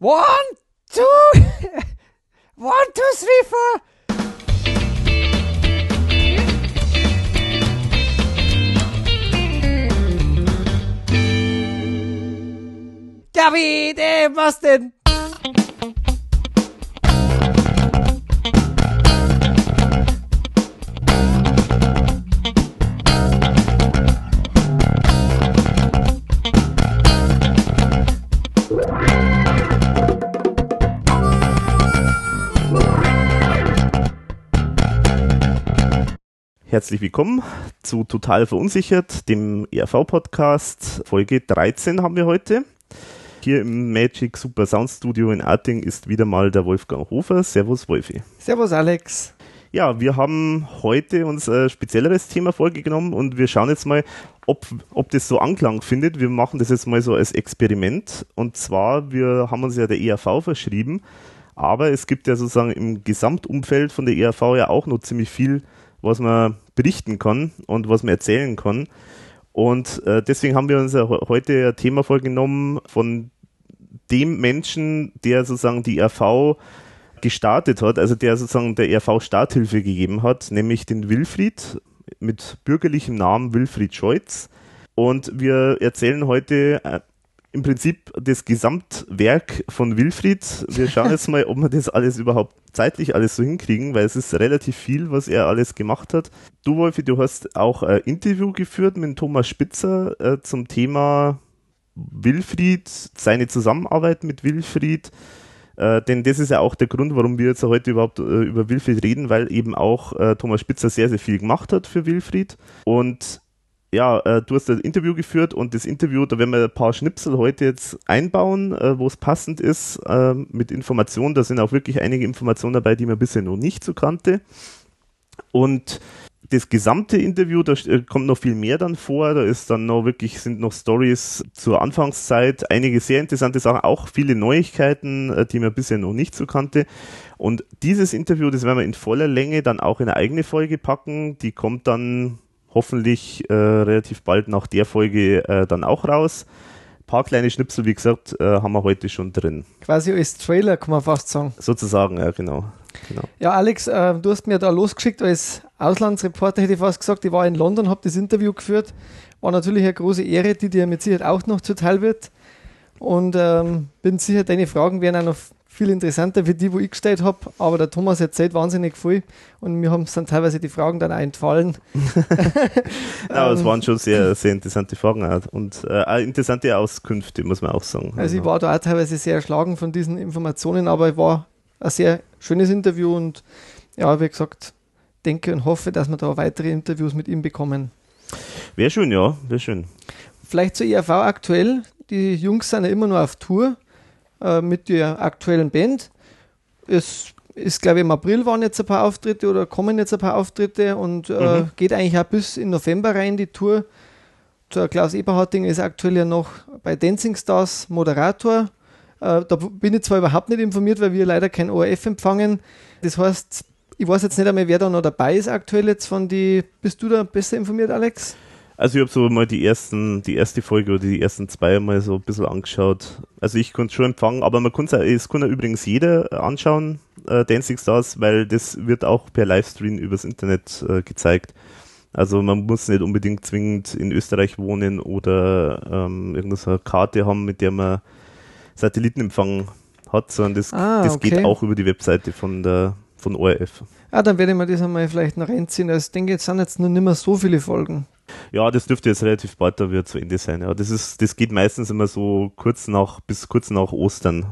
One, two, one, two, three, four. Was denn? Herzlich willkommen zu Total Verunsichert, dem ERV-Podcast. Folge 13 haben wir heute. Hier im Magic Super Sound Studio in Arting ist wieder mal der Wolfgang Hofer. Servus, Wolfi. Servus, Alex. Ja, wir haben heute uns ein spezielleres Thema vorgenommen und wir schauen jetzt mal, ob, ob das so Anklang findet. Wir machen das jetzt mal so als Experiment. Und zwar, wir haben uns ja der ERV verschrieben, aber es gibt ja sozusagen im Gesamtumfeld von der ERV ja auch noch ziemlich viel, was man berichten kann und was man erzählen kann. Und äh, deswegen haben wir uns ja heute ein Thema vorgenommen von dem Menschen, der sozusagen die ERV gestartet hat, also der sozusagen der ERV Starthilfe gegeben hat, nämlich den Wilfried mit bürgerlichem Namen Wilfried Scheutz. Und wir erzählen heute äh, im Prinzip das Gesamtwerk von Wilfried. Wir schauen jetzt mal, ob wir das alles überhaupt zeitlich alles so hinkriegen, weil es ist relativ viel, was er alles gemacht hat. Du, Wolfi, du hast auch ein Interview geführt mit Thomas Spitzer äh, zum Thema Wilfried, seine Zusammenarbeit mit Wilfried. Äh, denn das ist ja auch der Grund, warum wir jetzt heute überhaupt äh, über Wilfried reden, weil eben auch äh, Thomas Spitzer sehr, sehr viel gemacht hat für Wilfried. Und ja, äh, du hast ein Interview geführt und das Interview, da werden wir ein paar Schnipsel heute jetzt einbauen, äh, wo es passend ist, äh, mit Informationen. Da sind auch wirklich einige Informationen dabei, die man bisher noch nicht so kannte. Und das gesamte Interview, da äh, kommt noch viel mehr dann vor. Da ist dann noch wirklich, sind noch Stories zur Anfangszeit, einige sehr interessante Sachen, auch viele Neuigkeiten, äh, die man bisher noch nicht so kannte. Und dieses Interview, das werden wir in voller Länge dann auch in eine eigene Folge packen. Die kommt dann hoffentlich äh, relativ bald nach der Folge äh, dann auch raus. Ein paar kleine Schnipsel, wie gesagt, äh, haben wir heute schon drin. Quasi als Trailer, kann man fast sagen. Sozusagen, ja, genau. genau. Ja, Alex, äh, du hast mir da losgeschickt als Auslandsreporter, hätte ich fast gesagt. Ich war in London, habe das Interview geführt. War natürlich eine große Ehre, die dir mit Sicherheit auch noch zuteil wird. Und ähm, bin sicher, deine Fragen werden auch noch viel interessanter wie die, wo ich gestellt habe. Aber der Thomas erzählt wahnsinnig viel und mir haben dann teilweise die Fragen dann entfallen. ja, es waren schon sehr, sehr interessante Fragen und äh, interessante Auskünfte, muss man auch sagen. Also ich war da auch teilweise sehr erschlagen von diesen Informationen, aber es war ein sehr schönes Interview und ja, wie gesagt, denke und hoffe, dass wir da weitere Interviews mit ihm bekommen. Wäre schön, ja, wäre schön. Vielleicht zur IRV aktuell. Die Jungs sind ja immer nur auf Tour äh, mit der aktuellen Band. Es ist, glaube ich, im April waren jetzt ein paar Auftritte oder kommen jetzt ein paar Auftritte und äh, Mhm. geht eigentlich auch bis in November rein, die Tour. Der Klaus Eberharting ist aktuell ja noch bei Dancing Stars Moderator. Äh, da bin ich zwar überhaupt nicht informiert, weil wir leider kein ORF empfangen. Das heißt, ich weiß jetzt nicht einmal, wer da noch dabei ist aktuell jetzt von die. Bist du da besser informiert, Alex? Also ich habe so mal die ersten, die erste Folge oder die ersten zwei mal so ein bisschen angeschaut. Also ich konnte schon empfangen, aber man konnte es kann ja übrigens jeder anschauen, äh, Dancing Stars, weil das wird auch per Livestream übers Internet äh, gezeigt. Also man muss nicht unbedingt zwingend in Österreich wohnen oder ähm, irgendeine Karte haben, mit der man Satellitenempfang hat, sondern das, Ah, das okay. geht auch über die Webseite von der von ORF. Ah, dann werde ich mir das einmal vielleicht noch reinziehen. Also ich denke, jetzt sind jetzt noch nicht mehr so viele Folgen. Ja, das dürfte jetzt relativ bald da wieder zu Ende sein. Ja, das ist, das geht meistens immer so kurz nach, bis kurz nach Ostern.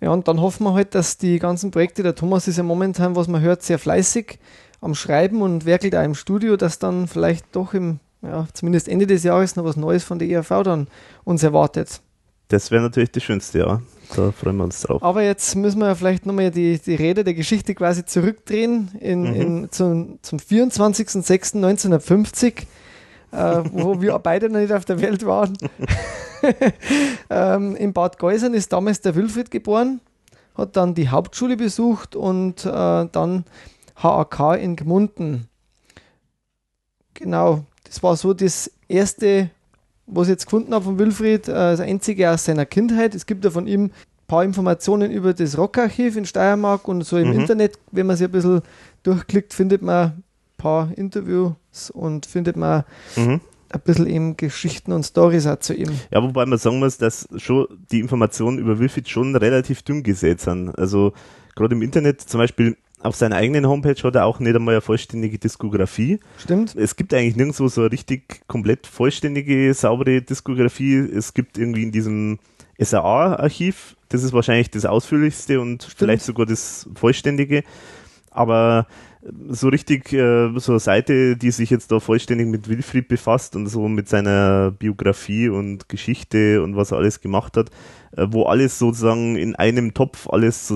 Ja, und dann hoffen wir halt, dass die ganzen Projekte, der Thomas ist ja momentan, was man hört, sehr fleißig am Schreiben und werkelt auch im Studio, dass dann vielleicht doch im, ja, zumindest Ende des Jahres noch was Neues von der ERV dann uns erwartet. Das wäre natürlich das Schönste, ja. Da freuen wir uns drauf. Aber jetzt müssen wir vielleicht nochmal die, die Räder der Geschichte quasi zurückdrehen in, Mhm. in, zum, zum 24.06.1950, äh, wo wir beide noch nicht auf der Welt waren. ähm, in Bad Geusern ist damals der Wilfried geboren, hat dann die Hauptschule besucht und äh, dann HAK in Gmunden. Genau, das war so das erste was ich jetzt gefunden habe von Wilfried, äh, das einzige aus seiner Kindheit. Es gibt ja von ihm paar Informationen über das Rockarchiv in Steiermark und so im Mhm. Internet, wenn man sich ein bisschen durchklickt, findet man ein paar Interviews und findet man Mhm. ein bisschen eben Geschichten und Stories auch zu ihm. Ja, wobei man sagen muss, dass schon die Informationen über Wilfried schon relativ dünn gesät sind. Also gerade im Internet, zum Beispiel auf seiner eigenen Homepage hat er auch nicht einmal eine vollständige Diskografie. Stimmt? Es gibt eigentlich nirgendwo so eine richtig komplett vollständige, saubere Diskografie. Es gibt irgendwie in diesem SAA-Archiv, das ist wahrscheinlich das ausführlichste und vielleicht sogar das vollständige. Aber so richtig äh, so eine Seite, die sich jetzt da vollständig mit Wilfried befasst und so mit seiner Biografie und Geschichte und was er alles gemacht hat, äh, wo alles sozusagen in einem Topf alles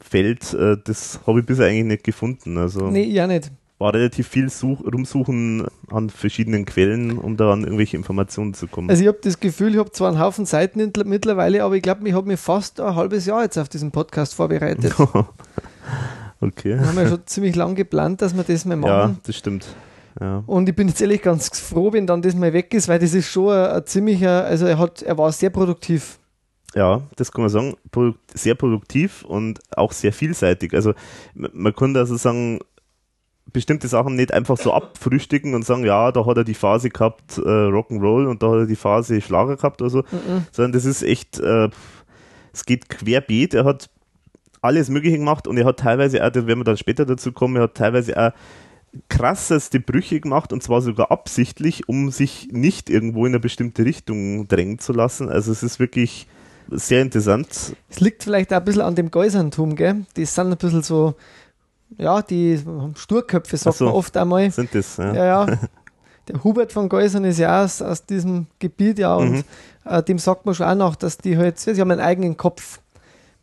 zusammenfällt, äh, das habe ich bisher eigentlich nicht gefunden. Also Nee, ja nicht. war relativ viel such rumsuchen an verschiedenen Quellen, um da an irgendwelche Informationen zu kommen. Also ich habe das Gefühl, ich habe zwar einen Haufen Seiten mittlerweile, aber ich glaube, ich habe mich fast ein halbes Jahr jetzt auf diesen Podcast vorbereitet. okay. Wir haben ja schon ziemlich lang geplant, dass wir das mal machen. Ja, das stimmt. Ja. Und ich bin jetzt ehrlich ganz froh, wenn dann das mal weg ist, weil das ist schon ein, ein ziemlicher, also er hat, er war sehr produktiv. Ja, das kann man sagen. Sehr produktiv und auch sehr vielseitig. Also man kann da so sagen, bestimmte Sachen nicht einfach so abfrühstücken und sagen, ja, da hat er die Phase gehabt äh, Rock'n'Roll und da hat er die Phase Schlager gehabt oder so, Mhm. sondern das ist echt, äh, es geht querbeet. Er hat alles Mögliche gemacht und er hat teilweise auch, da werden wir dann später dazu kommen, er hat teilweise auch krasseste Brüche gemacht und zwar sogar absichtlich, um sich nicht irgendwo in eine bestimmte Richtung drängen zu lassen. Also es ist wirklich sehr interessant. Es liegt vielleicht auch ein bisschen an dem Geuserntum, gell? Die sind ein bisschen so, ja, die Sturköpfe, sagt so. man oft einmal. Sind das, ja. Ja, ja. Der Hubert von Geusern ist ja aus, aus diesem Gebiet, ja, und Mhm. äh, dem sagt man schon auch nach, dass die halt, sie haben einen eigenen Kopf.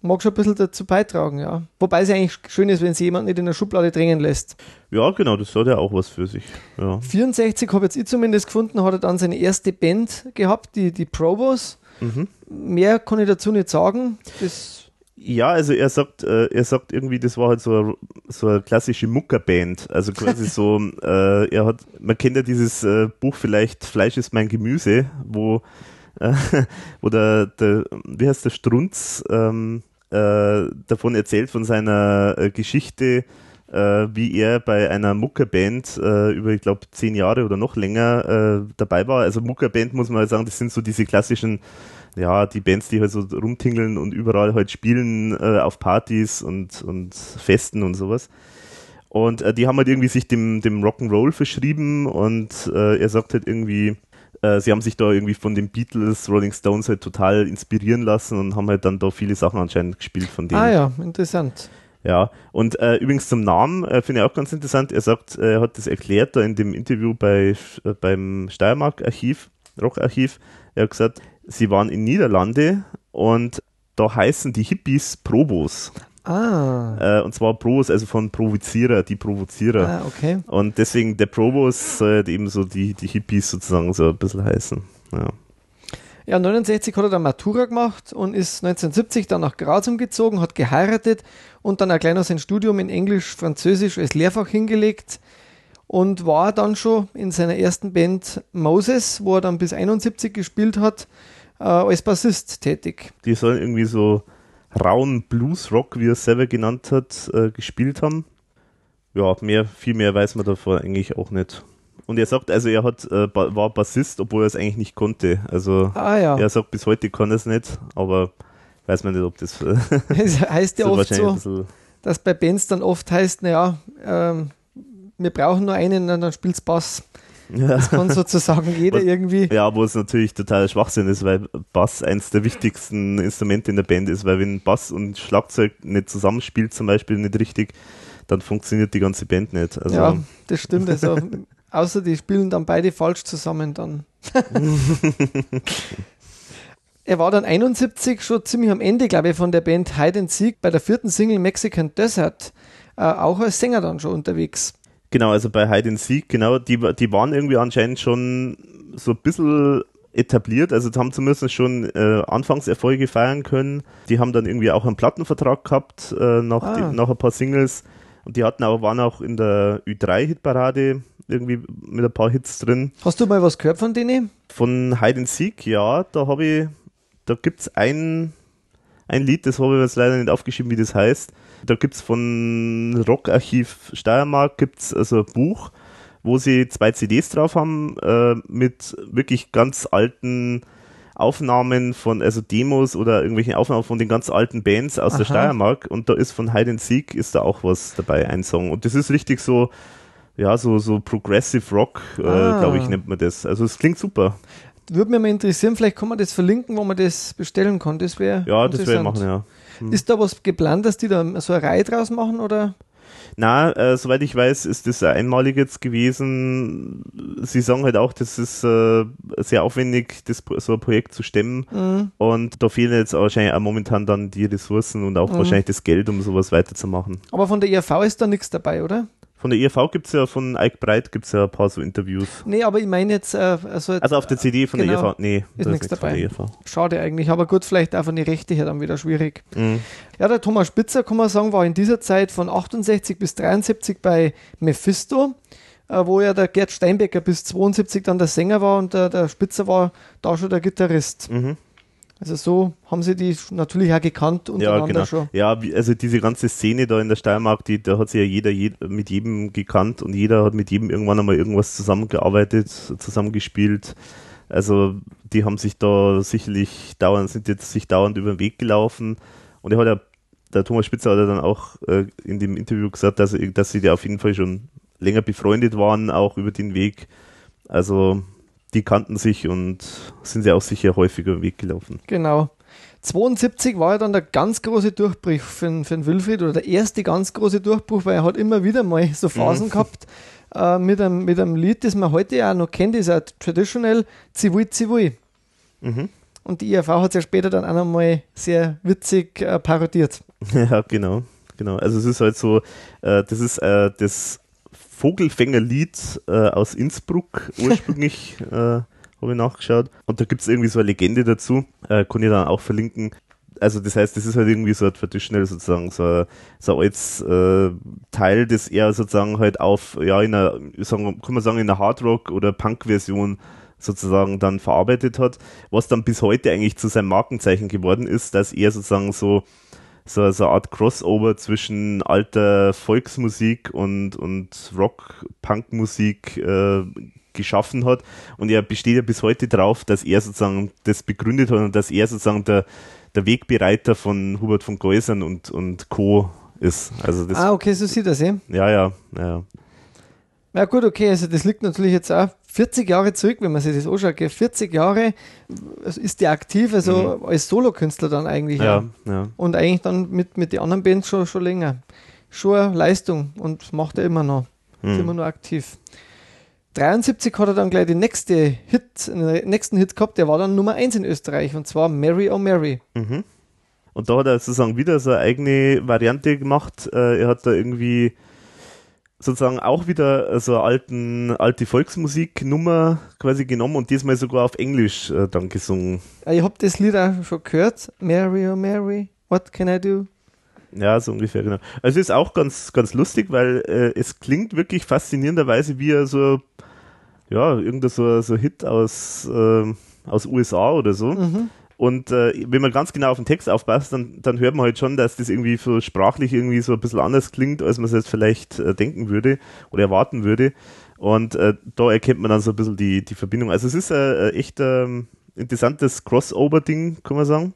Mag schon ein bisschen dazu beitragen, ja. Wobei es eigentlich schön ist, wenn sie jemand nicht in der Schublade drängen lässt. Ja, genau, das hat ja auch was für sich. Ja. 64 habe jetzt ich zumindest gefunden, hat er dann seine erste Band gehabt, die, die Probos. Mhm. Mehr kann ich dazu nicht sagen. Das, Ja, also er sagt, äh, er sagt irgendwie, das war halt so eine, so eine klassische Muckerband. Also quasi so, äh, er hat, man kennt ja dieses äh, Buch vielleicht Fleisch ist mein Gemüse, wo, äh, wo der, der, wie heißt der Strunz, ähm, äh, davon erzählt von seiner Geschichte, äh, wie er bei einer Muckerband äh, über, ich glaube, zehn Jahre oder noch länger äh, dabei war. Also Muckerband muss man halt sagen, das sind so diese klassischen ja, die Bands, die halt so rumtingeln und überall halt spielen äh, auf Partys und, und Festen und sowas. Und äh, die haben halt irgendwie sich dem, dem Rock'n'Roll verschrieben und äh, er sagt halt irgendwie, sie haben sich da irgendwie von den Beatles, Rolling Stones halt total inspirieren lassen und haben halt dann da viele Sachen anscheinend gespielt von denen. ah ja, interessant. Ja, und äh, übrigens zum Namen äh, finde ich auch ganz interessant. Er sagt, äh, er hat das erklärt da in dem Interview bei, äh, beim Steiermark-Archiv, Rockarchiv. Er hat gesagt, sie waren in Niederlande und da heißen die Hippies Probos. Ah, Äh, und zwar Pros, also von Provozierer, die Provozierer. ah okay. Und deswegen der Probos soll halt eben so die, die Hippies sozusagen so ein bisschen heißen. Ja. Ja, 69 hat er dann Matura gemacht und ist 1970 dann nach Graz umgezogen, hat geheiratet und dann auch gleich noch sein Studium in Englisch, Französisch als Lehrfach hingelegt und war dann schon in seiner ersten Band Moses, wo er dann bis 71 gespielt hat, äh, als Bassist tätig. Die sollen irgendwie so rauen Blues-Rock, wie er es selber genannt hat, äh, gespielt haben. Ja, mehr, viel mehr weiß man davon eigentlich auch nicht. Und er sagt, also er hat, äh, war Bassist, obwohl er es eigentlich nicht konnte. Also Ah ja, er sagt, bis heute kann er es nicht, aber weiß man nicht, ob das es heißt ja so oft so, dass bei Bands dann oft heißt, naja, ähm, wir brauchen nur einen, na, dann spielt's Bass. Ja. Das kann sozusagen jeder Was- irgendwie. Ja, wo es natürlich total Schwachsinn ist, weil Bass eins der wichtigsten Instrumente in der Band ist, weil wenn Bass und Schlagzeug nicht zusammenspielt, zum Beispiel nicht richtig, dann funktioniert die ganze Band nicht. Also, Ja, das stimmt. Also, außer die spielen dann beide falsch zusammen dann. er war dann 71 schon ziemlich am Ende, glaube ich, von der Band Hide and Seek bei der vierten Single Mexican Desert äh, auch als Sänger dann schon unterwegs. Genau, also bei Hide and Seek, genau, die, die waren irgendwie anscheinend schon so ein bisschen etabliert, also haben zumindest schon äh, Anfangserfolge feiern können. Die haben dann irgendwie auch einen Plattenvertrag gehabt äh, nach, Ah. die, nach ein paar Singles und die hatten auch, waren auch in der Ü3-Hitparade irgendwie mit ein paar Hits drin. Hast du mal was gehört von denen? Von Hide and Seek, ja, da habe ich, da gibt es ein, ein Lied, das habe ich jetzt leider nicht aufgeschrieben, wie das heißt. Da gibt's von Rockarchiv Steiermark gibt's also ein Buch, wo sie zwei CDs drauf haben, äh, mit wirklich ganz alten Aufnahmen von, also Demos oder irgendwelchen Aufnahmen von den ganz alten Bands aus Aha. der Steiermark und da ist von Hide and Seek ist da auch was dabei, ein Song. Und das ist richtig so, ja, so, so Progressive Rock, äh, Ah. glaube ich, nennt man das. Also es klingt super. Würde mich mal interessieren, vielleicht kann man das verlinken, wo man das bestellen kann. Das wäre Ja, das ich machen, ja. Ist da was geplant, dass die da so eine Reihe draus machen oder? Na, äh, soweit ich weiß, ist das einmalig jetzt gewesen. Sie sagen halt auch, das ist äh, sehr aufwendig, das, so ein Projekt zu stemmen. Mhm. Und da fehlen jetzt wahrscheinlich auch momentan dann die Ressourcen und auch Mhm. wahrscheinlich das Geld, um sowas weiterzumachen. Aber von der ERV ist da nichts dabei, oder? Von der ERV gibt's ja, von Ike Breit gibt's ja ein paar so Interviews. Nee, aber ich meine jetzt, äh, also, Also auf der CD von Genau. der ERV, nee, Ist da nichts von dabei. der ERV. schade eigentlich, aber gut, vielleicht auch von den Rechten her dann wieder schwierig. Mhm. Ja, der Thomas Spitzer, kann man sagen, war in dieser Zeit von 68 bis 73 bei Mephisto, äh, wo ja der Gerd Steinbecker bis 72 dann der Sänger war und der, der Spitzer war da schon der Gitarrist. Mhm. Also so haben sie die natürlich auch gekannt Ja, untereinander genau. schon. Ja, also diese ganze Szene da in der Steiermark, die, da hat sich ja jeder, jed- mit jedem gekannt und jeder hat mit jedem irgendwann einmal irgendwas zusammengearbeitet, zusammengespielt. Also die haben sich da sicherlich dauernd, sind jetzt sich dauernd über den Weg gelaufen. Und er hat ja, der Thomas Spitzer hat ja dann auch äh, in dem Interview gesagt, dass, dass sie da auf jeden Fall schon länger befreundet waren, auch über den Weg. Also die kannten sich und sind ja auch sicher häufiger den Weg gelaufen. Genau. 72 war ja dann der ganz große Durchbruch für, für den Wilfried oder der erste ganz große Durchbruch, weil er hat immer wieder mal so Phasen Mhm. gehabt äh, mit, einem, mit einem Lied, das man heute ja auch noch kennt, ist ja traditional Zivui Zivui. Mhm. Und die IAV hat es ja später dann auch nochmal sehr witzig äh, parodiert. Ja, genau, genau. Also es ist halt so, äh, das ist äh, das Vogelfängerlied äh, aus Innsbruck ursprünglich, äh, habe ich nachgeschaut. Und da gibt es irgendwie so eine Legende dazu, äh, kann ich dann auch verlinken. Also das heißt, das ist halt irgendwie so ein traditionell sozusagen so, ein- so ein altes äh, Teil, das er sozusagen halt auf, ja, in einer, sagen, kann man sagen, in einer Hardrock- oder Punk-Version sozusagen dann verarbeitet hat, was dann bis heute eigentlich zu seinem Markenzeichen geworden ist, dass er sozusagen so so, so eine Art Crossover zwischen alter Volksmusik und, und Rock-Punk-Musik äh, geschaffen hat. Und er besteht ja bis heute drauf, dass er sozusagen das begründet hat und dass er sozusagen der, der Wegbereiter von Hubert von Geusern und, und Co. ist. Also das, ah, okay, so sieht das eh. ja, ja, ja. Ja gut, okay, also das liegt natürlich jetzt auch 40 Jahre zurück, wenn man sich das anschaut. gell. 40 Jahre also ist der aktiv, also als Solokünstler dann eigentlich. Mhm. Ja, Ja. Und eigentlich dann mit, mit den anderen Bands schon, schon länger. Schon Leistung und macht er immer noch. Ist Hm. immer noch aktiv. 73 hat er dann gleich den nächste Hit, den nächsten Hit gehabt, der war dann Nummer 1 in Österreich und zwar Mary Oh Mary. Mhm. Und da hat er sozusagen wieder so eine eigene Variante gemacht. Äh, er hat da irgendwie sozusagen auch wieder so eine alten, alte Volksmusiknummer quasi genommen und diesmal sogar auf Englisch äh, dann gesungen. Ich habe das Lied auch schon gehört. Mary Oh Mary, what can I do? Ja, so ungefähr, genau. Also ist auch ganz, ganz lustig, weil äh, es klingt wirklich faszinierenderweise wie so, ja, irgendein so, so Hit aus, äh, aus USA oder so. Mhm. Und äh, wenn man ganz genau auf den Text aufpasst, dann, dann hört man halt schon, dass das irgendwie so sprachlich irgendwie so ein bisschen anders klingt, als man es jetzt vielleicht äh, denken würde oder erwarten würde. Und äh, da erkennt man dann so ein bisschen die, die Verbindung. Also es ist ein echt ähm, interessantes Crossover-Ding, kann man sagen.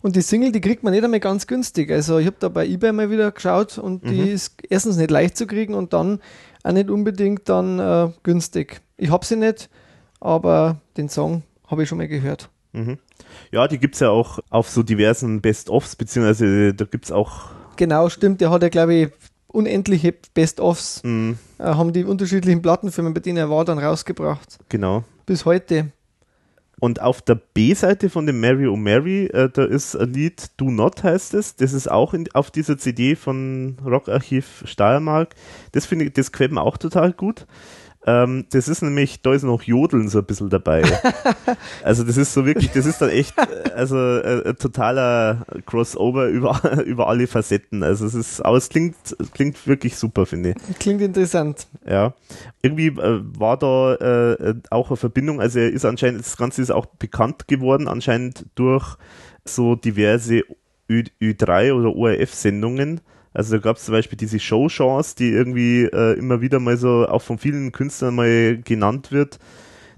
Und die Single, die kriegt man nicht einmal ganz günstig. Also ich habe da bei eBay mal wieder geschaut und die Mhm. ist erstens nicht leicht zu kriegen und dann auch nicht unbedingt dann äh, günstig. Ich habe sie nicht, aber den Song habe ich schon mal gehört. Mhm. Ja, die gibt's ja auch auf so diversen Best-Ofs, beziehungsweise da gibt's auch Genau, stimmt. Der hat ja, glaube ich, unendliche Best-ofs, mh, äh, haben die unterschiedlichen Plattenfirmen, bei denen er war, dann rausgebracht. genau. Bis heute. Und auf der B-Seite von dem Mary O' Mary, äh, da ist ein Lied Do Not heißt es. Das ist auch in, auf dieser CD von Rockarchiv Steiermark. Das finde ich, das mir auch total gut. Ähm, das ist nämlich, da ist noch Jodeln so ein bisschen dabei. also das ist so wirklich, das ist dann echt, äh, also äh, ein totaler Crossover über, über alle Facetten. Also es ist, aber es klingt, klingt wirklich super, finde ich. Klingt interessant. Ja, irgendwie äh, war da äh, auch eine Verbindung, also er ist anscheinend, das Ganze ist auch bekannt geworden, anscheinend durch so diverse Ü, Ü3 oder ORF-Sendungen. Also da gab es zum Beispiel diese Show-Chance, die irgendwie äh, immer wieder mal so auch von vielen Künstlern mal genannt wird,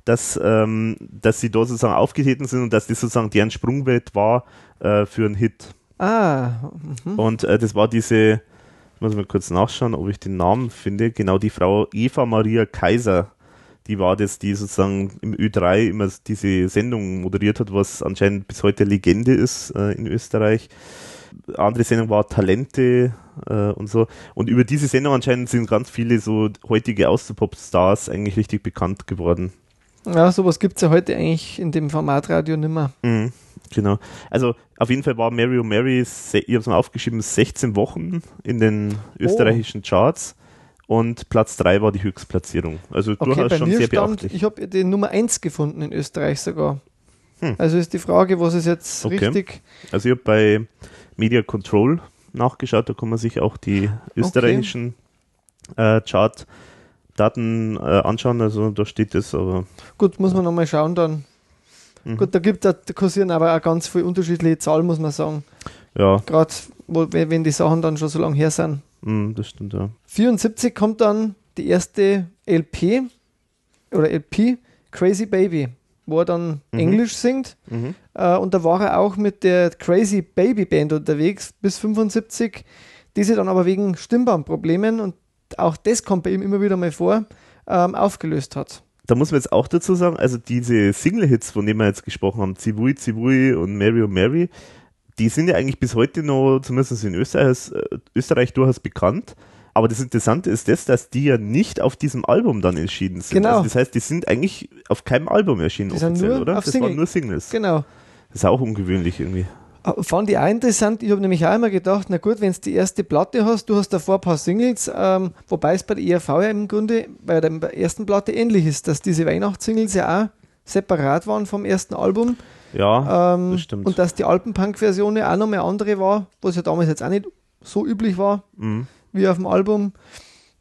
dass, ähm, dass sie da sozusagen aufgetreten sind und dass das sozusagen deren Sprungbrett war äh, für einen Hit. Ah. Mhm. Und äh, das war diese, ich muss mal kurz nachschauen, ob ich den Namen finde, genau die Frau Eva Maria Kaiser. Die war das, die sozusagen im Ö3 immer diese Sendung moderiert hat, was anscheinend bis heute Legende ist äh, in Österreich. Andere Sendung war Talente äh, und so. Und über diese Sendung anscheinend sind ganz viele so heutige Austropop-Stars eigentlich richtig bekannt geworden. Ja, sowas gibt es ja heute eigentlich in dem Formatradio nimmer. Mhm, genau. Also auf jeden Fall war Mary oh Mary, ich habe es mal aufgeschrieben, 16 Wochen in den österreichischen oh. Charts und Platz 3 war die Höchstplatzierung. Also okay, durchaus schon sehr stand, beachtlich. Ich habe die Nummer 1 gefunden in Österreich sogar. Hm. Also ist die Frage, was ist jetzt okay. richtig? Also ich habe bei Media Control nachgeschaut, da kann man sich auch die österreichischen okay. äh, Chart-Daten äh, anschauen, also da steht es aber. Gut, muss man nochmal schauen dann. Mhm. Gut, da gibt da kursieren aber auch ganz viele unterschiedliche Zahlen, muss man sagen. Ja. Gerade wenn die Sachen dann schon so lange her sind. Mhm, das stimmt, ja. 74 kommt dann die erste LP oder LP, Crazy Baby, wo er dann mhm. Englisch singt. Mhm. Äh, und da war er auch mit der Crazy Baby Band unterwegs bis 75, die sie dann aber wegen Stimmbandproblemen und auch das kommt bei ihm immer wieder mal vor, ähm, aufgelöst hat. Da muss man jetzt auch dazu sagen, also diese Single-Hits, von denen wir jetzt gesprochen haben, Zivui, Zivui und Mary oh Mary, die sind ja eigentlich bis heute noch, zumindest in Österreich, äh, Österreich durchaus bekannt. Aber das Interessante ist das, dass die ja nicht auf diesem Album dann erschienen sind. Genau. Also das heißt, die sind eigentlich auf keinem Album erschienen die offiziell, oder? das Single. waren nur Singles. Genau. Das ist auch ungewöhnlich irgendwie. Äh, fand ich auch interessant. Ich habe nämlich auch immer gedacht, na gut, wenn du die erste Platte hast, du hast davor ein paar Singles, ähm, wobei es bei der ERV ja im Grunde bei der ersten Platte ähnlich ist, dass diese Weihnachtssingles ja auch separat waren vom ersten Album. Ja, ähm, das stimmt. Und dass die Alpenpunk-Version ja auch noch eine andere war, was ja damals jetzt auch nicht so üblich war mhm. wie auf dem Album.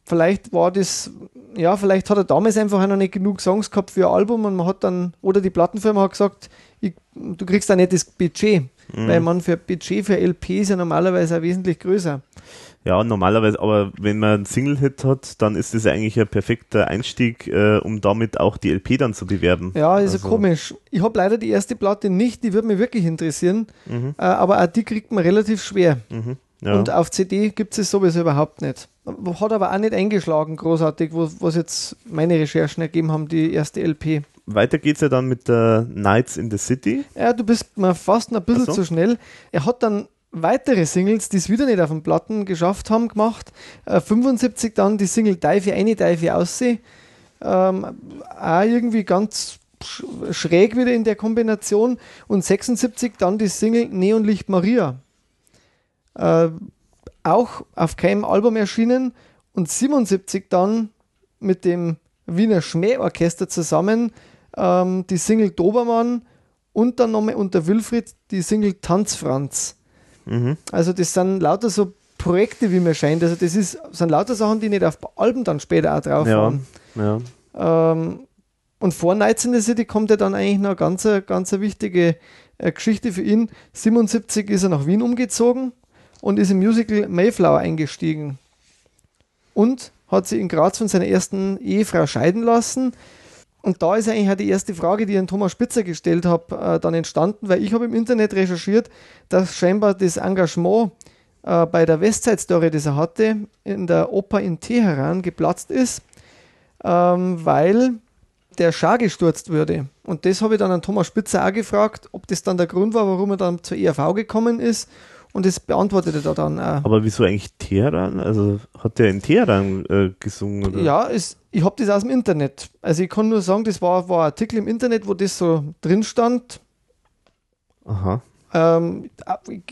Vielleicht war das, ja, vielleicht hat er damals einfach noch nicht genug Songs gehabt für ein Album und man hat dann, oder die Plattenfirma hat gesagt, ich, du kriegst da nicht das Budget, mhm. weil man für Budget für LP ist ja normalerweise auch wesentlich größer. Ja, normalerweise, aber wenn man einen Single-Hit hat, dann ist das eigentlich ein perfekter Einstieg, äh, um damit auch die LP dann zu bewerben. Ja, ist also. ja komisch. Ich habe leider die erste Platte nicht, die würde mich wirklich interessieren, mhm. äh, aber auch die kriegt man relativ schwer. Mhm. Ja. Und auf CD gibt es sowieso überhaupt nicht. Hat aber auch nicht eingeschlagen, großartig, wo, was jetzt meine Recherchen ergeben haben, die erste LP. Weiter geht es ja dann mit der Nights in the City. Ja, du bist mal fast ein bisschen so. zu schnell. Er hat dann weitere Singles, die es wieder nicht auf den Platten geschafft haben, gemacht. Äh, 75 dann die Single Dive eine, Dive ausseh. Ähm, auch irgendwie ganz schräg wieder in der Kombination. Und 76 dann die Single Neonlicht Maria. Äh, auch auf keinem Album erschienen. Und 77 dann mit dem Wiener Schmähorchester zusammen ähm, die Single Dobermann und dann nochmal unter Wilfried die Single Tanzfranz. Mhm. Also das sind lauter so Projekte, wie mir scheint. Also das ist, sind lauter Sachen, die nicht auf Alben dann später auch drauf ja, waren. Ja. Ähm, und vor Nights in the City kommt ja dann eigentlich noch eine ganz, ganz wichtige äh, Geschichte für ihn. 77 ist er nach Wien umgezogen und ist im Musical Mayflower eingestiegen. Und hat sich in Graz von seiner ersten Ehefrau scheiden lassen. Und da ist eigentlich auch die erste Frage, die ich an Thomas Spitzer gestellt habe, äh, dann entstanden, weil ich habe im Internet recherchiert, dass scheinbar das Engagement äh, bei der Westside Story, das er hatte, in der Oper in Teheran geplatzt ist, ähm, weil der Schar gestürzt würde. Und das habe ich dann an Thomas Spitzer auch gefragt, ob das dann der Grund war, warum er dann zur ERV gekommen ist und das beantwortete er dann auch. Aber wieso eigentlich Teheran? Also hat der in Teheran äh, gesungen? Oder? Ja, es, ich habe das aus dem Internet. Also ich kann nur sagen, das war, war ein Artikel im Internet, wo das so drin stand. Aha. Ähm,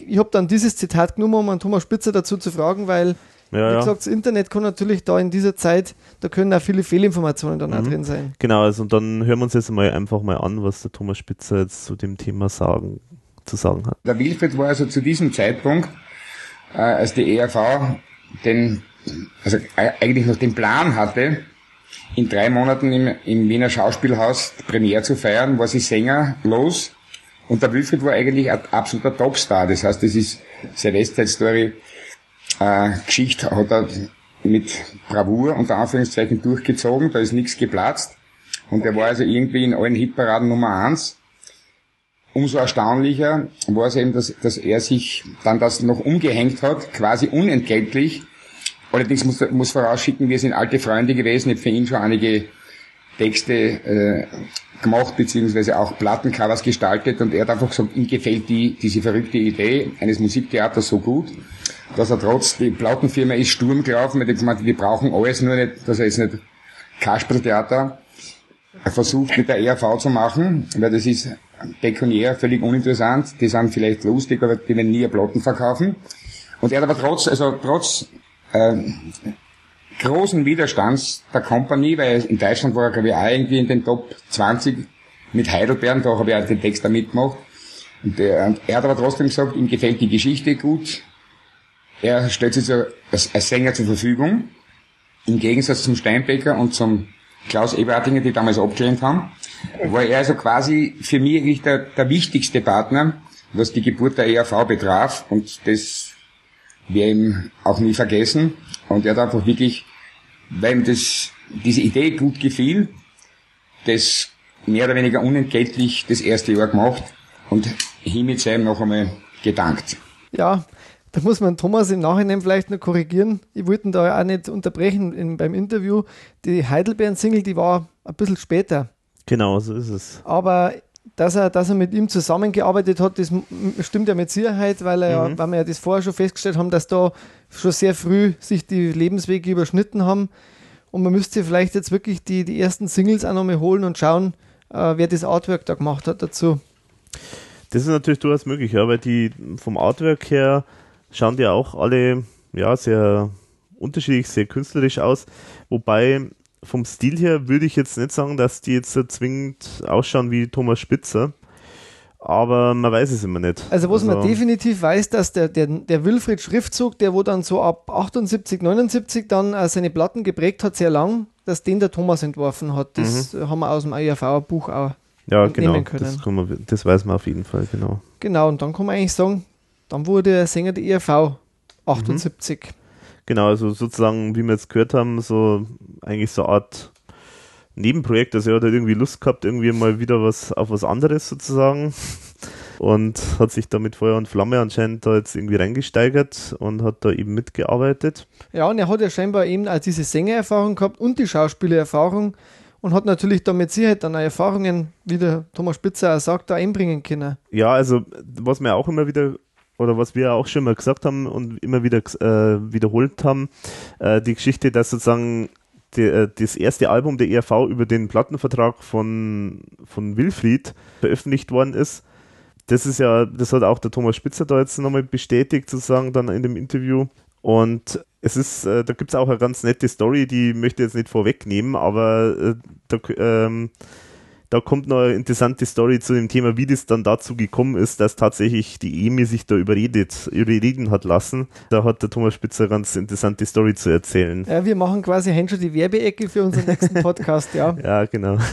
ich, habe dann dieses Zitat genommen, um an Thomas Spitzer dazu zu fragen, weil, ja, wie gesagt, das Internet kann natürlich da in dieser Zeit, da können auch viele Fehlinformationen dann Mhm. auch drin sein. Genau, also und dann hören wir uns jetzt mal einfach mal an, was der Thomas Spitzer jetzt zu dem Thema sagen, zu sagen hat. Der Wilfried war also zu diesem Zeitpunkt, äh, als die ERV den, also e- eigentlich noch den Plan hatte, in drei Monaten im, im Wiener Schauspielhaus die Premiere zu feiern, war sie Sänger los Und der Wilfried war eigentlich ein absoluter Topstar. Das heißt, das ist seine Westside-Story, äh, Geschichte hat er mit Bravour unter Anführungszeichen durchgezogen, da ist nichts geplatzt. Und er war also irgendwie in allen Hitparaden Nummer eins. Umso erstaunlicher war es eben, dass, dass er sich dann das noch umgehängt hat, quasi unentgeltlich. Allerdings muss, muss vorausschicken, wir sind alte Freunde gewesen, ich habe für ihn schon einige Texte äh, gemacht, beziehungsweise auch Plattencovers gestaltet. Und er hat einfach gesagt, ihm gefällt die, diese verrückte Idee eines Musiktheaters so gut, dass er trotz, die Plattenfirma ist Sturm gelaufen, hat gemeint, wir brauchen alles, nur nicht, dass er jetzt nicht Kasperltheater versucht mit der ERV zu machen, weil das ist pekuniär völlig uninteressant, die sind vielleicht lustig, aber die werden nie Platten verkaufen. Und er hat aber trotz, also trotz äh, großen Widerstands der Company, weil in Deutschland war er glaube ich auch irgendwie in den Top 20 mit Heidelbeeren, da habe ich auch den Text da mitgemacht. Und der, und er hat aber trotzdem gesagt, ihm gefällt die Geschichte gut. Er stellt sich so als, als Sänger zur Verfügung, im Gegensatz zum Steinbecker und zum Klaus Eberhardinger, die damals abgelehnt haben, war er also quasi für mich eigentlich der, der wichtigste Partner, was die Geburt der ERV betraf. Und das werde ihm auch nie vergessen. Und er hat einfach wirklich, weil ihm das, diese Idee gut gefiel, das mehr oder weniger unentgeltlich das erste Jahr gemacht und hiermit seinem noch einmal gedankt. Ja, da muss man Thomas im Nachhinein vielleicht noch korrigieren. Ich wollte ihn da auch nicht unterbrechen in, beim Interview. Die Heidelbeeren-Single, die war ein bisschen später. Genau, so ist es. Aber dass er, dass er mit ihm zusammengearbeitet hat, das stimmt ja mit Sicherheit, weil, er, mhm. weil wir ja das vorher schon festgestellt haben, dass da schon sehr früh sich die Lebenswege überschnitten haben. Und man müsste vielleicht jetzt wirklich die, die ersten Singles auch nochmal holen und schauen, äh, wer das Artwork da gemacht hat dazu. Das ist natürlich durchaus möglich, ja, weil die vom Artwork her schauen die auch alle ja, sehr unterschiedlich, sehr künstlerisch aus. Wobei vom Stil her würde ich jetzt nicht sagen, dass die jetzt zwingend ausschauen wie Thomas Spitzer. Aber man weiß es immer nicht. Also was also, man definitiv weiß, dass der, der, der Wilfried Schriftzug, der wo dann so ab 78, 79 dann äh, seine Platten geprägt hat, sehr lang, dass den der Thomas entworfen hat. Das mhm. haben wir aus dem IAV-Buch auch ja, genau, können. Das, man, das weiß man auf jeden Fall, genau. Genau, und dann kann man eigentlich sagen, dann wurde er Sänger der ERV 78. Mhm. Genau, also sozusagen, wie wir jetzt gehört haben, so eigentlich so eine Art Nebenprojekt. Also er hat halt irgendwie Lust gehabt, irgendwie mal wieder was auf was anderes sozusagen. Und hat sich da mit Feuer und Flamme anscheinend da jetzt irgendwie reingesteigert und hat da eben mitgearbeitet. Ja, und er hat ja scheinbar eben auch diese Sängererfahrung gehabt und die Schauspielererfahrung und hat natürlich damit Sicherheit dann auch Erfahrungen, wie der Thomas Spitzer auch sagt, da einbringen können. Ja, also was mir auch immer wieder oder was wir auch schon mal gesagt haben und immer wieder äh, wiederholt haben, äh, die Geschichte, dass sozusagen die, äh, das erste Album der ERV über den Plattenvertrag von, von Wilfried veröffentlicht worden ist. Das ist ja, das hat auch der Thomas Spitzer da jetzt nochmal bestätigt, sozusagen dann in dem Interview. Und es ist, äh, da gibt es auch eine ganz nette Story, die möchte ich jetzt nicht vorwegnehmen, aber äh, da, ähm, da kommt noch eine interessante Story zu dem Thema, wie das dann dazu gekommen ist, dass tatsächlich die EMI sich da überredet, überreden hat lassen. Da hat der Thomas Spitzer ganz interessante Story zu erzählen. Ja, wir machen quasi schon die Werbeecke für unseren nächsten Podcast, ja. ja, genau.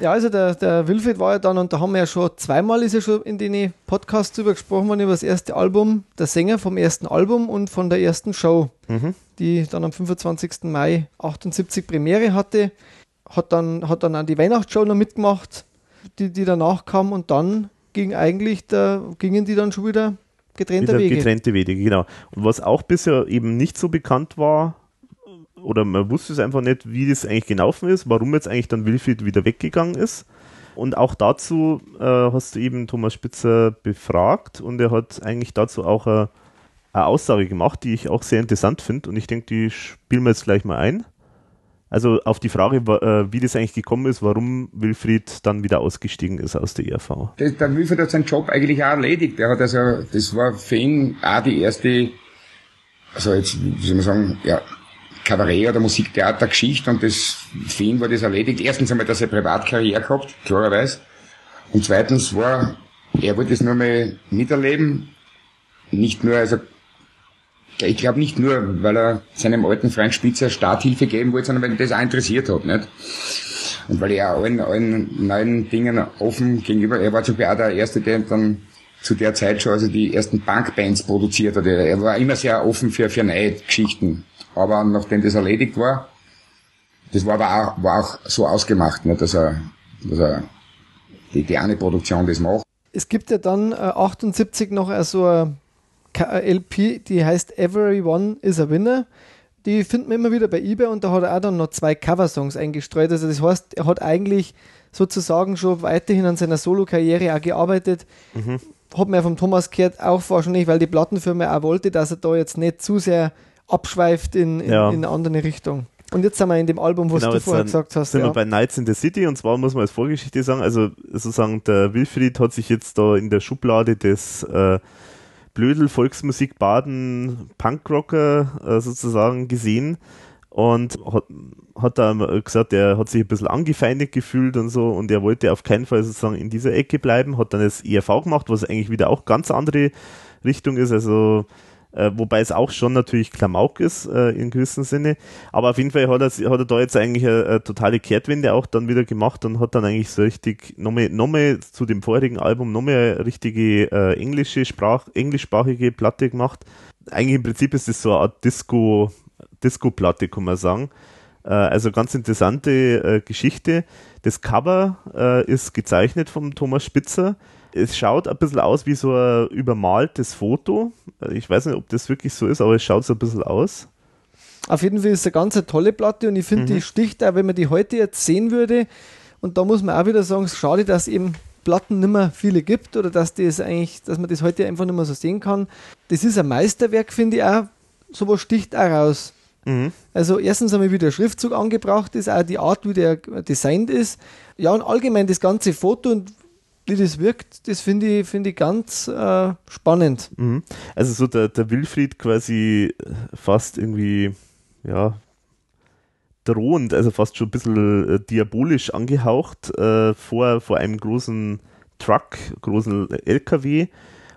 Ja, also der, der Wilfried war ja dann, und da haben wir ja schon zweimal ist ja schon in den Podcasts drüber gesprochen worden, über das erste Album, der Sänger vom ersten Album und von der ersten Show, mhm. die dann am 25. Mai 78 Premiere hatte hat dann, hat dann an die Weihnachtsshow noch mitgemacht, die, die danach kam und dann ging eigentlich der, gingen die dann schon wieder getrennte wieder Wege. Getrennte Wege, genau. Und was auch bisher eben nicht so bekannt war, oder man wusste es einfach nicht, wie das eigentlich gelaufen ist, warum jetzt eigentlich dann Wilfried wieder weggegangen ist. Und auch dazu äh, hast du eben Thomas Spitzer befragt und er hat eigentlich dazu auch eine, eine Aussage gemacht, die ich auch sehr interessant finde und ich denke, die spielen wir jetzt gleich mal ein. Also auf die Frage, äh, wie das eigentlich gekommen ist, warum Wilfried dann wieder ausgestiegen ist aus der ERV. Der, Wilfried hat seinen Job eigentlich auch erledigt. Er hat also, das war für ihn auch die erste, also jetzt, wie soll man sagen, ja, Kabarett- oder Musiktheatergeschichte und das, für ihn war das erledigt. Erstens einmal, dass er Privatkarriere gehabt, klarerweise. Und zweitens war, er wollte es nur mal miterleben. Nicht nur, also ich glaube nicht nur, weil er seinem alten Freund Spitzer Starthilfe geben wollte, sondern weil ihn das auch interessiert hat. Nicht? Und weil er allen, allen neuen Dingen offen gegenüber, er war zum Beispiel auch der Erste, der dann zu der Zeit schon also die ersten Punkbands produziert hat. Er war immer sehr offen für, für neue Geschichten. Aber nachdem das erledigt war, das war aber auch, war auch so ausgemacht, ne, dass er, dass er die, die eine Produktion das macht. Es gibt ja dann äh, 78 noch so eine LP, die heißt Everyone is a Winner. Die findet man immer wieder bei eBay und da hat er auch dann noch zwei Coversongs eingestreut. Also das heißt, er hat eigentlich sozusagen schon weiterhin an seiner Solo-Karriere auch gearbeitet. Mhm. Hat man ja vom Thomas gehört, auch wahrscheinlich, weil die Plattenfirma auch wollte, dass er da jetzt nicht zu sehr abschweift in, in, ja. in eine andere Richtung. Und jetzt sind wir in dem Album, was genau, du vorher gesagt hast. Sind ja. wir bei Nights in the City und zwar muss man als Vorgeschichte sagen, also sozusagen der Wilfried hat sich jetzt da in der Schublade des äh, Blödel Volksmusik Baden Punkrocker äh, sozusagen gesehen und hat, hat da gesagt, er hat sich ein bisschen angefeindet gefühlt und so und er wollte auf keinen Fall sozusagen in dieser Ecke bleiben, hat dann das ERV gemacht, was eigentlich wieder auch ganz andere Richtung ist, also äh, wobei es auch schon natürlich Klamauk ist äh, in gewissem Sinne. Aber auf jeden Fall hat er, hat er da jetzt eigentlich eine, eine, totale Kehrtwende auch dann wieder gemacht und hat dann eigentlich so richtig nochmal, nochmal zu dem vorigen Album nochmal eine richtige äh, englische Sprach, englischsprachige Platte gemacht. Eigentlich im Prinzip ist das so eine Art Disco, Disco-Platte, kann man sagen. Äh, also ganz interessante äh, Geschichte. Das Cover äh, ist gezeichnet vom Thomas Spitzer es schaut ein bisschen aus wie so ein übermaltes Foto. Ich weiß nicht, ob das wirklich so ist, aber es schaut so ein bisschen aus. Auf jeden Fall ist es eine ganz tolle Platte und ich finde, mhm. die sticht auch, wenn man die heute jetzt sehen würde. Und da muss man auch wieder sagen, es ist schade, dass eben Platten nicht mehr viele gibt oder dass das eigentlich, dass man das heute einfach nicht mehr so sehen kann. Das ist ein Meisterwerk, finde ich auch. Sowas sticht auch raus. Mhm. Also erstens einmal, wie der Schriftzug angebracht ist, auch die Art, wie der designt ist. Ja, und allgemein das ganze Foto und wie das wirkt, das finde ich, find ich ganz äh, spannend. Mhm. Also so der, der Wilfried quasi fast irgendwie, ja, drohend, also fast schon ein bisschen äh, diabolisch angehaucht äh, vor, vor einem großen Truck, großen LKW.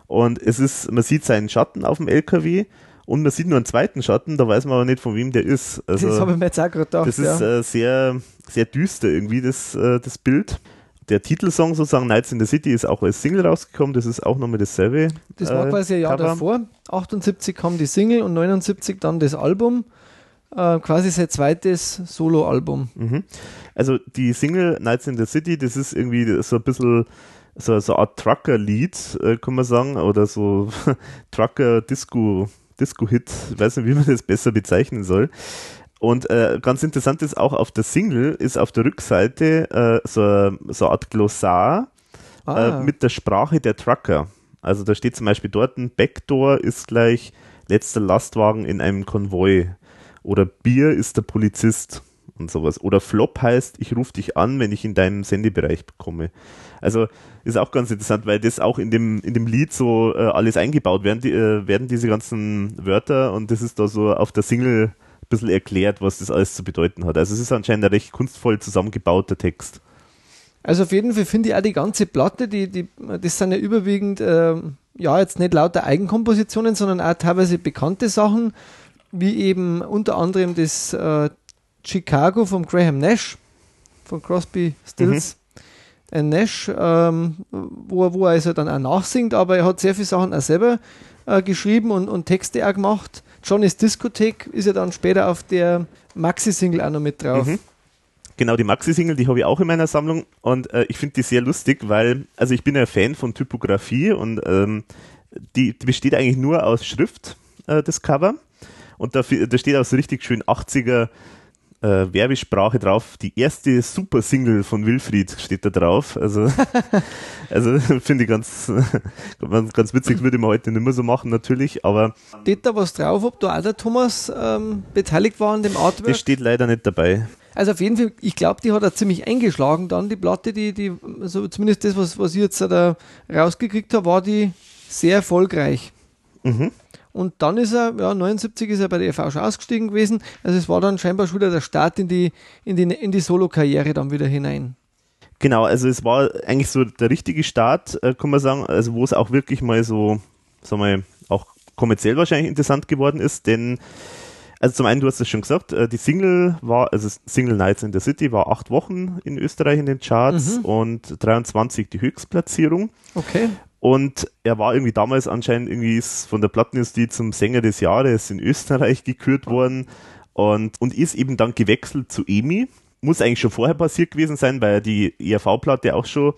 Und es ist, man sieht seinen Schatten auf dem LKW und man sieht nur einen zweiten Schatten, da weiß man aber nicht, von wem der ist. Also, das habe ich mir jetzt auch gerade gedacht. Das ist ja. äh, sehr, sehr düster irgendwie, das, äh, das Bild der Titelsong sozusagen Nights in the City ist auch als Single rausgekommen, das ist auch nochmal dasselbe. Das war äh, quasi ein Jahr Cover. davor. 78 kam die Single und 79 dann das Album. Äh, quasi sein zweites Solo-Album. Mhm. Also die Single Nights in the City, das ist irgendwie so ein bisschen so, so eine Art Trucker-Lied, äh, kann man sagen, oder so Trucker-Disco. Disco-Hit, ich weiß nicht, wie man das besser bezeichnen soll. Und äh, ganz interessant ist auch auf der Single ist auf der Rückseite äh, so, so eine Art Glossar äh, ah. äh, mit der Sprache der Trucker. Also da steht zum Beispiel dort ein Backdoor ist gleich letzter Lastwagen in einem Konvoi. Oder Bier ist der Polizist und sowas. Oder Flop heißt, ich rufe dich an, wenn ich in deinem Sendebereich komme. Also ist auch ganz interessant, weil das auch in dem, in dem Lied so äh, alles eingebaut werden, die, äh, werden diese ganzen Wörter und das ist da so auf der Single bisschen erklärt, was das alles zu bedeuten hat. Also es ist anscheinend ein recht kunstvoll zusammengebauter Text. Also auf jeden Fall finde ich auch die ganze Platte, die, die, das sind ja überwiegend, äh, ja, jetzt nicht lauter Eigenkompositionen, sondern auch teilweise bekannte Sachen, wie eben unter anderem das äh, Chicago von Graham Nash, von Crosby, Stills. Mhm. Ein Nash, ähm, wo, wo er also dann auch nachsingt, aber er hat sehr viele Sachen auch selber äh, geschrieben und, und Texte auch gemacht. Johnny's Diskothek ist ja dann später auf der Maxi-Single auch noch mit drauf. Mhm. Genau, die Maxi-Single, die habe ich auch in meiner Sammlung und äh, ich finde die sehr lustig, weil, also ich bin ja Fan von Typografie und ähm, die, die, besteht eigentlich nur aus Schrift, äh, das Cover. Und da, da steht auch so richtig schön 80er äh, Werbesprache drauf. Die erste Super-Single von Wilfried steht da drauf. Also, also finde ich ganz, ganz witzig, würde man heute nicht mehr so machen natürlich, aber. Steht da was drauf, ob da auch der Thomas ähm, beteiligt war an dem Artwork? Das steht leider nicht dabei. Also auf jeden Fall, ich glaube, die hat er ziemlich eingeschlagen dann, die Platte, die, die, also zumindest das, was, was ich jetzt da rausgekriegt habe, war die sehr erfolgreich. Mhm. Und dann ist er, ja, 79 ist er bei der EV schon ausgestiegen gewesen. Also es war dann scheinbar schon wieder der Start in die, in die, in die Solo-Karriere dann wieder hinein. Genau, also es war eigentlich so der richtige Start, äh, kann man sagen, also wo es auch wirklich mal so, sagen wir, auch kommerziell wahrscheinlich interessant geworden ist, denn Also zum einen, du hast es schon gesagt, äh, die Single war, also Single Nights in the City war acht Wochen in Österreich in den Charts mhm. und 23 die Höchstplatzierung. Okay. Und er war irgendwie damals anscheinend irgendwie von der Plattenindustrie zum Sänger des Jahres in Österreich gekürt worden und, und ist eben dann gewechselt zu EMI. Muss eigentlich schon vorher passiert gewesen sein, weil die ERV-Platte auch schon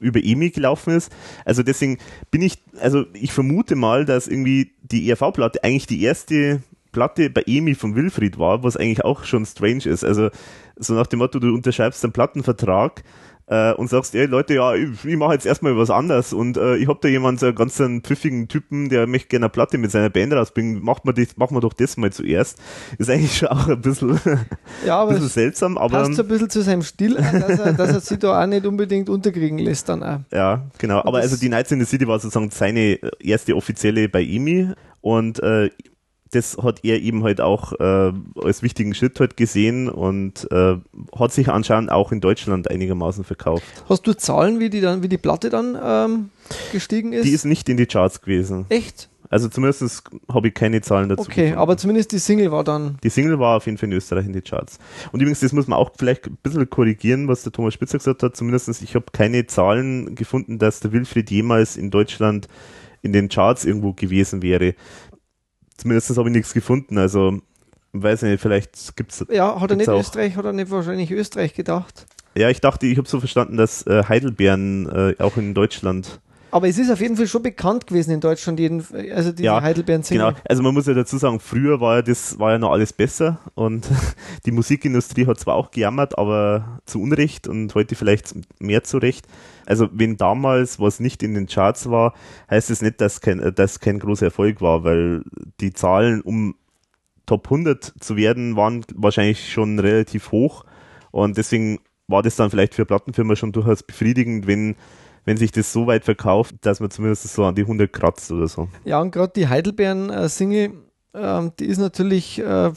über EMI gelaufen ist. Also deswegen bin ich, also ich vermute mal, dass irgendwie die ERV-Platte eigentlich die erste Platte bei EMI von Wilfried war, was eigentlich auch schon strange ist. Also so nach dem Motto, du unterschreibst einen Plattenvertrag äh, und sagst, ey Leute, ja, ich, ich mache jetzt erstmal was anderes und äh, ich hab da jemanden, so einen ganz pfiffigen Typen, der möchte gerne eine Platte mit seiner Band rausbringen, macht man, das, macht man doch das mal zuerst. Ist eigentlich schon auch ein bisschen, ja, aber ein bisschen seltsam, aber... Passt so ein bisschen zu seinem Stil an, dass er, dass er sich da auch nicht unbedingt unterkriegen lässt dann auch. Ja, genau, aber also die Nights in the City war sozusagen seine erste offizielle bei EMI und äh, das hat er eben halt auch äh, als wichtigen Schritt halt gesehen und äh, hat sich anscheinend auch in Deutschland einigermaßen verkauft. Hast du Zahlen, wie die dann, wie die Platte dann ähm, gestiegen ist? Die ist nicht in die Charts gewesen. Echt? Also zumindest habe ich keine Zahlen dazu. Okay, gefunden. aber zumindest die Single war dann. Die Single war auf jeden Fall in Österreich in die Charts. Und übrigens, das muss man auch vielleicht ein bisschen korrigieren, was der Thomas Spitzer gesagt hat. Zumindest ich habe keine Zahlen gefunden, dass der Wilfried jemals in Deutschland in den Charts irgendwo gewesen wäre. Zumindest habe ich nichts gefunden. Also, weiß nicht, vielleicht gibt es. Ja, hat er nicht auch. Österreich, hat er nicht wahrscheinlich Österreich gedacht? Ja, ich dachte, ich habe so verstanden, dass äh, Heidelbeeren äh, auch in Deutschland. Aber es ist auf jeden Fall schon bekannt gewesen in Deutschland, jeden, also diese ja, heidelbeeren -Single. Genau, also man muss ja dazu sagen, früher war ja das war ja noch alles besser und die Musikindustrie hat zwar auch gejammert, aber zu Unrecht und heute vielleicht mehr zu Recht. Also wenn damals was nicht in den Charts war, heißt es das nicht, dass kein, dass kein großer Erfolg war, weil die Zahlen, um Top 100 zu werden, waren wahrscheinlich schon relativ hoch und deswegen war das dann vielleicht für Plattenfirma schon durchaus befriedigend, wenn wenn sich das so weit verkauft, dass man zumindest so an die 100 kratzt oder so. Ja, und gerade die Heidelbeeren-Single, äh, die ist natürlich, äh,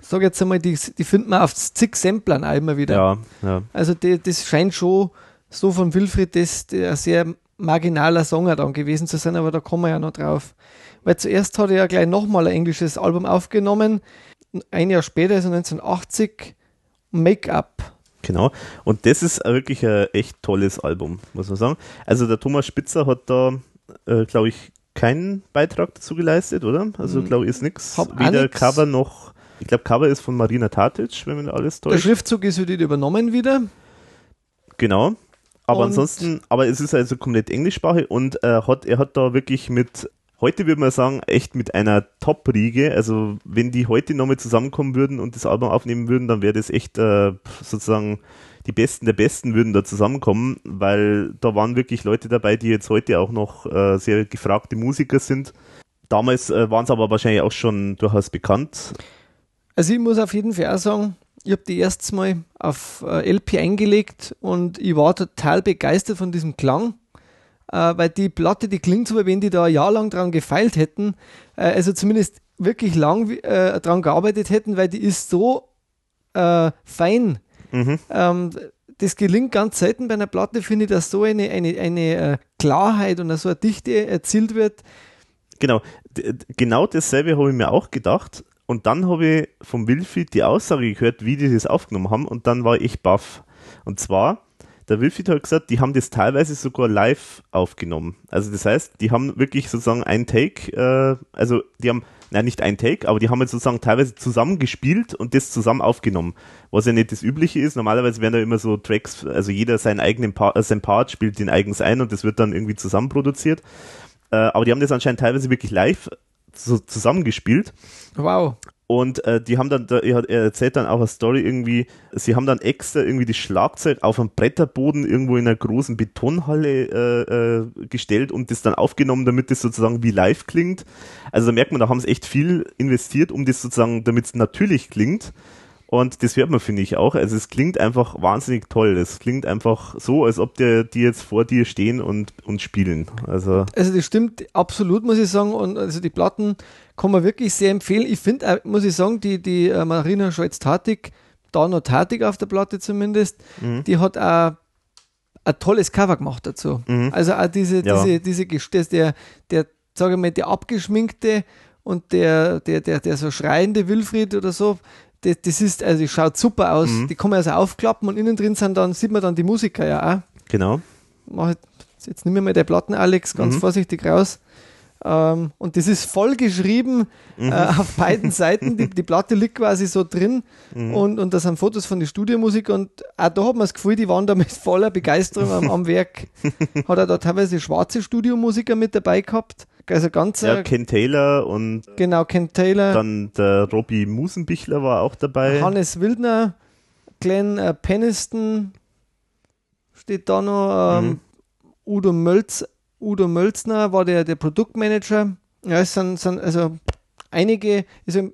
sage jetzt einmal, die, die findet man auf zig Samplern auch immer wieder. Ja, ja. Also die, das scheint schon so von Wilfried das ein sehr marginaler Songer dann gewesen zu sein, aber da kommen wir ja noch drauf. Weil zuerst hat er ja gleich nochmal ein englisches Album aufgenommen, ein Jahr später, also 1980, Make-up. Genau. Und das ist wirklich ein echt tolles Album, muss man sagen. Also der Thomas Spitzer hat da, äh, glaube ich, keinen Beitrag dazu geleistet, oder? Also hm. glaube ich ist nichts. Weder nix. Cover noch. Ich glaube, Cover ist von Marina Tatic, wenn man alles täuscht. Der Schriftzug ist wieder übernommen wieder. Genau. Aber und ansonsten, aber es ist also komplett englischsprachig und äh, hat, er hat da wirklich mit heute würde man sagen, echt mit einer Top-Riege. Also wenn die heute nochmal zusammenkommen würden und das Album aufnehmen würden, dann wäre das echt äh, sozusagen die Besten der Besten würden da zusammenkommen, weil da waren wirklich Leute dabei, die jetzt heute auch noch äh, sehr gefragte Musiker sind. Damals äh, waren es aber wahrscheinlich auch schon durchaus bekannt. Also ich muss auf jeden Fall auch sagen, ich habe die erstes Mal auf äh, LP eingelegt und ich war total begeistert von diesem Klang äh, weil die Platte, die klingt so, wie wenn die da ein Jahr lang dran gefeilt hätten, äh, also zumindest wirklich lang äh, dran gearbeitet hätten, weil die ist so äh, fein. Mhm. Ähm, das gelingt ganz selten bei einer Platte, finde ich, dass so eine, eine, eine äh, Klarheit und so eine Dichte erzielt wird. Genau, D genau dasselbe habe ich mir auch gedacht. Und dann habe ich vom Wilfried die Aussage gehört, wie die das aufgenommen haben, und dann war ich baff. Und zwar, der Wilfried hat gesagt, die haben das teilweise sogar live aufgenommen. Also das heißt, die haben wirklich sozusagen ein Take, äh, also die haben, nein, nicht ein Take, aber die haben jetzt sozusagen teilweise zusammen gespielt und das zusammen aufgenommen. Was ja nicht das Übliche ist. Normalerweise werden da immer so Tracks, also jeder seinen eigenen Part, äh, sein Part spielt den eigens ein und das wird dann irgendwie zusammen produziert. Äh, aber die haben das anscheinend teilweise wirklich live so zusammengespielt. Wow. Und äh, die haben dann, er, er erzählt dann auch eine Story irgendwie, sie haben dann extra irgendwie das Schlagzeug auf einem Bretterboden irgendwo in einer großen Betonhalle äh, äh, gestellt und das dann aufgenommen, damit das sozusagen wie live klingt. Also da merkt man, da haben sie echt viel investiert, um das sozusagen, damit es natürlich klingt. Und das hört man, finde ich, auch. Also es klingt einfach wahnsinnig toll. Es klingt einfach so, als ob der, die jetzt vor dir stehen und, und spielen. Also, also das stimmt absolut, muss ich sagen. Und also die Platten kann man wirklich sehr empfehlen. Ich finde, muss ich sagen, die, die äh, Marina Scholz-Tatik, da noch Tatik auf der Platte zumindest, mhm. die hat auch ein tolles Cover gemacht dazu. Mhm. Also auch diese, ja. diese, diese, der, der, sage ich mal, der abgeschminkte und der, der, der, der so schreiende Wilfried oder so, das, das ist, also schaut super aus. Mhm. Die kann man also aufklappen und innen drin sind dann, sieht man dann die Musiker ja auch. Genau. Mach ich, jetzt nimm mir mal der Platten, Alex, ganz Mhm. vorsichtig raus. Ähm, und das ist voll geschrieben Mhm. äh, auf beiden Seiten. Die, die Platte liegt quasi so drin Mhm. und, und da sind Fotos von den Studiomusikern und auch da hat man das Gefühl, die waren da mit voller Begeisterung am, am Werk. Hat er da teilweise schwarze Studiomusiker mit dabei gehabt. Also ganz, Ja, Ken Taylor und genau, Ken Taylor, dann der Robbie Musenbichler war auch dabei. Hannes Wildner, Glenn äh, Peniston steht da noch, ähm, Mhm. Udo, Mölz, Udo Mölzner war der, der Produktmanager. Ja, es sind, sind also einige, also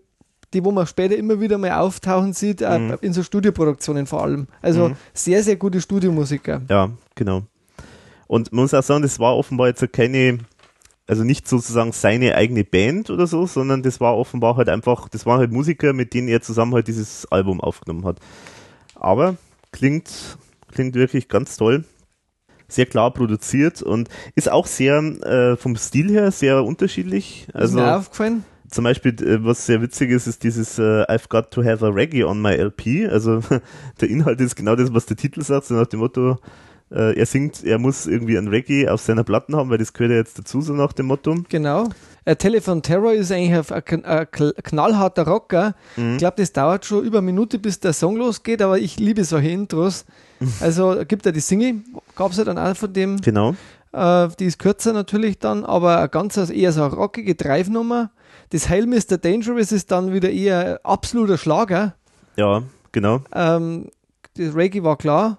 die, wo man später immer wieder mal auftauchen sieht, äh, Mhm. in so Studioproduktionen vor allem. Also Mhm. sehr, sehr gute Studiomusiker. Ja, genau. Und man muss auch sagen, das war offenbar jetzt keine, also nicht sozusagen seine eigene Band oder so, sondern das war offenbar halt einfach, das waren halt Musiker, mit denen er zusammen halt dieses Album aufgenommen hat. Aber klingt, klingt wirklich ganz toll. Sehr klar produziert und ist auch sehr äh, vom Stil her sehr unterschiedlich. ist Also mir aufgefallen. zum Beispiel, äh, was sehr witzig ist, ist dieses äh, I've got to have a Reggae on my LP. Also der Inhalt ist genau das, was der Titel sagt, so nach dem Motto, er singt, er muss irgendwie ein Reggae auf seiner Platten haben, weil das gehört ja jetzt dazu, so nach dem Motto. Genau. Äh, Telephone Terror ist eigentlich ein, ein, knallharter Rocker. Mhm. Ich glaube, das dauert schon über eine Minute, bis der Song losgeht, aber ich liebe solche Intros. Also gibt er die Single, gab es ja dann auch von dem, Genau. äh, die ist kürzer natürlich dann, aber ein ganz eher so eine rockige Drive-Nummer. Das Hail Mr. Dangerous ist dann wieder eher ein absoluter Schlager. Ja, genau. Ähm, das Reggae war klar.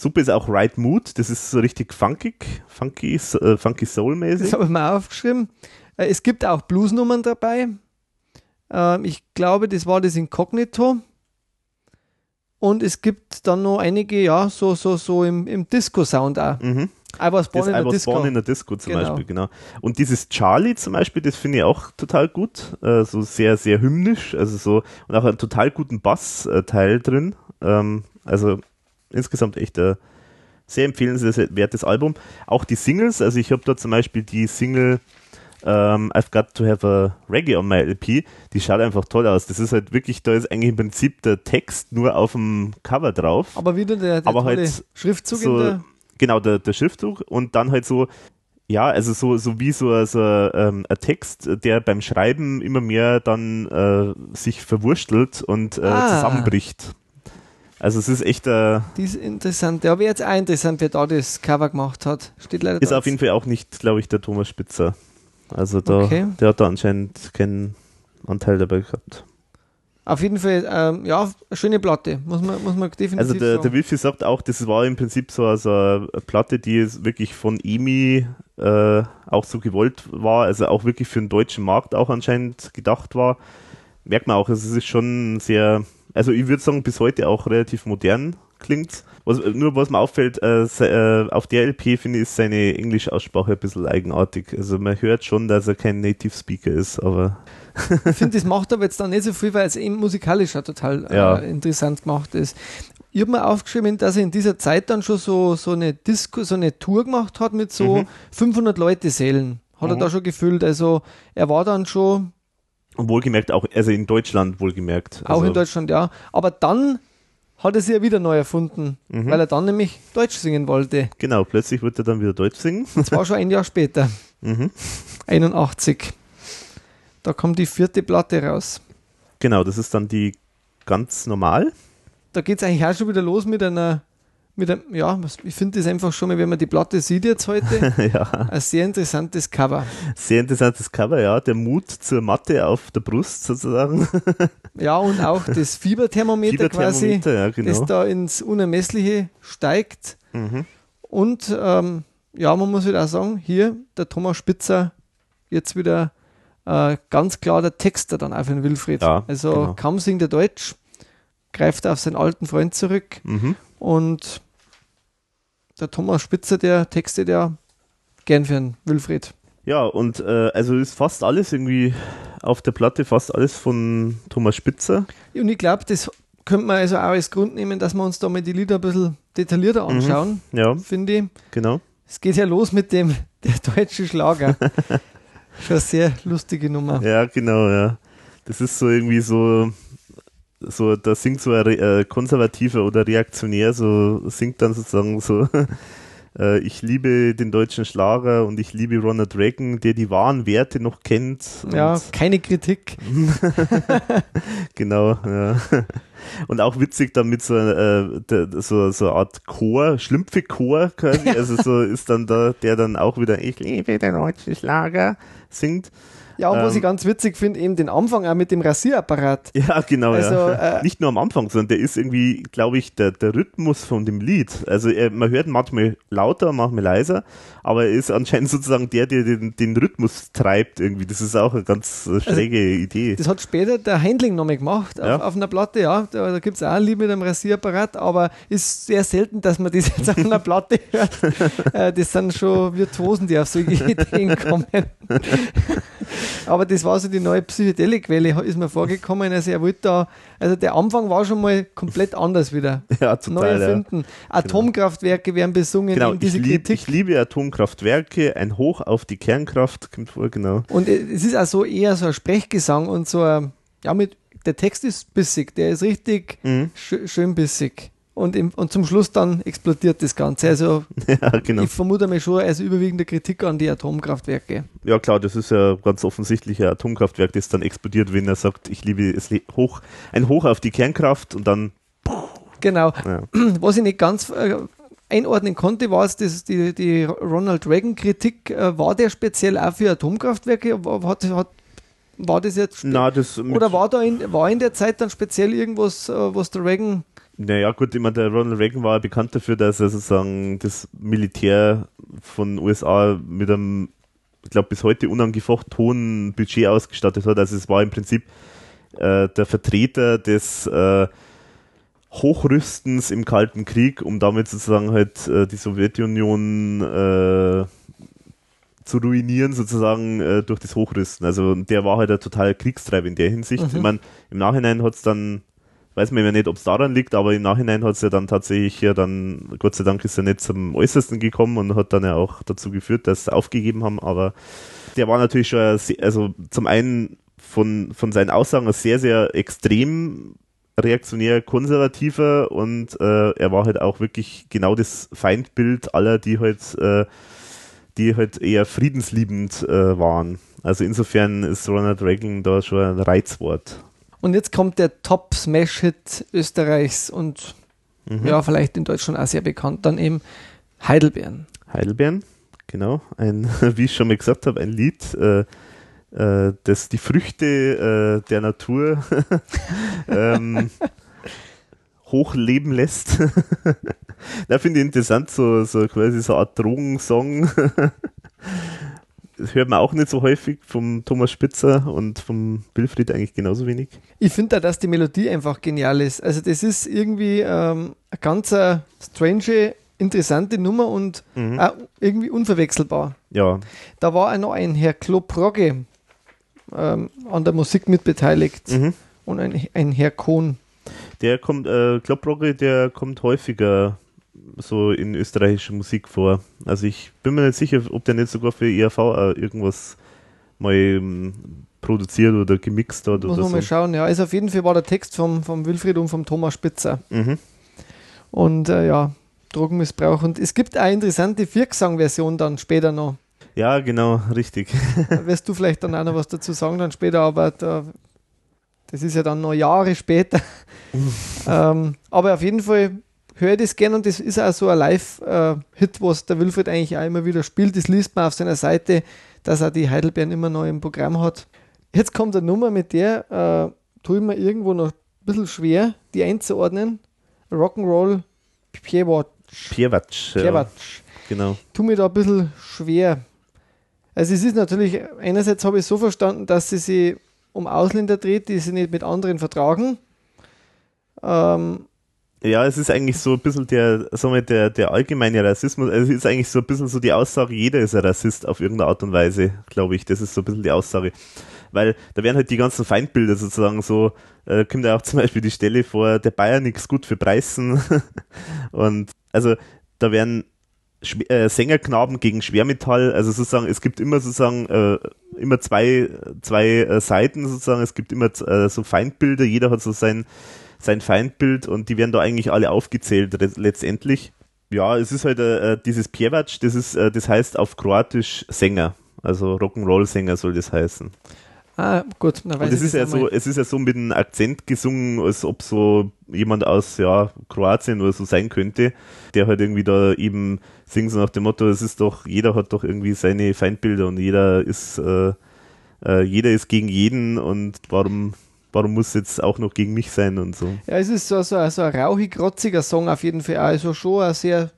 Super ist auch Right Mood, das ist so richtig funkig, funky, äh, funky Soul-mäßig. Das habe ich mir aufgeschrieben. Äh, es gibt auch Bluesnummern dabei. Ähm, ich glaube, das war das Inkognito. Und es gibt dann noch einige, ja, so, so, so im, im Disco-Sound auch. Mhm. I was born Das in I was Disco. born in a Disco zum Genau. Beispiel, genau. Und dieses Charlie zum Beispiel, das finde ich auch total gut. Äh, so sehr, sehr hymnisch, also so, und auch einen total guten Bass-Teil drin. Ähm, also insgesamt echt ein sehr empfehlenswertes Album. Auch die Singles, also ich habe da zum Beispiel die Single ähm, I've Got to Have a Reggae on my LP, die schaut einfach toll aus. Das ist halt wirklich, da ist eigentlich im Prinzip der Text nur auf dem Cover drauf. Aber wieder der, der Aber halt Schriftzug so, in der. genau, der, der Schriftzug und dann halt so, ja, also so, so wie so, so ähm, ein Text, der beim Schreiben immer mehr dann äh, sich verwurstelt und äh, Ah. zusammenbricht. Also es ist echt, äh, Die ist interessant. Der wäre jetzt auch interessant, wer da das Cover gemacht hat. Steht leider ist auf jeden Fall auch nicht, glaube ich, der Thomas Spitzer. Also da, Okay. der hat da anscheinend keinen Anteil dabei gehabt. Auf jeden Fall, ähm, ja, schöne Platte. Muss man, muss man definitiv Also der, sagen. der Wilfi sagt auch, das war im Prinzip so also eine Platte, die es wirklich von EMI äh, auch so gewollt war, also auch wirklich für den deutschen Markt auch anscheinend gedacht war. Merkt man auch, also es ist schon sehr, also ich würde sagen, bis heute auch relativ modern klingt. Was, nur was mir auffällt, äh, äh, auf der LP finde ich ist seine Englischaussprache ein bisschen eigenartig. Also man hört schon, dass er kein Native Speaker ist, aber Ich finde, das macht aber jetzt dann nicht so viel, weil es eben musikalisch auch total Ja. äh, interessant gemacht ist. Ich habe mir aufgeschrieben, dass er in dieser Zeit dann schon so, so eine Disco, so eine Tour gemacht hat mit so Mhm. 500 Leute Sälen. Hat er Mhm. da schon gefüllt. Also er war dann schon, und wohlgemerkt auch, also in Deutschland wohlgemerkt. auch also, in Deutschland, ja. Aber dann hat er sich ja wieder neu erfunden, Mhm. weil er dann nämlich Deutsch singen wollte. Genau, plötzlich wird er dann wieder Deutsch singen. Und zwar schon ein Jahr später, Mhm. 81. Da kommt die vierte Platte raus. Genau, das ist dann die ganz normal. da geht es eigentlich auch schon wieder los mit einer, mit einem, ja, ich finde das einfach schon mal, wenn man die Platte sieht jetzt heute, ja, ein sehr interessantes Cover. sehr interessantes Cover, ja. Der Mut zur Matte auf der Brust sozusagen. Ja, und auch das Fieberthermometer, quasi, Fieberthermometer, ja, genau. das da ins Unermessliche steigt. Mhm. Und ähm, ja, man muss wieder auch sagen, hier der Thomas Spitzer jetzt wieder äh, ganz klar der Texter dann auf den Wilfried. Ja, also genau. kaum singt er Deutsch, greift auf seinen alten Freund zurück Mhm. und der Thomas Spitzer, der textet ja gern für den Wilfried. Ja, und äh, also ist fast alles irgendwie auf der Platte, fast alles von Thomas Spitzer. Und ich glaube, das könnte man also auch als Grund nehmen, dass wir uns da mal die Lieder ein bisschen detaillierter Mhm. anschauen, Ja, finde ich. genau. Es geht ja los mit dem der deutsche Schlager. Schon eine sehr lustige Nummer. Ja, genau, ja. Das ist so irgendwie so, so, da singt so ein äh, Konservativer oder Reaktionär, so singt dann sozusagen so, äh, ich liebe den deutschen Schlager und ich liebe Ronald Reagan, der die wahren Werte noch kennt. Ja, keine Kritik. genau, ja. Und auch witzig dann mit so, äh, so, so eine Art Chor, Schlümpfe-Chor quasi. Also so ist dann da, der dann auch wieder, ich liebe den deutschen Schlager singt. Ja, und was Ähm. ich ganz witzig finde, eben den Anfang auch mit dem Rasierapparat. Ja, genau. Also, ja. äh, Nicht nur am Anfang, sondern der ist irgendwie, glaube ich, der, der Rhythmus von dem Lied. Also er, man hört manchmal lauter, manchmal leiser, aber er ist anscheinend sozusagen der, der den, den Rhythmus treibt irgendwie. Das ist auch eine ganz äh, schräge Idee. Das hat später der Heindling nochmal gemacht auf, Ja. auf einer Platte, ja. Da, da gibt es auch ein Lied mit einem Rasierapparat, aber ist sehr selten, dass man das jetzt auf einer Platte hört. äh, das sind schon Virtuosen, die auf solche Ideen kommen. Aber das war so die neue Psychedelik-Welle, ist mir vorgekommen. Also er wollte da, also der Anfang war schon mal komplett anders wieder. Ja, Neu total. Ja. erfinden. Atomkraftwerke werden besungen, Genau, eben ich, diese lieb, Kritik. ich liebe Atomkraftwerke, ein Hoch auf die Kernkraft, kommt vor, genau. Und es ist auch so eher so ein Sprechgesang und so ein, ja, mit, der Text ist bissig, der ist richtig Mhm. schö schön bissig. Und, im, und zum Schluss dann explodiert das Ganze. Also Ja, genau. ich vermute mal schon als überwiegende Kritik an die Atomkraftwerke. Ja klar, das ist ja ganz offensichtlich ein Atomkraftwerk, das dann explodiert, wenn er sagt, ich liebe es hoch, ein Hoch auf die Kernkraft und dann, Genau. ja. Was ich nicht ganz äh, einordnen konnte, war es, dass die, die Ronald Reagan-Kritik, äh, war der speziell auch für Atomkraftwerke? War, hat, hat, war das jetzt Na, das oder war da in, war in der Zeit dann speziell irgendwas, äh, was der Reagan Naja, gut, ich meine, der Ronald Reagan war bekannt dafür, dass er sozusagen das Militär von USA mit einem, ich glaube, bis heute unangefochten hohen Budget ausgestattet hat. Also es war im Prinzip äh, der Vertreter des äh, Hochrüstens im Kalten Krieg, um damit sozusagen halt äh, die Sowjetunion äh, zu ruinieren, sozusagen äh, durch das Hochrüsten. Also der war halt ein total Kriegstreiber in der Hinsicht. Mhm. Ich meine, im Nachhinein hat es dann weiß man ja nicht, ob es daran liegt, aber im Nachhinein hat es ja dann tatsächlich ja dann, Gott sei Dank ist er nicht zum Äußersten gekommen und hat dann ja auch dazu geführt, dass sie aufgegeben haben, aber der war natürlich schon, also zum einen von, von seinen Aussagen ein sehr, sehr extrem reaktionär konservativer und äh, er war halt auch wirklich genau das Feindbild aller, die halt, äh, die halt eher friedensliebend äh, waren. Also insofern ist Ronald Reagan da schon ein Reizwort. Und jetzt kommt der Top-Smash-Hit Österreichs und Mhm. ja, vielleicht in Deutschland auch sehr bekannt, dann eben Heidelbeeren. Heidelbeeren, genau. Ein, wie ich schon mal gesagt habe, ein Lied, äh, äh, das die Früchte äh, der Natur ähm, hochleben lässt. da finde ich interessant, so, so quasi so eine Art Drogensong. Das hört man auch nicht so häufig vom Thomas Spitzer und vom Wilfried eigentlich genauso wenig. Ich finde da, dass die Melodie einfach genial ist. Also das ist irgendwie ähm, eine ganz äh, strange, interessante Nummer und Mhm. irgendwie unverwechselbar. Ja, Da war auch noch ein Herr Kloprogge ähm, an der Musik mitbeteiligt mhm. und ein, ein Herr Kohn. Der kommt, äh, Klopprogge, der kommt häufiger so in österreichischer Musik vor. Also ich bin mir nicht sicher, ob der nicht sogar für ERV auch irgendwas mal ähm, produziert oder gemixt hat Muss oder man so. mal schauen. Ja, also auf jeden Fall war der Text vom, vom Wilfried und vom Thomas Spitzer. Mhm. Und äh, ja, Drogenmissbrauch. Und es gibt eine interessante Viergesang-Version dann später noch. Ja, genau, richtig. Da wirst du vielleicht dann auch noch was dazu sagen, dann später, aber da, das ist ja dann noch Jahre später. ähm, aber auf jeden Fall höre ich das gerne und das ist auch so ein Live-Hit, was der Wilfried eigentlich auch immer wieder spielt. Das liest man auf seiner Seite, dass er die Heidelbeeren immer noch im Programm hat. Jetzt kommt eine Nummer, mit der äh, tue ich mir irgendwo noch ein bisschen schwer, die einzuordnen. Rock'n'Roll Piewatch. Pierwatsch. Ja, genau. tue mir da ein bisschen schwer. Also es ist natürlich, einerseits habe ich so verstanden, dass sie sich um Ausländer dreht, die sie nicht mit anderen vertragen. Ähm, Ja, es ist eigentlich so ein bisschen der, sagen wir, der, der allgemeine Rassismus, also es ist eigentlich so ein bisschen so die Aussage, jeder ist ein Rassist auf irgendeine Art und Weise, glaube ich. Das ist so ein bisschen die Aussage. Weil da werden halt die ganzen Feindbilder sozusagen so, äh, kommt ja auch zum Beispiel die Stelle vor, der Bayern nichts gut für Preisen. und also da werden Schw äh, Sängerknaben gegen Schwermetall. Also sozusagen, es gibt immer sozusagen äh, immer zwei, zwei äh, Seiten sozusagen. Es gibt immer äh, so Feindbilder. Jeder hat so sein, sein Feindbild und die werden da eigentlich alle aufgezählt letztendlich. Ja, es ist halt äh, dieses Pjevac, das ist, äh, das heißt auf Kroatisch Sänger. Also Rock'n'Roll-Sänger soll das heißen. Ah, gut. Dann weiß und es ist ja so, es ist ja so mit einem Akzent gesungen, als ob so jemand aus ja, Kroatien oder so sein könnte, der halt irgendwie da eben singt so nach dem Motto, es ist doch, jeder hat doch irgendwie seine Feindbilder und jeder ist, äh, äh, jeder ist gegen jeden und warum, warum muss es jetzt auch noch gegen mich sein und so. Ja, es ist so, so, so ein rauchig, rotziger Song auf jeden Fall, also schon sehr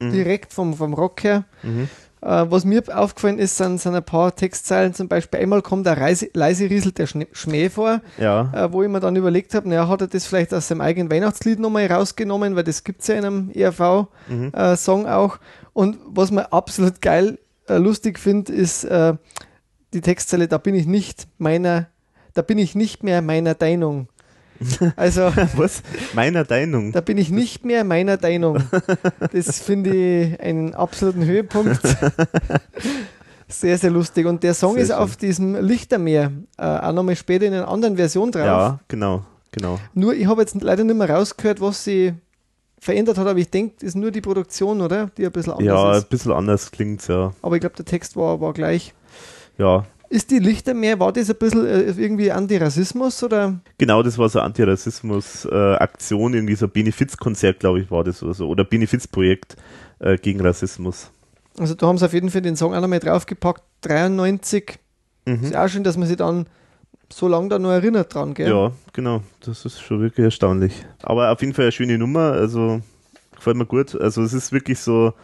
mhm. direkt vom, vom Rock her. Mhm. Äh, was mir aufgefallen ist, sind, sind ein paar Textzeilen. Zum Beispiel einmal kommt der Reise, leise rieselt der Schmäh vor, ja. äh, wo ich mir dann überlegt habe, naja, hat er das vielleicht aus seinem eigenen Weihnachtslied nochmal rausgenommen, weil das gibt es ja in einem ERV-Song mhm. äh, auch. Und was man absolut geil, äh, lustig finde, ist äh, die Textzeile, da bin ich nicht meiner, da bin ich nicht mehr meiner Deinung. Also, was? Meiner Deinung. Da bin ich nicht mehr meiner Deinung. Das finde ich einen absoluten Höhepunkt. Sehr, sehr lustig. Und der Song sehr ist schön. auf diesem Lichtermeer äh, auch nochmal später in einer anderen Version drauf. Ja, genau, genau. Nur, ich habe jetzt leider nicht mehr rausgehört, was sie verändert hat, aber ich denke, ist nur die Produktion, oder? Die ein bisschen anders ja, ist. Ja, ein bisschen anders klingt ja. Aber ich glaube, der Text war, war gleich. Ja, ist die Lichtermeer, war das ein bisschen äh, irgendwie Antirassismus oder? Genau, das war so Antirassismus-Aktion, äh, irgendwie so ein Benefizkonzert, glaube ich, war das oder so. Oder Benefizprojekt äh, gegen Rassismus. Also da haben sie auf jeden Fall den Song auch nochmal draufgepackt, 93. Mhm. Ist auch schön, dass man sich dann so lange da noch erinnert dran, gell? Ja, genau. Das ist schon wirklich erstaunlich. Aber auf jeden Fall eine schöne Nummer, also gefällt mir gut. Also es ist wirklich so,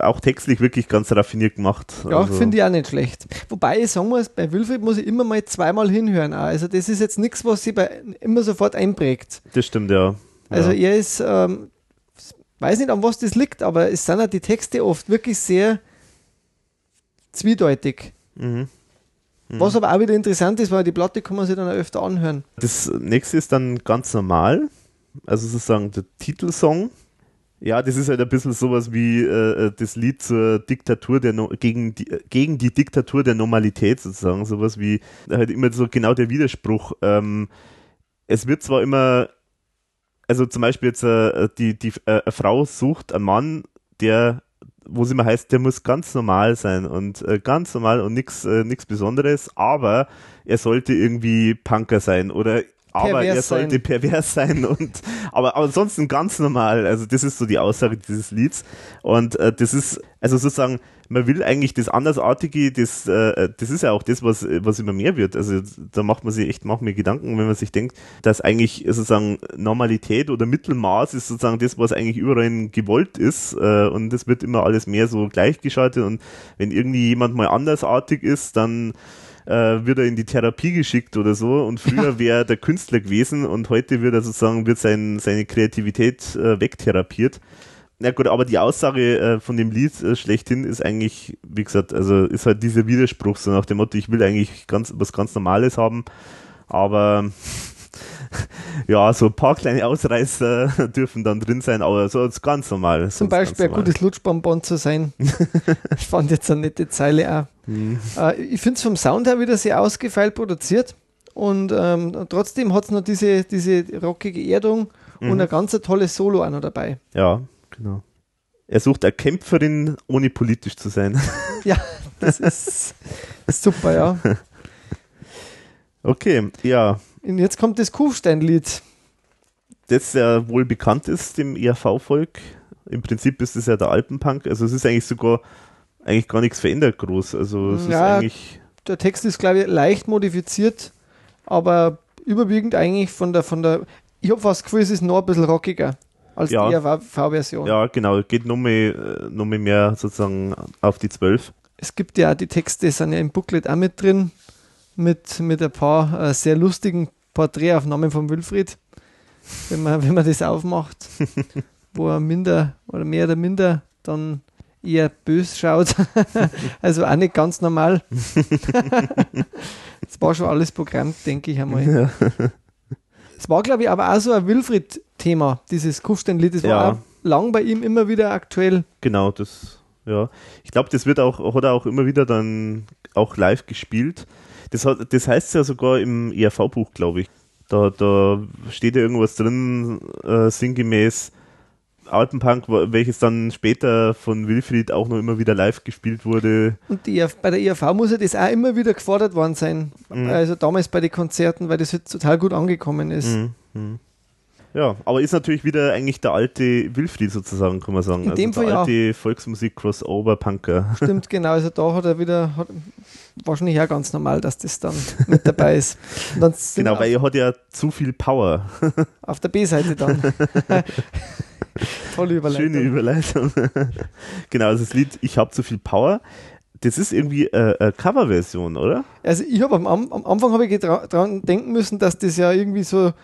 auch textlich wirklich ganz raffiniert gemacht. Ja, also. finde ich auch nicht schlecht. Wobei ich sagen muss, bei Wilfried muss ich immer mal zweimal hinhören. Auch. Also das ist jetzt nichts, was sich bei, immer sofort einprägt. Das stimmt, ja. Also ja. er ist, ähm, weiß nicht, an was das liegt, aber es sind ja die Texte oft wirklich sehr zweideutig. Mhm. Mhm. Was aber auch wieder interessant ist, weil die Platte kann man sich dann auch öfter anhören. Das nächste ist dann ganz normal, also sozusagen der Titelsong ja, das ist halt ein bisschen sowas wie äh, äh, das Lied zur Diktatur der no gegen, die, äh, gegen die Diktatur der Normalität sozusagen. Sowas wie halt immer so genau der Widerspruch. Ähm, es wird zwar immer, also zum Beispiel jetzt äh, die, die äh, eine Frau sucht einen Mann, der, wo es immer heißt, der muss ganz normal sein und äh, ganz normal und nichts äh, Besonderes, aber er sollte irgendwie Punker sein oder aber er sollte sein. pervers sein und aber, aber ansonsten ganz normal. Also das ist so die Aussage dieses Lieds und äh, das ist also sozusagen man will eigentlich das Andersartige, das, äh, das ist ja auch das, was, was immer mehr wird. Also da macht man sich echt, macht mir Gedanken, wenn man sich denkt, dass eigentlich sozusagen Normalität oder Mittelmaß ist sozusagen das, was eigentlich überall gewollt ist äh, und das wird immer alles mehr so gleichgeschaltet und wenn irgendwie jemand mal andersartig ist, dann äh, wird er in die Therapie geschickt oder so. Und früher wäre der Künstler gewesen und heute wird er sozusagen, wird sein, seine Kreativität äh, wegtherapiert. Na gut, aber die Aussage äh, von dem Lied äh, schlechthin ist eigentlich, wie gesagt, also ist halt dieser Widerspruch so nach dem Motto, ich will eigentlich ganz was ganz Normales haben, aber ja, so ein paar kleine Ausreißer dürfen dann drin sein, aber so als ganz normal. Zum Beispiel ein gutes Lutschbonbon zu sein. ich fand jetzt eine nette Zeile auch. Mhm. Äh, ich finde es vom Sound her wieder sehr ausgefeilt produziert und ähm, trotzdem hat es noch diese, diese rockige Erdung mhm. und ein ganz tolles Solo auch noch dabei. Ja, genau. Er sucht eine Kämpferin, ohne politisch zu sein. ja, das ist super, ja. Okay, ja. Und jetzt kommt das Kufstein-Lied. Das ja wohl bekannt ist dem ERV-Volk. Im Prinzip ist es ja der Alpenpunk. Also es ist eigentlich sogar eigentlich gar nichts verändert groß. Also es ja, ist eigentlich. Der Text ist, glaube ich, leicht modifiziert, aber überwiegend eigentlich von der, von der. Ich habe fast das Gefühl, es ist noch ein bisschen rockiger als ja, die ERV-Version. Ja, genau, geht noch mehr, noch mehr sozusagen auf die 12. Es gibt ja die Texte, sind ja im Booklet auch mit drin, mit, mit ein paar äh, sehr lustigen Porträtaufnahmen von Wilfried, wenn man, wenn man das aufmacht, wo er minder oder mehr oder minder dann eher bös schaut. also auch nicht ganz normal. das war schon alles Programm, denke ich einmal. Es war, glaube ich, aber auch so ein Wilfried-Thema, dieses Kufsteinlied. Das ja. war auch lang bei ihm immer wieder aktuell. Genau, das, ja. Ich glaube, das wird auch, hat er auch immer wieder dann auch live gespielt. Das, hat, das heißt ja sogar im ERV-Buch, glaube ich. Da, da steht ja irgendwas drin, äh, sinngemäß Alpenpunk, welches dann später von Wilfried auch noch immer wieder live gespielt wurde. Und die, bei der ERV muss ja das auch immer wieder gefordert worden sein. Mhm. Also damals bei den Konzerten, weil das jetzt total gut angekommen ist. Mhm. Ja, aber ist natürlich wieder eigentlich der alte Wilfried sozusagen, kann man sagen. In also dem Fall der alte ja. Volksmusik-Crossover-Punker. Stimmt, genau. Also da hat er wieder, hat, wahrscheinlich auch ganz normal, dass das dann mit dabei ist. genau, weil er hat ja zu viel Power. Auf der B-Seite dann. Tolle Überleitung. Schöne Überleitung. genau, also das Lied Ich habe zu viel Power das ist irgendwie eine, eine Coverversion, oder? Also ich habe am, am, Anfang habe ich dran denken müssen, dass das ja irgendwie so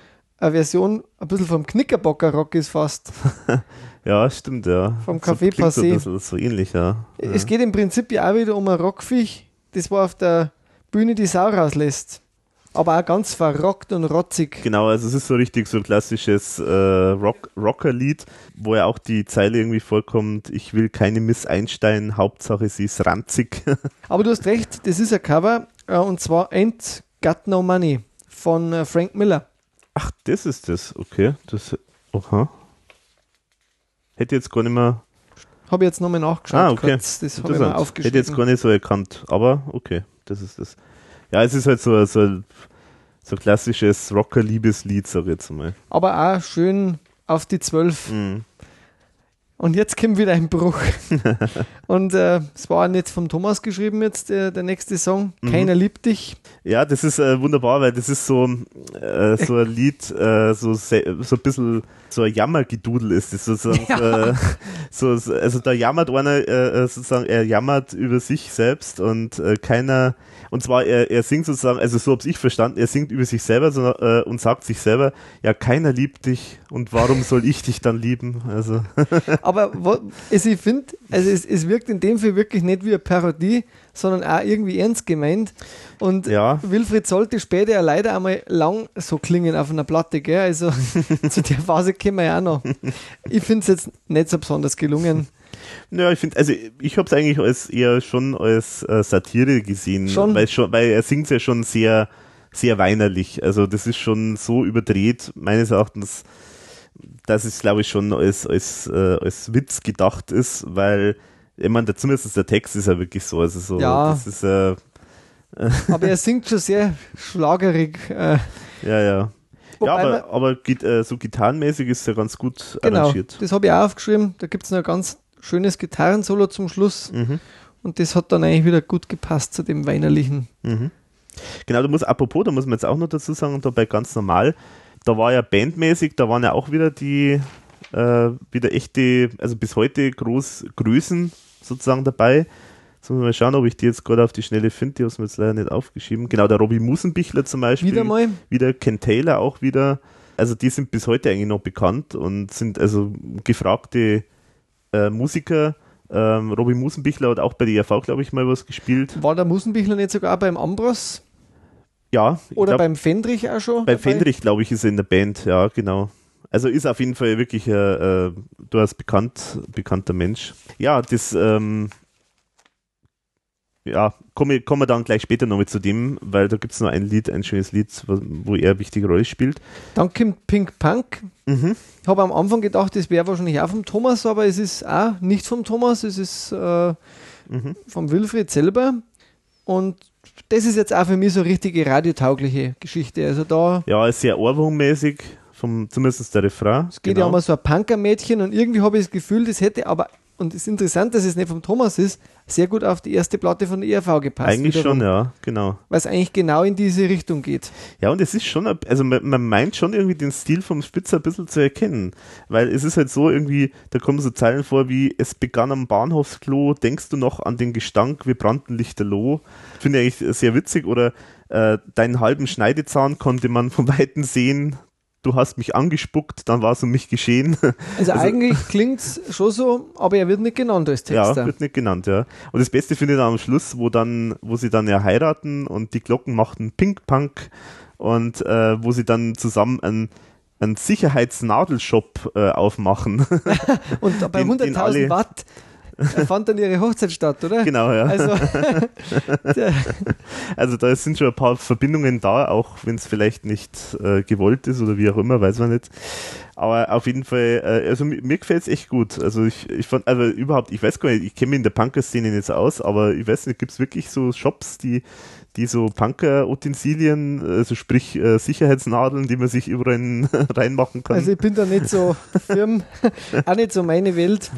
eine Version ein bisschen vom Knickerbocker Rock ist fast. ja, stimmt, ja. Vom Café so Passé. So, so ähnlich, ja. Es geht im Prinzip ja auch wieder um ein Rockviech, das war auf der Bühne die Sau rauslässt. Aber auch ganz verrockt und rotzig. Genau, also es ist so richtig so ein klassisches äh, Rock Rocker-Lied, wo ja auch die Zeile irgendwie vorkommt, ich will keine Miss Einstein, Hauptsache sie ist ranzig. Aber du hast recht, das ist ein Cover äh, und zwar Ain't Got No Money von äh, Frank Miller. Ach, das ist das, okay. Das, aha. Hätte jetzt gar nicht mehr. Habe ich jetzt nochmal nachgeschaut. Ah, okay. Kurz. Das habe ich mal aufgeschrieben. Hätte jetzt gar nicht so erkannt, aber okay, das ist das. Ja, es ist halt so, so, so klassisches Rocker-Liebeslied, sag ich jetzt mal. Aber auch schön auf die Zwölf. Mhm. Und jetzt kommt wieder ein Bruch. und äh, es war nicht vom Thomas geschrieben jetzt, der, der nächste Song. Mhm. Keiner liebt dich. Ja, das ist äh, wunderbar, weil das ist so, äh, so ein Lied, äh, so, so ein bisschen so ein Jammergedudel ist. Das sozusagen ja. äh, so, also da jammert einer äh, äh, sozusagen, er jammert über sich selbst und äh, keiner und zwar, er, er singt sozusagen, also so habe ich verstanden, er singt über sich selber so, äh, und sagt sich selber, ja, keiner liebt dich und warum soll ich dich dann lieben? Also. Aber wo, also ich finde, also es, es wirkt in dem Fall wirklich nicht wie eine Parodie, sondern auch irgendwie ernst gemeint. Und ja. Wilfried sollte später ja leider einmal lang so klingen auf einer Platte, gell? Also zu der Phase kommen wir ja auch noch. Ich finde es jetzt nicht so besonders gelungen. Ja, ich finde, also ich habe es eigentlich als eher schon als äh, Satire gesehen, schon? Weil, schon, weil er singt ja schon sehr, sehr weinerlich. Also das ist schon so überdreht, meines Erachtens, dass es, glaube ich, schon als, als, äh, als Witz gedacht ist, weil, ich meine, zumindest der Text ist ja wirklich so. Also so, ja. das ist äh, Aber er singt schon sehr schlagerig. Äh. Ja, ja. ja, aber, aber äh, so gitarrenmäßig ist er ganz gut genau, arrangiert. Das habe ich auch aufgeschrieben. Da gibt es noch ganz schönes Gitarrensolo zum Schluss. Mhm. Und das hat dann eigentlich wieder gut gepasst zu dem weinerlichen. Mhm. Genau, da muss, apropos, da muss man jetzt auch noch dazu sagen, dabei ganz normal, da war ja bandmäßig, da waren ja auch wieder die, äh, wieder echte, also bis heute groß Größen sozusagen dabei. Jetzt muss man mal schauen, ob ich die jetzt gerade auf die Schnelle finde, die habe ich mir jetzt leider nicht aufgeschrieben. Genau, der Robbie Musenbichler zum Beispiel. Wieder mal. Wieder Ken Taylor auch wieder. Also die sind bis heute eigentlich noch bekannt und sind also gefragte äh, Musiker. Ähm, Robin Musenbichler hat auch bei der ERV, glaube ich, mal was gespielt. War der Musenbichler nicht sogar beim Ambros? Ja. Oder glaub, beim Fendrich auch schon? Bei Fendrich, glaube ich, ist er in der Band, ja, genau. Also ist auf jeden Fall wirklich äh, äh, du hast bekannt, bekannter Mensch. Ja, das ähm, ja, komme komm wir dann gleich später nochmal zu dem, weil da gibt es noch ein Lied, ein schönes Lied, wo er eine wichtige Rolle spielt. Dann kommt Pink Punk. Mhm. Ich habe am Anfang gedacht, das wäre wahrscheinlich auch vom Thomas, aber es ist auch nicht vom Thomas, es ist äh, mhm. vom Wilfried selber. Und das ist jetzt auch für mich so eine richtige radiotaugliche Geschichte. Also da. Ja, ist sehr ohrwurmmäßig, vom, zumindest der Refrain. Es geht genau. ja um so ein Punker-Mädchen und irgendwie habe ich das Gefühl, das hätte aber und es ist interessant, dass es nicht vom Thomas ist, sehr gut auf die erste Platte von der ERV gepasst. Eigentlich wiederum, schon, ja, genau. Weil es eigentlich genau in diese Richtung geht. Ja, und es ist schon, also man, man, meint schon irgendwie den Stil vom Spitzer ein bisschen zu erkennen. Weil es ist halt so irgendwie, da kommen so Zeilen vor wie, es begann am Bahnhofsklo, denkst du noch an den Gestank, wir brannten lichterloh. Finde ich eigentlich sehr witzig. Oder äh, deinen halben Schneidezahn konnte man von Weitem sehen, du hast mich angespuckt, dann war es um mich geschehen. Also, also eigentlich klingt es schon so, aber er wird nicht genannt als Texter. Ja, wird nicht genannt, ja. Und das Beste finde ich dann am Schluss, wo dann, wo sie dann ja heiraten und die Glocken machten Pink Punk und äh, wo sie dann zusammen ein einen Sicherheitsnadelshop äh, aufmachen. Und bei Den- den alle- 100.000 Watt äh, fand dann ihre Hochzeit statt, oder? genau, ja. Also, Also da sind schon ein paar Verbindungen da, auch wenn es vielleicht nicht äh, gewollt ist oder wie auch immer, weiß man nicht. Aber auf jeden Fall, äh, also mir, mir gefällt es echt gut. Also ich, ich fand, also überhaupt, ich weiß gar nicht, ich kenne mich in der Punker-Szene so aus, aber ich weiß nicht, gibt es wirklich so Shops, die die so Punker-Utensilien, also sprich äh, Sicherheitsnadeln, die man sich überall in- reinmachen kann. also ich bin da nicht so firm, auch nicht so meine Welt.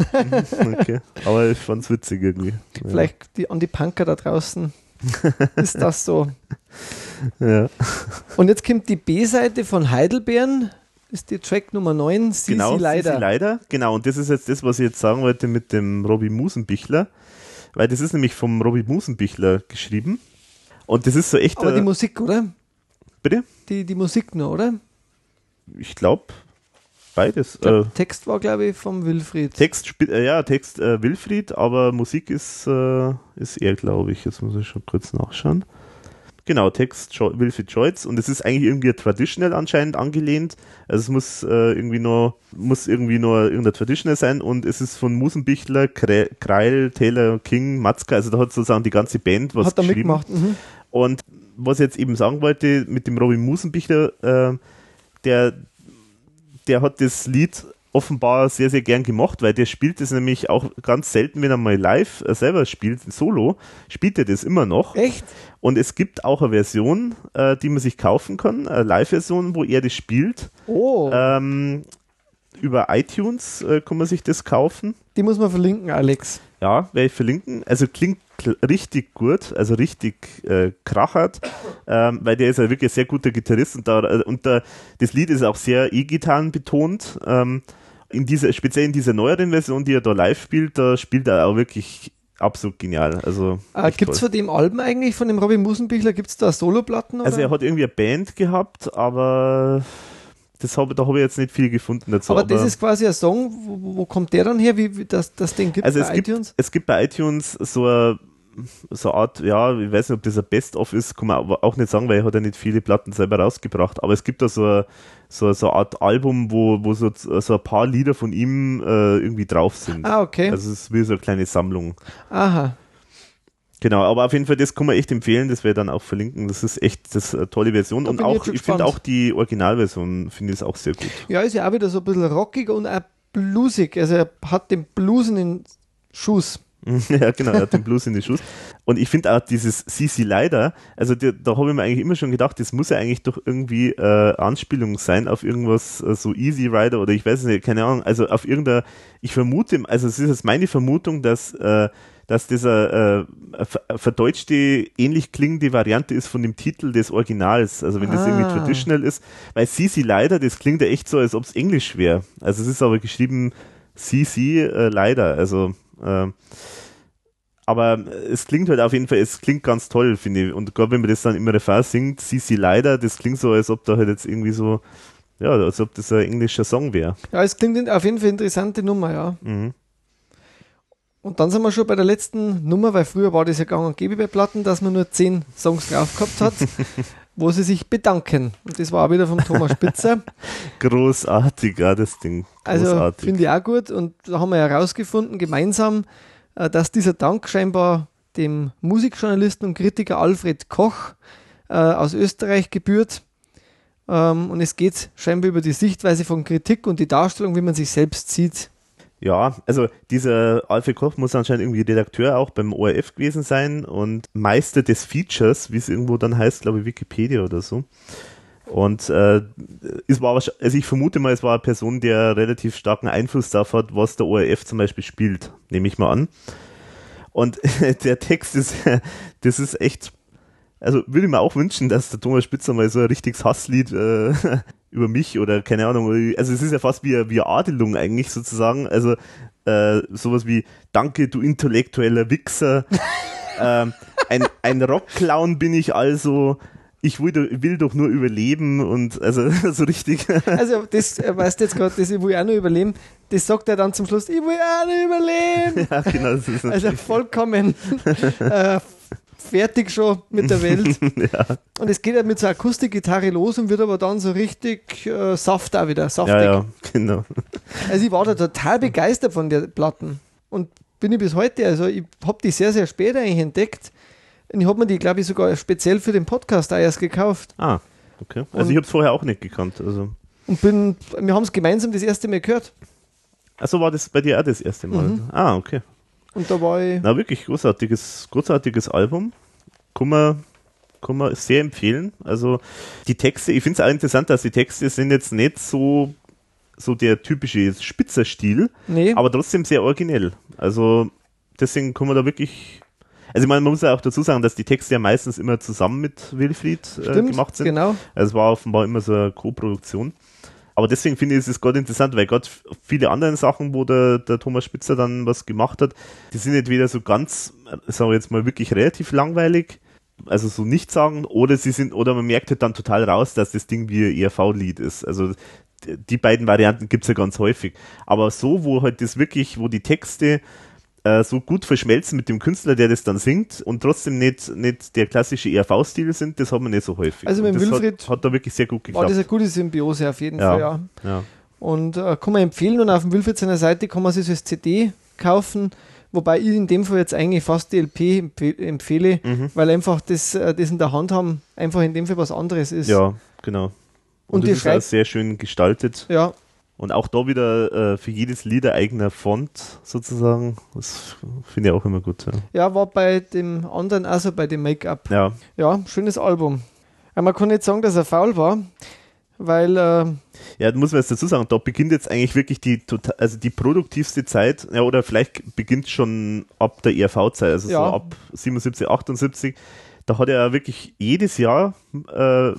okay. Aber ich fand's witzig irgendwie. Ja. Vielleicht die, an die Punker da draußen ist das so. Ja. Und jetzt kommt die B-Seite von Heidelbeeren, ist die Track Nummer 9, Sie, genau, leider. Leider. Genau, und das ist jetzt das, was ich jetzt sagen wollte mit dem Robbie Musenbichler. Weil das ist nämlich vom Robbie Musenbichler geschrieben. Und das ist so echt. Aber die äh, Musik, oder? bitte? Die, die Musik nur, oder? Ich glaube, beides. Ich glaub, Äh, Text war, glaube ich, vom Wilfried. Text, äh, ja, Text äh, Wilfried, aber Musik ist, äh, ist er, glaube ich. Jetzt muss ich schon kurz nachschauen. Genau, Text jo Wilfried Scholz und es ist eigentlich irgendwie traditional anscheinend angelehnt. Also es muss äh, irgendwie nur muss irgendwie nur irgendein Traditional sein und es ist von Musenbichler, Kre Kreil, Taylor, King, Matzka, also da hat sozusagen die ganze Band was Hat er geschrieben. mitgemacht. Mhm. Und was ich jetzt eben sagen wollte mit dem Robin Musenbichler, äh, der, der hat das Lied offenbar sehr, sehr gern gemacht, weil der spielt es nämlich auch ganz selten, wenn er mal live äh, selber spielt, solo, spielt er das immer noch. Echt? Und es gibt auch eine Version, äh, die man sich kaufen kann, eine Live-Version, wo er das spielt. Oh, Ähm, über iTunes äh, kann man sich das kaufen. die muss man verlinken, Alex. Ja, werde ich verlinken. Also klingt kl- richtig gut, also richtig äh, krachert, ähm, weil der ist ja wirklich ein sehr guter Gitarrist und, da, äh, und da, das Lied ist auch sehr E-Gitarren betont. Ähm, in dieser, speziell in dieser neueren Version, die er da live spielt, da spielt er auch wirklich absolut genial. Also, Äh, gibt es von dem Alben eigentlich, von dem Robin Musenbichler, gibt es da Soloplatten? also er hat irgendwie eine Band gehabt, aber das hab, da habe ich jetzt nicht viel gefunden dazu. aber, das ist quasi ein Song, wo, wo- kommt der dann her, wie, wie das, das Ding gibt Also bei es gibt, iTunes? es gibt bei iTunes so eine, so eine Art, ja, ich weiß nicht, ob das ein Best-of ist, kann man aber auch nicht sagen, weil er hat ja nicht viele Platten selber rausgebracht, aber es gibt da so eine, so, so eine Art Album, wo, wo so, so ein paar Lieder von ihm äh, irgendwie drauf sind. Ah, okay. Also es ist wie so eine kleine Sammlung. Aha. Genau, aber auf jeden Fall, das kann man echt empfehlen, das werde ich dann auch verlinken. Das ist echt das eine tolle Version. Da Und ich auch, schon ich finde auch die Originalversion, finde ich auch sehr gut. Ja, ist ja auch wieder so ein bisschen rockig und auch bluesig. Also er hat den Blues in den Schuss. ja, genau, er hat den Blues in die Schuss. Und ich finde auch dieses CC Leider, also die, da habe ich mir eigentlich immer schon gedacht, das muss ja eigentlich doch irgendwie äh, Anspielung sein auf irgendwas äh, so Easy Rider oder ich weiß nicht, keine Ahnung, also auf irgendeiner, ich vermute, also es ist jetzt meine Vermutung, dass, äh, dass das eine äh, ver- verdeutschte, ähnlich klingende Variante ist von dem Titel des Originals, also wenn das irgendwie Ah. traditional ist, weil CC Leider, das klingt ja echt so, als ob es Englisch wäre. Also es ist aber geschrieben CC äh, Leider, also äh, aber es klingt halt auf jeden Fall, es klingt ganz toll, finde ich. Und gerade wenn man das dann im Refrain singt, sie leider, das klingt so, als ob da halt jetzt irgendwie so, ja, als ob das ein englischer Song wäre. Ja, es klingt auf jeden Fall eine interessante Nummer, ja. Mhm. Und dann sind wir schon bei der letzten Nummer, weil früher war das ja gang und gäbe bei Platten, dass man nur zehn Songs drauf gehabt hat, wo sie sich bedanken. Und das war auch wieder vom Thomas Spitzer. Großartig, ja, das Ding. Also Großartig. finde ich auch gut. Und da haben wir herausgefunden, gemeinsam, äh, dass dieser Dank scheinbar dem Musikjournalisten und Kritiker Alfred Koch äh, aus Österreich gebührt. Ähm, und es geht scheinbar über die Sichtweise von Kritik und die Darstellung, wie man sich selbst sieht. Ja, also dieser Alfred Koch muss anscheinend irgendwie Redakteur auch beim ORF gewesen sein und Meister des Features, wie es irgendwo dann heißt, glaube ich, Wikipedia oder so. Und äh, es war also ich vermute mal, es war eine Person, der relativ starken Einfluss darauf hat, was der ORF zum Beispiel spielt, nehme ich mal an. Und der Text ist, das ist echt, also würde ich mir auch wünschen, dass der Thomas Spitzer mal so ein richtiges Hasslied äh, über mich oder keine Ahnung, also es ist ja fast wie, eine- wie eine Adelung eigentlich sozusagen, also äh, sowas wie Danke, du intellektueller Wichser, ähm, ein, ein Rockclown bin ich also, ich will, will doch nur überleben und also so richtig, Also, das äh, weißt du jetzt gerade, das ich will auch noch überleben. Das sagt er dann zum Schluss, ich will auch noch überleben. ja genau, das ist Also vollkommen äh, fertig schon mit der Welt. ja. Und es geht ja mit so Akustikgitarre los und wird aber dann so richtig äh, saft auch wieder, saftig. ja, ja, genau. Also ich war da total begeistert von der Platten und bin ich bis heute, also ich habe die sehr, sehr spät eigentlich entdeckt. Und ich habe mir die, glaube ich, sogar speziell für den Podcast auch erst gekauft. Ah, okay. Also Und- ich habe es vorher auch nicht gekannt. Also. Und bin, wir haben es gemeinsam das erste Mal gehört. Also war das bei dir auch das erste Mal? Mhm. Ah, okay. Und da war ich, Na, wirklich großartiges, großartiges Album. Kann man, kann man sehr empfehlen. Also die Texte, ich finde es auch interessant, dass die Texte sind jetzt nicht so, so der typische Spitzerstil, nee, aber trotzdem sehr originell. Also deswegen kann man da wirklich. Also ich meine, man muss ja auch dazu sagen, dass die Texte ja meistens immer zusammen mit Wilfried äh, stimmt, gemacht sind. genau. Also es war offenbar immer so eine Co-Produktion. Aber deswegen finde ich es ist gerade interessant, weil gerade viele andere Sachen, wo der, der Thomas Spitzer dann was gemacht hat, die sind entweder so ganz, äh, sagen wir jetzt mal, wirklich relativ langweilig, also so nicht sagen, oder sie sind, oder man merkt halt dann total raus, dass das Ding wie ein ERV-Lied ist. Also die beiden Varianten gibt's ja ganz häufig. Aber so, wo halt das wirklich, wo die Texte äh, so gut verschmelzen mit dem Künstler, der das dann singt und trotzdem nicht, nicht der klassische ERV-Stil sind, das hat man nicht so häufig. Also mit Wilfried hat, hat da wirklich sehr gut War das geklappt. eine gute Symbiose auf jeden Ja. Fall, ja. Ja. Und äh, kann man empfehlen und auf dem Wilfried seiner Seite kann man sich das CD kaufen, wobei ich in dem Fall jetzt eigentlich fast die LP empfe empfehle, Mhm. weil einfach das, äh, das in der Hand haben einfach in dem Fall was anderes ist. ja, genau. Und, Und das ist auch sehr schön gestaltet. Ja, Und auch da wieder äh, für jedes Lied ein eigener Font sozusagen. Das finde ich auch immer gut. Ja. ja, war bei dem anderen also bei dem Make-up. ja. Ja, schönes Album. Aber man kann nicht sagen, dass er faul war, weil äh, Ja, da muss man jetzt dazu sagen, da beginnt jetzt eigentlich wirklich die total, also die produktivste Zeit, ja, oder vielleicht beginnt schon ab der ERV-Zeit, also Ja. so ab 77, 78. Da hat er wirklich jedes Jahr äh,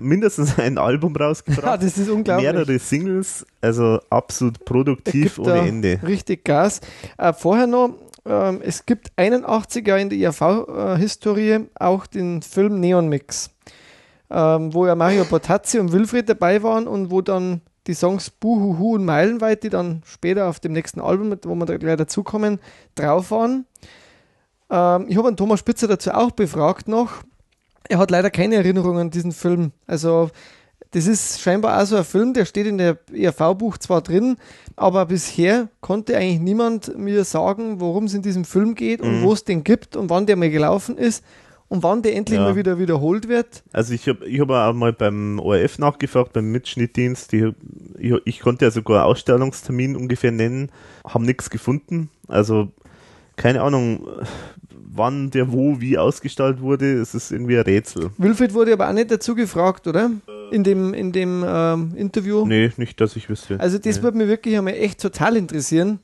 mindestens ein Album ja, rausgebracht. das ist unglaublich. mehrere Singles, also absolut produktiv ohne Ende. Richtig Gas. Äh, vorher noch, ähm, es gibt 81er in der IAV-Historie auch den Film Neon Mix, ähm, wo ja Mario Bortazzi und Wilfried dabei waren und wo dann die Songs Buhuhu und Meilenweit, die dann später auf dem nächsten Album, wo wir da gleich dazukommen, drauf waren. Ähm, ich habe einen Thomas Spitzer dazu auch befragt noch. Er hat leider keine Erinnerungen an diesen Film. Also das ist scheinbar auch so ein Film, der steht in der ERV-Buch zwar drin, aber bisher konnte eigentlich niemand mir sagen, worum es in diesem Film geht und Mhm. wo es den gibt und wann der mal gelaufen ist und wann der endlich Ja. mal wieder wiederholt wird. Also ich habe ich hab auch mal beim ORF nachgefragt, beim Mitschnittdienst. Die, ich, ich konnte ja sogar Ausstellungstermin ungefähr nennen, haben nichts gefunden. Also keine Ahnung, wann der wo wie ausgestaltet wurde. Es ist irgendwie ein Rätsel. Wilfried wurde aber auch nicht dazu gefragt, oder? In dem, in dem ähm, Interview. Nee, nicht, dass ich wüsste. Also das nee. würde mich wirklich einmal echt total interessieren.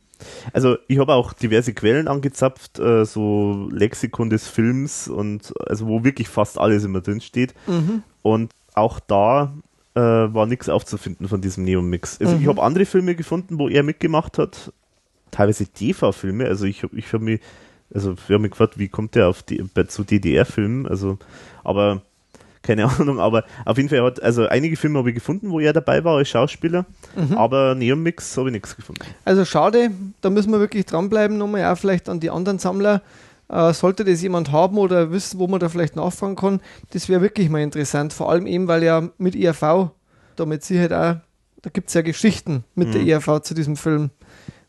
Also ich habe auch diverse Quellen angezapft, äh, so Lexikon des Films und also wo wirklich fast alles immer drin steht. Mhm. Und auch da äh, war nichts aufzufinden von diesem Neon-Mix. Also ich Mhm. habe andere Filme gefunden, wo er mitgemacht hat, teilweise TV-Filme. Also ich habe ich hab mich, also wir haben mich gefragt, wie kommt der auf die, bei, zu DDR-Filmen? Also, aber keine Ahnung, aber auf jeden Fall hat, also einige Filme habe ich gefunden, wo er dabei war als Schauspieler, Mhm. aber Neon-Mix habe ich nichts gefunden. Also schade, da müssen wir wirklich dranbleiben, nochmal auch vielleicht an die anderen Sammler. Äh, sollte das jemand haben oder wissen, wo man da vielleicht nachfragen kann, das wäre wirklich mal interessant. Vor allem eben, weil ja mit IRV, da mit Sicherheit auch, da gibt es ja Geschichten mit der Mhm. IRV zu diesem Film,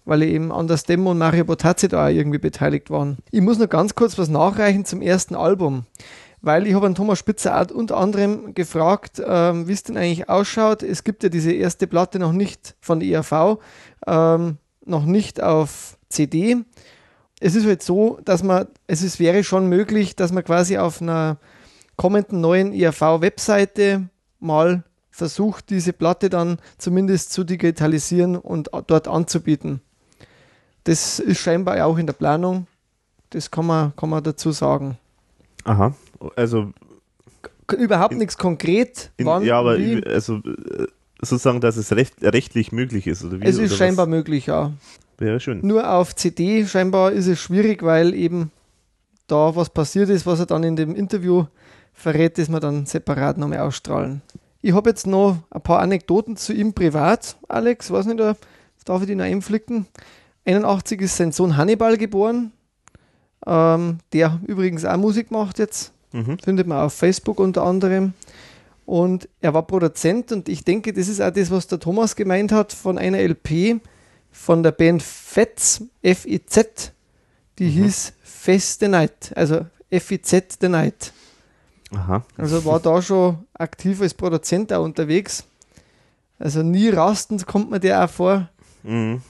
weil eben Anders Demo und Mario Botazzi da auch irgendwie beteiligt waren. Ich muss noch ganz kurz was nachreichen zum ersten Album. Weil ich habe an Thomas Spitzer auch unter anderem gefragt, ähm, wie es denn eigentlich ausschaut. Es gibt ja diese erste Platte noch nicht von der IAV, ähm, noch nicht auf CD. Es ist halt so, dass man, es ist, wäre schon möglich, dass man quasi auf einer kommenden neuen IAV-Webseite mal versucht, diese Platte dann zumindest zu digitalisieren und dort anzubieten. Das ist scheinbar auch in der Planung. Das kann man, kann man dazu sagen. Aha. Also Überhaupt In- nichts konkret. In, wann, ja, aber wie. also äh, sozusagen, dass es recht, rechtlich möglich ist, oder wie? es ist oder scheinbar was? möglich, ja. Wäre schön. Nur auf CD scheinbar ist es schwierig, weil eben da was passiert ist, was er dann in dem Interview verrät, das wir dann separat nochmal ausstrahlen. Ich habe jetzt noch ein paar Anekdoten zu ihm privat. Alex, weiß nicht, da darf ich die noch einflicken. 81 ist sein Sohn Hannibal geboren. ähm, der übrigens auch Musik macht jetzt. Mhm. Findet man auf Facebook unter anderem. Und er war Produzent und ich denke, das ist auch das, was der Thomas gemeint hat von einer LP von der Band FETZ, F-I-Z, die hieß Fest the Night, also F-I-Z the Night. Aha. Also war da schon aktiv als Produzent auch unterwegs. Also nie rastend kommt man der auch vor, Mhm.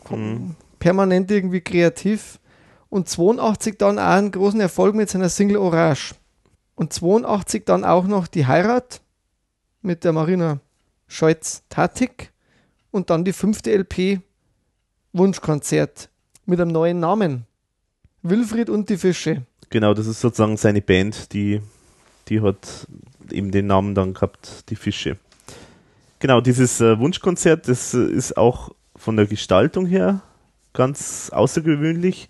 Permanent irgendwie kreativ. Und 82 dann auch einen großen Erfolg mit seiner Single Orange. Und 82 dann auch noch die Heirat mit der Marina Scholz-Tatik. Und dann die fünfte LP Wunschkonzert mit einem neuen Namen. Wilfried und die Fische. Genau, das ist sozusagen seine Band, die, die hat eben den Namen dann gehabt, die Fische. Genau, dieses äh, Wunschkonzert, das äh, ist auch von der Gestaltung her ganz außergewöhnlich.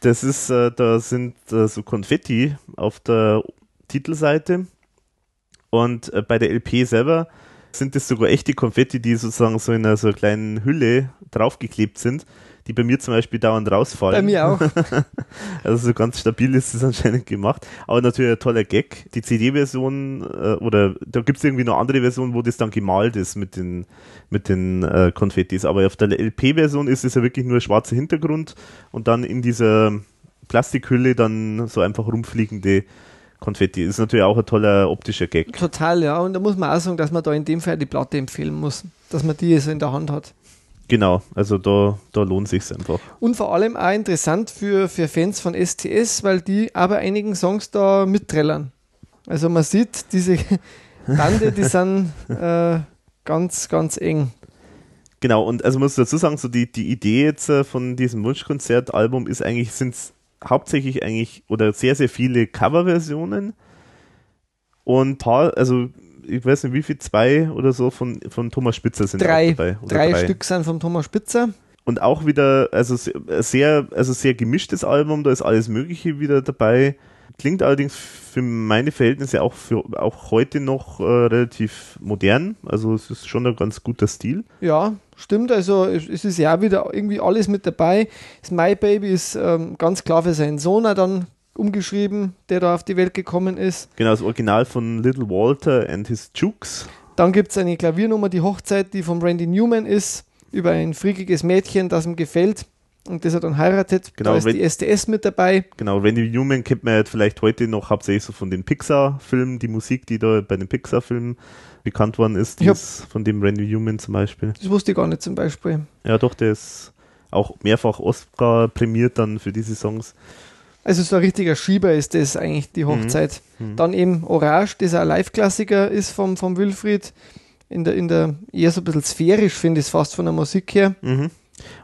Das ist, äh, da sind äh, so Konfetti auf der Titelseite und äh, bei der LP selber sind das sogar echte Konfetti, die sozusagen so in einer so kleinen Hülle draufgeklebt sind, die bei mir zum Beispiel dauernd rausfallen. Bei mir auch. Also so ganz stabil ist es anscheinend gemacht. Aber natürlich ein toller Gag. Die CD-Version, äh, oder da gibt es irgendwie noch andere Versionen, wo das dann gemalt ist mit den, mit den äh, Konfettis. Aber auf der LP-Version ist es ja wirklich nur schwarzer Hintergrund und dann in dieser Plastikhülle dann so einfach rumfliegende Konfetti. Ist natürlich auch ein toller optischer Gag. Total, ja. Und da muss man auch sagen, dass man da in dem Fall die Platte empfehlen muss. Dass man die so in der Hand hat. Genau, also da, da lohnt sich's einfach. Und vor allem auch interessant für, für Fans von STS, weil die aber einigen Songs da mitträllern. Also man sieht, diese Bande, die sind äh, ganz, ganz eng. Genau, und also muss ich dazu sagen, so die, die Idee jetzt äh, von diesem Wunschkonzert-Album ist eigentlich, sind hauptsächlich eigentlich oder sehr, sehr viele Coverversionen und paar, also ich weiß nicht wie viel, zwei oder so von, von Thomas Spitzer sind Drei, dabei. Oder drei, Stück sind vom Thomas Spitzer. Und auch wieder, also se- sehr, also sehr gemischtes Album, da ist alles Mögliche wieder dabei. Klingt allerdings für meine Verhältnisse auch für auch heute noch äh, relativ modern. Also es ist schon ein ganz guter Stil. Ja, stimmt. Also es ist ja wieder irgendwie alles mit dabei. Das My Baby ist ähm, ganz klar für seinen Sohn dann umgeschrieben, der da auf die Welt gekommen ist. Genau, das Original von Little Walter and his Jukes. Dann gibt es eine Klaviernummer, die Hochzeit, die von Randy Newman ist, über ein freakiges Mädchen, das ihm gefällt und das er dann heiratet. Genau, da ist die STS mit dabei. Genau, Randy Newman kennt man jetzt vielleicht heute noch hauptsächlich so von den Pixar-Filmen, die Musik, die da bei den Pixar-Filmen bekannt worden ist, Ja. ist von dem Randy Newman zum Beispiel. Das wusste ich gar nicht zum Beispiel. Ja, doch, der ist auch mehrfach Oscar prämiert dann für diese Songs. Also so ein richtiger Schieber ist das eigentlich, die Hochzeit. Mhm. Dann eben Orange, das ein Live-Klassiker ist vom, vom Wilfried. In der, in der eher so ein bisschen sphärisch, finde ich es fast von der Musik her. Mhm.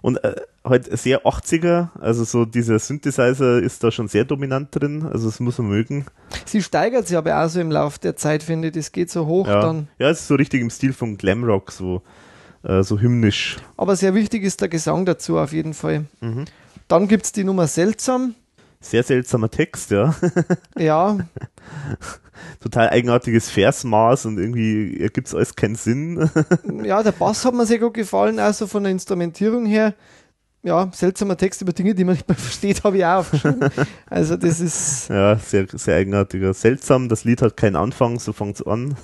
Und äh, halt sehr 80er, also so dieser Synthesizer ist da schon sehr dominant drin, also das muss man mögen. Sie steigert sich aber auch so im Laufe der Zeit, finde ich. Das geht so hoch Ja, dann. ja es ist so richtig im Stil von Glamrock, so, äh, so hymnisch. Aber sehr wichtig ist der Gesang dazu auf jeden Fall. Mhm. Dann gibt es die Nummer Seltsam. Sehr seltsamer Text, ja. Ja, Total eigenartiges Versmaß und irgendwie ergibt es alles keinen Sinn. ja, der Bass hat mir sehr gut gefallen, also von der Instrumentierung her. Ja, seltsamer Text über Dinge, die man nicht mehr versteht, habe ich auch aufgeschrieben. Also das ist, ja, sehr, sehr eigenartiger. Seltsam, das Lied hat keinen Anfang, so fängt es an.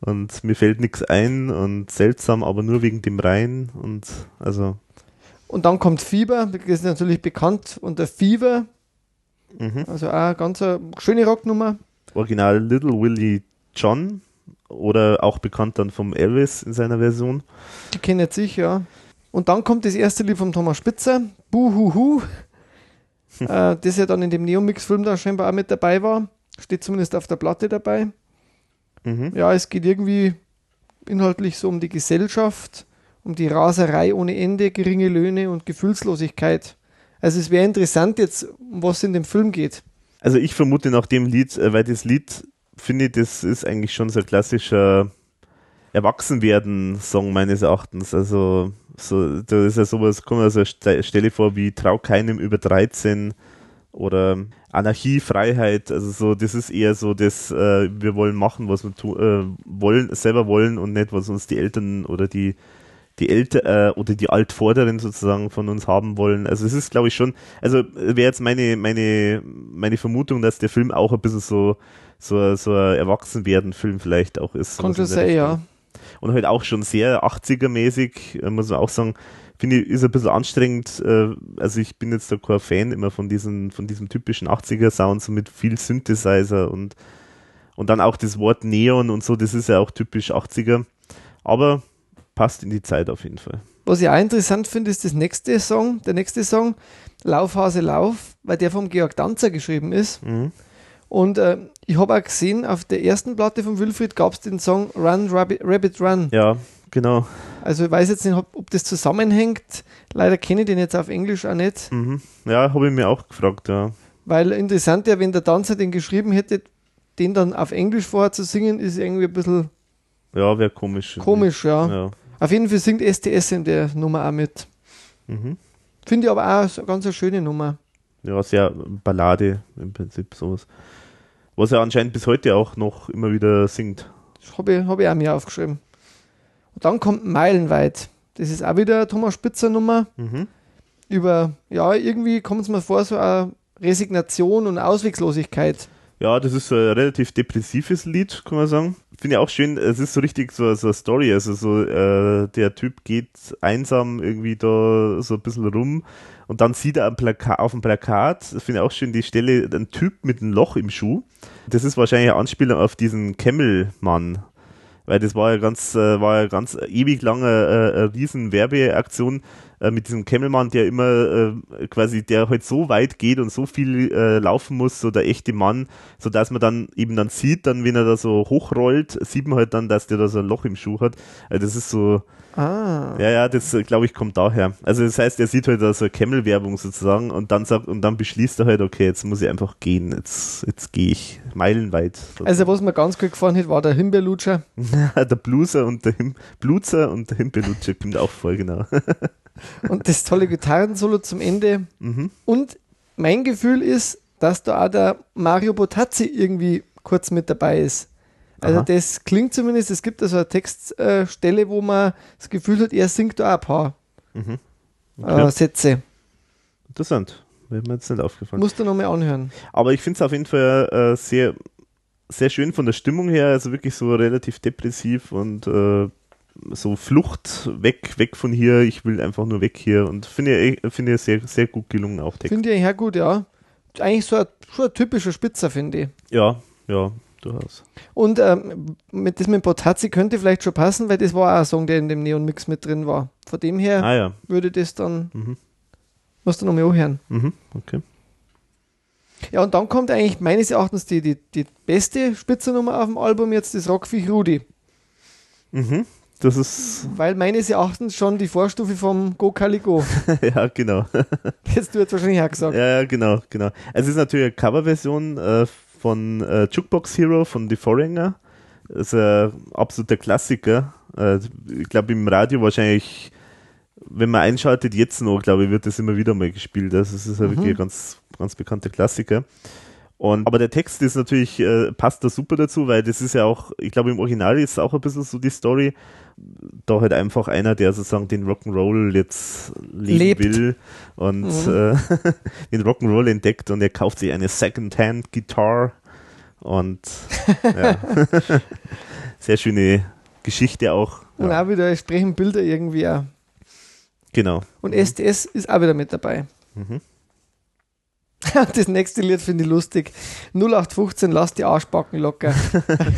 und mir fällt nichts ein und seltsam, aber nur wegen dem Rhein und also. Und dann kommt Fieber, das ist natürlich bekannt unter Fever, Mhm. also auch eine ganz schöne Rocknummer. Original Little Willie John oder auch bekannt dann vom Elvis in seiner Version. Die kennt sich, ja. Und dann kommt das erste Lied vom Thomas Spitzer, Buhuhu, äh, das ja dann in dem Neomix-Film da scheinbar auch mit dabei war. Steht zumindest auf der Platte dabei. Mhm. Ja, es geht irgendwie inhaltlich so um die Gesellschaft, um die Raserei ohne Ende, geringe Löhne und Gefühlslosigkeit. Also es wäre interessant jetzt, um was in dem Film geht. Also ich vermute nach dem Lied, äh, weil das Lied, finde ich, das ist eigentlich schon so ein klassischer Erwachsenwerden-Song meines Erachtens. Also so, da ist ja sowas, kommt eine Ste- Stelle vor wie Trau keinem über 13 oder Anarchie, Freiheit, also so, das ist eher so das, äh, wir wollen machen, was wir tu, äh, wollen, selber wollen und nicht, was uns die Eltern oder die die Älter äh, oder die Altvorderen sozusagen von uns haben wollen. Also es ist, glaube ich, schon, also wäre jetzt meine, meine, meine Vermutung, dass der Film auch ein bisschen so, so, so ein Erwachsenwerden-Film vielleicht auch ist. Schon sein, ja. Und halt auch schon sehr 80er-mäßig, äh, muss man auch sagen, finde ich, ist ein bisschen anstrengend. Äh, also ich bin jetzt da kein Fan immer von diesen, von diesem typischen 80er-Sound, so mit viel Synthesizer und, und dann auch das Wort Neon und so, das ist ja auch typisch 80er. Aber passt in die Zeit auf jeden Fall. Was ich auch interessant finde, ist das nächste Song, der nächste Song, Laufhase Lauf, weil der vom Georg Danzer geschrieben ist. Mhm. Und äh, ich habe auch gesehen, auf der ersten Platte von Wilfried gab es den Song Run, Rabbit, Rabbit Run. Ja, genau. Also ich weiß jetzt nicht, ob, ob das zusammenhängt. Leider kenne ich den jetzt auf Englisch auch nicht. Mhm. Ja, habe ich mir auch gefragt, ja. Weil interessant ja, wenn der Danzer den geschrieben hätte, den dann auf Englisch vorher zu singen, ist irgendwie ein bisschen Ja, wäre komisch. komisch, ja. Ja. Auf jeden Fall singt STS in der Nummer auch mit. Mhm. Finde ich aber auch eine ganz eine schöne Nummer. ja, sehr Ballade im Prinzip sowas. Was er anscheinend bis heute auch noch immer wieder singt. Das habe ich, hab ich auch mir aufgeschrieben. Und dann kommt Meilenweit. Das ist auch wieder eine Thomas Spitzer Nummer. Mhm. Über, ja, irgendwie kommt es mir vor, so eine Resignation und Ausweglosigkeit. Ja, das ist so ein relativ depressives Lied, kann man sagen. Finde ich auch schön, es ist so richtig so, so eine Story, also so, äh, der Typ geht einsam irgendwie da so ein bisschen rum und dann sieht er Plaka auf dem Plakat, finde ich auch schön, die Stelle, ein Typ mit einem Loch im Schuh. Das ist wahrscheinlich eine Anspielung auf diesen Camel-Mann. Weil das war ja ganz, äh, war ja ganz ewig lange äh, eine riesen Werbeaktion äh, mit diesem Cammelmann, der immer äh, quasi, der halt so weit geht und so viel äh, laufen muss, so der echte Mann, so dass man dann eben dann sieht, dann wenn er da so hochrollt, sieht man halt dann, dass der da so ein Loch im Schuh hat. Also das ist so, Ah. ja, ja, das glaube ich kommt daher. Also das heißt, er sieht halt da so eine Camel-Werbung sozusagen und dann sagt und dann beschließt er halt, okay, jetzt muss ich einfach gehen, jetzt, jetzt gehe ich meilenweit. Also, was mir ganz gut gefallen hat, war der Himbeerlutscher. der Bluser und der Him Bluzer und der Himbelutscher kommt auch voll genau. und das tolle Gitarrensolo zum Ende. mhm. Und mein Gefühl ist, dass da auch der Mario Botazzi irgendwie kurz mit dabei ist. Also Aha. das klingt zumindest, es gibt da so eine Textstelle, äh, wo man das Gefühl hat, er singt da ein paar Mhm. Okay. äh, Sätze. Interessant. Wäre mir jetzt nicht aufgefallen. Musst du nochmal anhören. Aber ich finde es auf jeden Fall äh, sehr, sehr schön von der Stimmung her, also wirklich so relativ depressiv und äh, so Flucht weg, weg von hier, ich will einfach nur weg hier und finde ich, finde ich sehr, sehr gut gelungen auch Text. Finde ich auch gut, ja. Eigentlich so ein, schon ein typischer Spitzer, finde ich. Ja, ja, durchaus. Und ähm, mit das mit Botazzi könnte vielleicht schon passen, weil das war auch ein Song, der in dem Neon-Mix mit drin war. Von dem her Ah ja, würde das dann, Mhm. musst du nochmal anhören. mhm. okay. Ja, und dann kommt eigentlich meines Erachtens die, die, die beste Spitzernummer auf dem Album jetzt, das Rockviech Rudi. Mhm. Das ist, Weil meines Erachtens schon die Vorstufe vom Go Caligo. ja, genau. Jetzt wird wahrscheinlich auch gesagt. Ja, ja, genau, genau. Es ist natürlich eine Coverversion äh, von äh, Jukebox Hero von The Foreigner. Das ist ein absoluter Klassiker. Äh, ich glaube, im Radio wahrscheinlich, wenn man einschaltet, jetzt noch, glaube ich, wird das immer wieder mal gespielt. Also es ist ja Mhm. wirklich ein ganz, ganz bekannter Klassiker. Und, aber der Text ist natürlich, äh, passt da super dazu, weil das ist ja auch, ich glaube, im Original ist auch ein bisschen so die Story. Da halt einfach einer, der sozusagen den Rock'n'Roll jetzt leben Lebt. will und Mhm. äh, den Rock'n'Roll entdeckt und er kauft sich eine Second-Hand-Gitarre und ja. sehr schöne Geschichte auch. Und Ja, auch wieder entsprechend Bilder irgendwie auch. genau. Und STS ist auch wieder mit dabei. Mhm. Das nächste Lied finde ich lustig. 0815, lass die Arschbacken locker.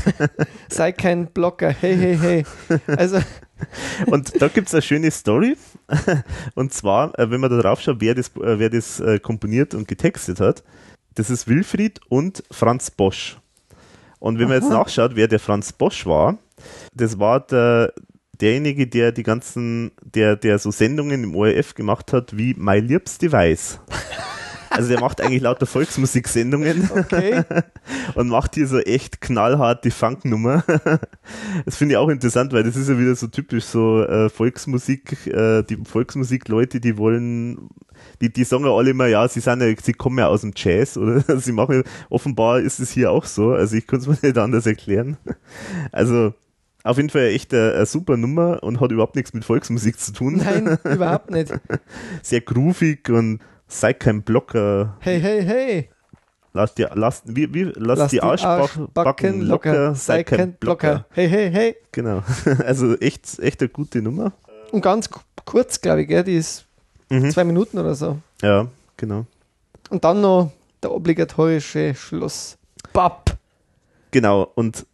Sei kein Blocker. Hey, hey, hey. Also, Und da gibt es eine schöne Story. Und zwar, äh, wenn man da drauf schaut, wer das, äh, wer das äh, komponiert und getextet hat, das ist Wilfried und Franz Bosch. Und wenn man jetzt Aha. nachschaut, wer der Franz Bosch war, das war der, derjenige, der die ganzen, der, der so Sendungen im ORF gemacht hat, wie My Liebste Weiß. Also der macht eigentlich lauter Volksmusiksendungen okay. und macht hier so echt knallhart die Funknummer. Das finde ich auch interessant, weil das ist ja wieder so typisch so äh, Volksmusik, äh, die Volksmusikleute, die wollen, die, die sagen ja alle immer, ja, sie sind ja, sie kommen ja aus dem Jazz oder sie machen, offenbar ist es hier auch so, also ich kann es mir nicht anders erklären. Also Auf jeden Fall echt eine, eine, super Nummer und hat überhaupt nichts mit Volksmusik zu tun. Nein, überhaupt nicht. Sehr groovig und sei kein Blocker. Hey, hey, hey. Lass die, lass, wie, wie, lass, lass die, die Arschbacken locker, locker, sei kein Blocker. Blocker. Hey, hey, hey. Genau. Also echt, echt eine gute Nummer. Und ganz kurz, glaube ich, gell? die ist mhm. zwei Minuten oder so. Ja, genau. Und dann noch der obligatorische Schluss. Bap. Genau, und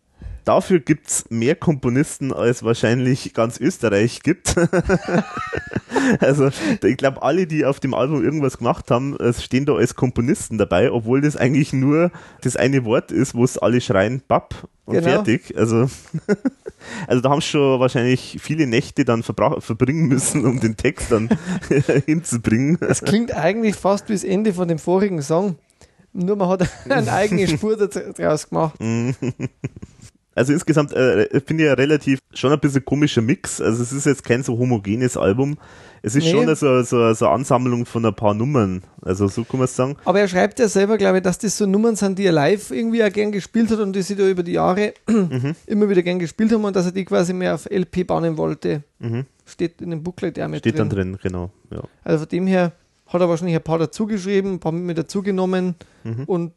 dafür gibt es mehr Komponisten, als wahrscheinlich ganz Österreich gibt. also ich glaube, alle, die auf dem Album irgendwas gemacht haben, stehen da als Komponisten dabei, obwohl das eigentlich nur das eine Wort ist, wo es alle schreien, Bap und genau. fertig. Also, also da haben schon wahrscheinlich viele Nächte dann verbringen müssen, um den Text dann hinzubringen. Es klingt eigentlich fast wie das Ende von dem vorigen Song. Nur man hat eine eigene Spur daraus gemacht. Also insgesamt äh, finde ich ja relativ schon ein bisschen komischer Mix. Also es ist jetzt kein so homogenes Album. Es ist nee. schon so, so, so eine Ansammlung von ein paar Nummern. Also so kann man es sagen. Aber er schreibt ja selber, glaube ich, dass das so Nummern sind, die er live irgendwie auch gern gespielt hat und die sie da über die Jahre mhm. immer wieder gern gespielt haben und dass er die quasi mehr auf LP bauen wollte. Mhm. Steht in dem Booklet ja mit Steht drin. dann drin, genau. Ja. Also von dem her hat er wahrscheinlich ein paar dazugeschrieben, ein paar mit dazugenommen mhm. und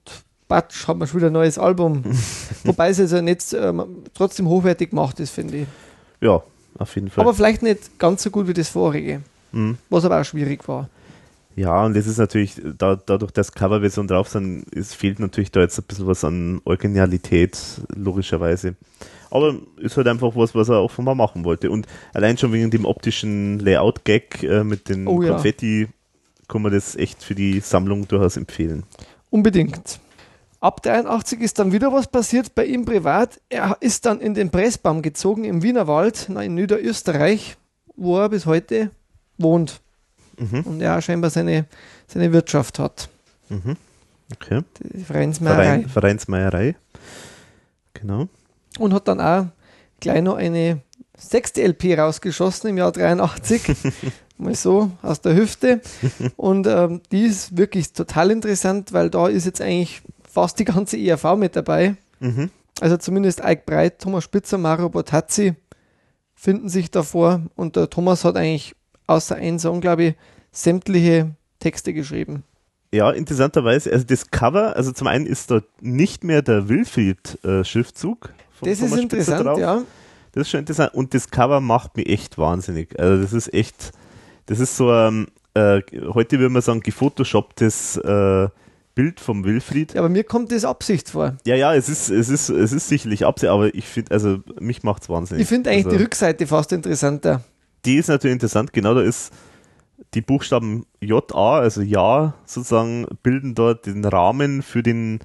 Batsch, hat man schon wieder ein neues Album. Wobei es also nicht ähm, trotzdem hochwertig gemacht ist, finde ich. Ja, auf jeden Fall. Aber vielleicht nicht ganz so gut wie das vorige, mhm. was aber auch schwierig war. Ja, und es ist natürlich, da, dadurch, dass Coverversion drauf sind, es fehlt natürlich da jetzt ein bisschen was an Originalität, logischerweise. Aber ist halt einfach was, was er offenbar machen wollte. Und allein schon wegen dem optischen Layout-Gag äh, mit den oh, Konfetti ja. kann man das echt für die Sammlung durchaus empfehlen. Unbedingt. Ab 83 ist dann wieder was passiert bei ihm privat. Er ist dann in den Pressbaum gezogen im Wienerwald, in Niederösterreich, wo er bis heute wohnt. Mhm. Und er scheinbar seine, seine Wirtschaft hat. Mhm. Okay. Die Vereinsmeierei. Verein, Vereinsmeierei. Genau. Und hat dann auch gleich noch eine sechste LP rausgeschossen im Jahr 83. Mal so aus der Hüfte. Und ähm, die ist wirklich total interessant, weil da ist jetzt eigentlich fast die ganze ERV mit dabei. Mhm. Also zumindest Eik Breit, Thomas Spitzer, Mario Botazzi finden sich davor und der Thomas hat eigentlich außer einem Song, glaube ich, sämtliche Texte geschrieben. Ja, interessanterweise, also das Cover, also zum einen ist dort nicht mehr der Wilfried-Schriftzug. Äh, das Thomas ist interessant, drauf. ja. Das ist schon interessant und das Cover macht mich echt wahnsinnig. Also das ist echt, das ist so, ähm, äh, heute würde man sagen, gefotoshopptes äh, Bild vom Wilfried. Ja, aber mir kommt das Absicht vor. Ja, ja, es ist, es ist, es ist sicherlich Absicht, aber ich finde, also mich macht es wahnsinnig. Ich finde eigentlich also, die Rückseite fast interessanter. Die ist natürlich interessant, genau, da ist die Buchstaben JA, also Ja, sozusagen, bilden dort den Rahmen für den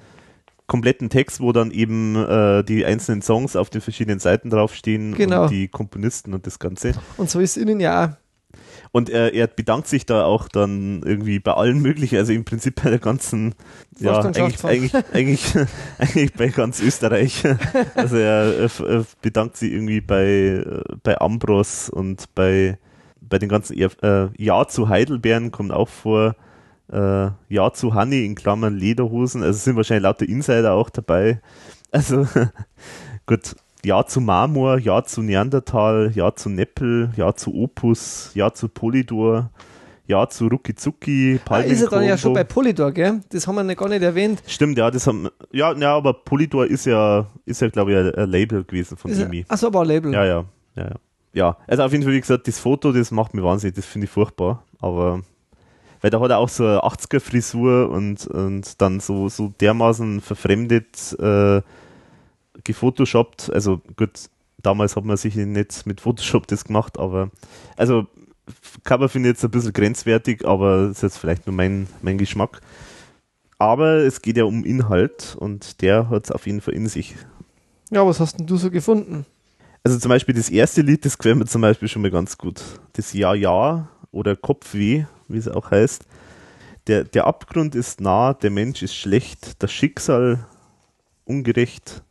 kompletten Text, wo dann eben äh, die einzelnen Songs auf den verschiedenen Seiten draufstehen genau. und die Komponisten und das Ganze. Und so ist innen ja auch und er, er bedankt sich da auch dann irgendwie bei allen möglichen, also im Prinzip bei der ganzen, ja, eigentlich, eigentlich, eigentlich, eigentlich bei ganz Österreich. Also er, er bedankt sich irgendwie bei, bei Ambros und bei, bei den ganzen, äh, Ja zu Heidelbeeren kommt auch vor, äh, Ja zu Honey in Klammern Lederhosen, also sind wahrscheinlich lauter Insider auch dabei. Also gut, ja zu Marmor, Ja zu Neandertal, Ja zu Neppel, Ja zu Opus, Ja zu Polydor, Ja zu Rucki Zucki, ah, Ist er dann ja schon bei Polydor, gell? Das haben wir gar nicht erwähnt. Stimmt, ja, das haben, ja, ja, aber Polydor ist ja, ist ja, glaube ich, ein, ein, Label gewesen von Emi. Achso, aber ein Label. Ja, ja, ja, ja. Ja, also auf jeden Fall, wie gesagt, das Foto, das macht mir wahnsinnig, das finde ich furchtbar, aber weil da hat er auch so eine 80er-Frisur und, und dann so, so dermaßen verfremdet, äh, gefotoshoppt. Also gut, damals hat man sich nicht mit Photoshop das gemacht, aber also Cover finde ich jetzt ein bisschen grenzwertig, aber das ist jetzt vielleicht nur mein, mein Geschmack. Aber es geht ja um Inhalt und der hat es auf jeden Fall in sich. Ja, was hast denn du so gefunden? Also zum Beispiel das erste Lied, das gefällt mir zum Beispiel schon mal ganz gut. Das Ja, Ja oder Kopfweh, wie es auch heißt. Der, der Abgrund ist nah, der Mensch ist schlecht, das Schicksal ungerecht,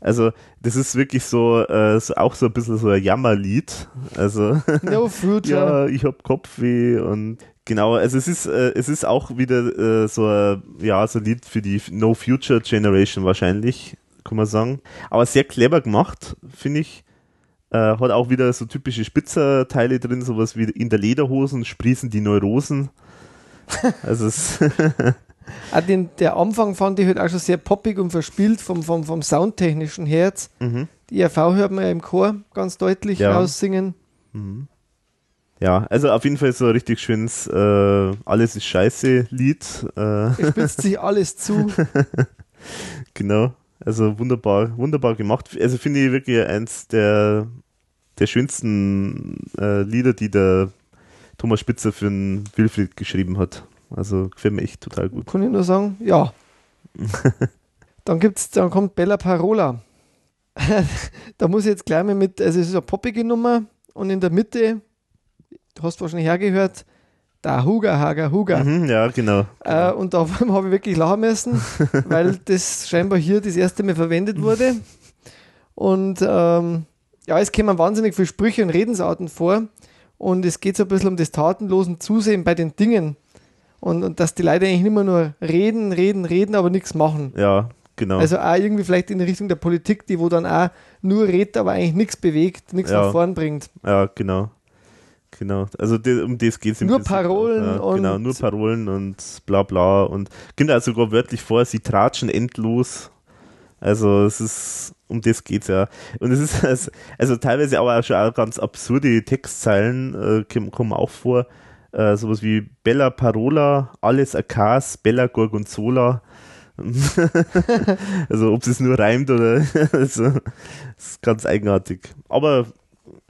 also, das ist wirklich so, äh, so auch so ein bisschen so ein Jammerlied. Also, no future. ja, ich hab Kopfweh und genau, also es ist, äh, es ist auch wieder äh, so, ein, ja, so ein Lied für die No Future Generation wahrscheinlich, kann man sagen. Aber sehr clever gemacht, finde ich. Äh, hat auch wieder so typische Spitzerteile drin, sowas wie in der Lederhosen sprießen die Neurosen. Also es Auch den, der Anfang fand ich halt auch schon sehr poppig und verspielt vom, vom, vom soundtechnischen Herz. mhm. Die ERV hört man ja im Chor ganz deutlich Ja. raussingen. ja, also auf jeden Fall so ein richtig schönes äh, Alles ist scheiße Lied. Äh, Es spitzt sich alles zu. genau. Also wunderbar, wunderbar gemacht. Also finde ich wirklich eins der, der schönsten äh, Lieder, die der Thomas Spitzer für den Wilfried geschrieben hat. Also gefällt mir echt total gut. Kann ich nur sagen, ja. dann gibt's, dann kommt Bella Parola. da muss ich jetzt gleich mal mit, also es ist eine poppige Nummer und in der Mitte, du hast wahrscheinlich hergehört, da Huga, Haga, Huga. Mhm, ja, genau. Äh, und da habe ich wirklich lachen müssen, weil das scheinbar hier das erste Mal verwendet wurde. Und ähm, ja, es kommen wahnsinnig viele Sprüche und Redensarten vor. Und es geht so ein bisschen um das tatenlosen Zusehen bei den Dingen. Und, und dass die Leute eigentlich nicht mehr nur reden, reden, reden, aber nichts machen. Ja, genau. Also auch irgendwie vielleicht in Richtung der Politik, die wo dann auch nur redet, aber eigentlich nichts bewegt, nichts Ja. nach vorn bringt. Ja, genau. Genau. Also de, um das geht es im Nur Prinzip Parolen ja, und- Genau, nur Parolen und bla bla. Und also sogar wörtlich vor, sie tratschen endlos. Also es ist, um das geht's ja. Und es ist also, also teilweise aber auch schon auch ganz absurde Textzeilen äh, kommen- auch vor. Äh, sowas wie Bella Parola, alles Akas, Bella Gorgonzola. also ob es nur reimt oder also, das ist ganz eigenartig. Aber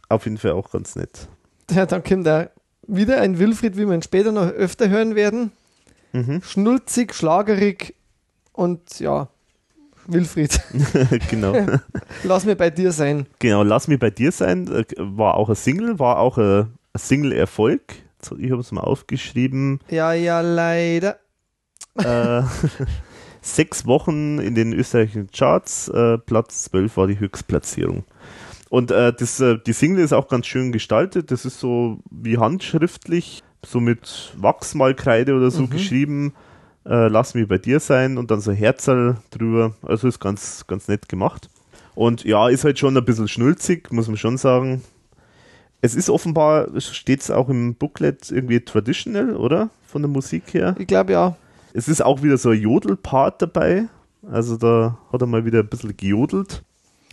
auf jeden Fall auch ganz nett. Ja, dann kommt da wieder ein Wilfried, wie wir ihn später noch öfter hören werden. Mhm. Schnulzig, schlagerig und ja, Wilfried, genau. lass mir bei dir sein. genau, lass mich bei dir sein. äh, War auch ein Single, war auch ein, Single-Erfolg. Ich habe es mal aufgeschrieben. Ja, ja, leider. äh, sechs Wochen in den österreichischen Charts. Äh, Platz 12 war die Höchstplatzierung. Und äh, das, äh, die Single ist auch ganz schön gestaltet. Das ist so wie handschriftlich, so mit Wachsmalkreide oder so Mhm. geschrieben. Äh, Lass mich bei dir sein und dann so Herzerl drüber. Also ist ganz, ganz nett gemacht. Und ja, ist halt schon ein bisschen schnulzig, muss man schon sagen. Es ist offenbar, steht es auch im Booklet irgendwie traditional, oder? Von der Musik her. Ich glaube ja. Es ist auch wieder so ein Jodelpart dabei. Also da hat er mal wieder ein bisschen gejodelt.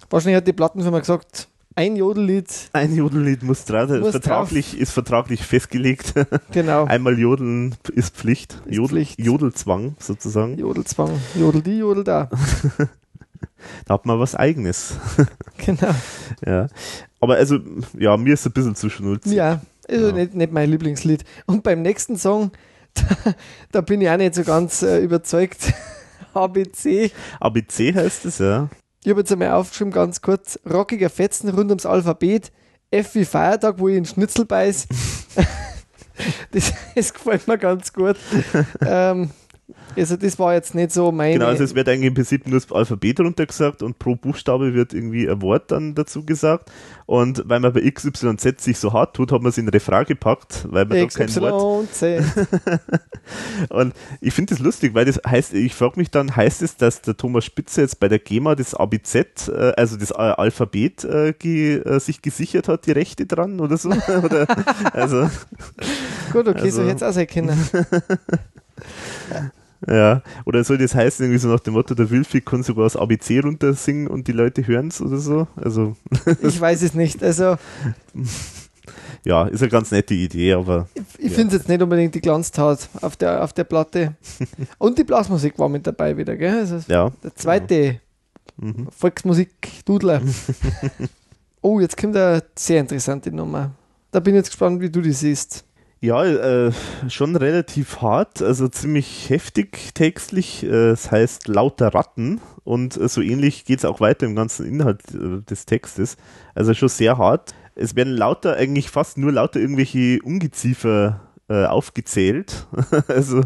Wahrscheinlich hat die Plattenfirma gesagt, ein Jodellied, Ein Jodellied muss, dran, Muss vertraglich, ist vertraglich festgelegt. genau. Einmal jodeln ist Pflicht. Ist Jodel, Pflicht. Jodelzwang sozusagen. Jodelzwang. Jodel die, Jodel da. Da hat man was Eigenes. Genau. ja. Aber also, ja, mir ist es ein bisschen zu schnulzig. Ja, also Ja. Nicht, nicht mein Lieblingslied. Und beim nächsten Song, da, da bin ich auch nicht so ganz äh, überzeugt. ABC. ABC heißt es, ja. Ich habe jetzt einmal aufgeschrieben, ganz kurz. Rockiger Fetzen rund ums Alphabet. F wie Feiertag, wo ich in Schnitzel beiß. das, das gefällt mir ganz gut. ähm, also das war jetzt nicht so meine... Genau, also es wird eigentlich im Prinzip nur das Alphabet runtergesagt und pro Buchstabe wird irgendwie ein Wort dann dazu gesagt. Und weil man bei XYZ sich so hart tut, hat man es in Refrain gepackt, weil man da kein Wort XYZ. Und ich finde das lustig, weil das heißt, ich frage mich dann, heißt es, dass der Thomas Spitzer jetzt bei der GEMA das ABZ, äh, also das äh, Alphabet, äh, sich gesichert hat, die Rechte dran oder so? oder, also, Gut, okay, so Also- hätte es auch sein können. ja. Oder soll das heißen, irgendwie so nach dem Motto, der Wilfig kann sogar das ABC runtersingen und die Leute hören es oder so? Also, Ich weiß es nicht. Also ja, ist eine ganz nette Idee, aber Ich Ja. finde es jetzt nicht unbedingt die Glanztat auf der, auf der Platte. Und die Blasmusik war mit dabei wieder, gell? Also ja. der zweite Mhm. Volksmusik-Dudler. oh, jetzt kommt eine sehr interessante Nummer. Da bin ich jetzt gespannt, wie du die siehst. Ja, äh, schon relativ hart, also ziemlich heftig textlich. Äh, es heißt lauter Ratten und äh, so ähnlich geht es auch weiter im ganzen Inhalt äh, des Textes. Also schon sehr hart. Es werden lauter, eigentlich fast nur lauter irgendwelche Ungeziefer äh, aufgezählt. also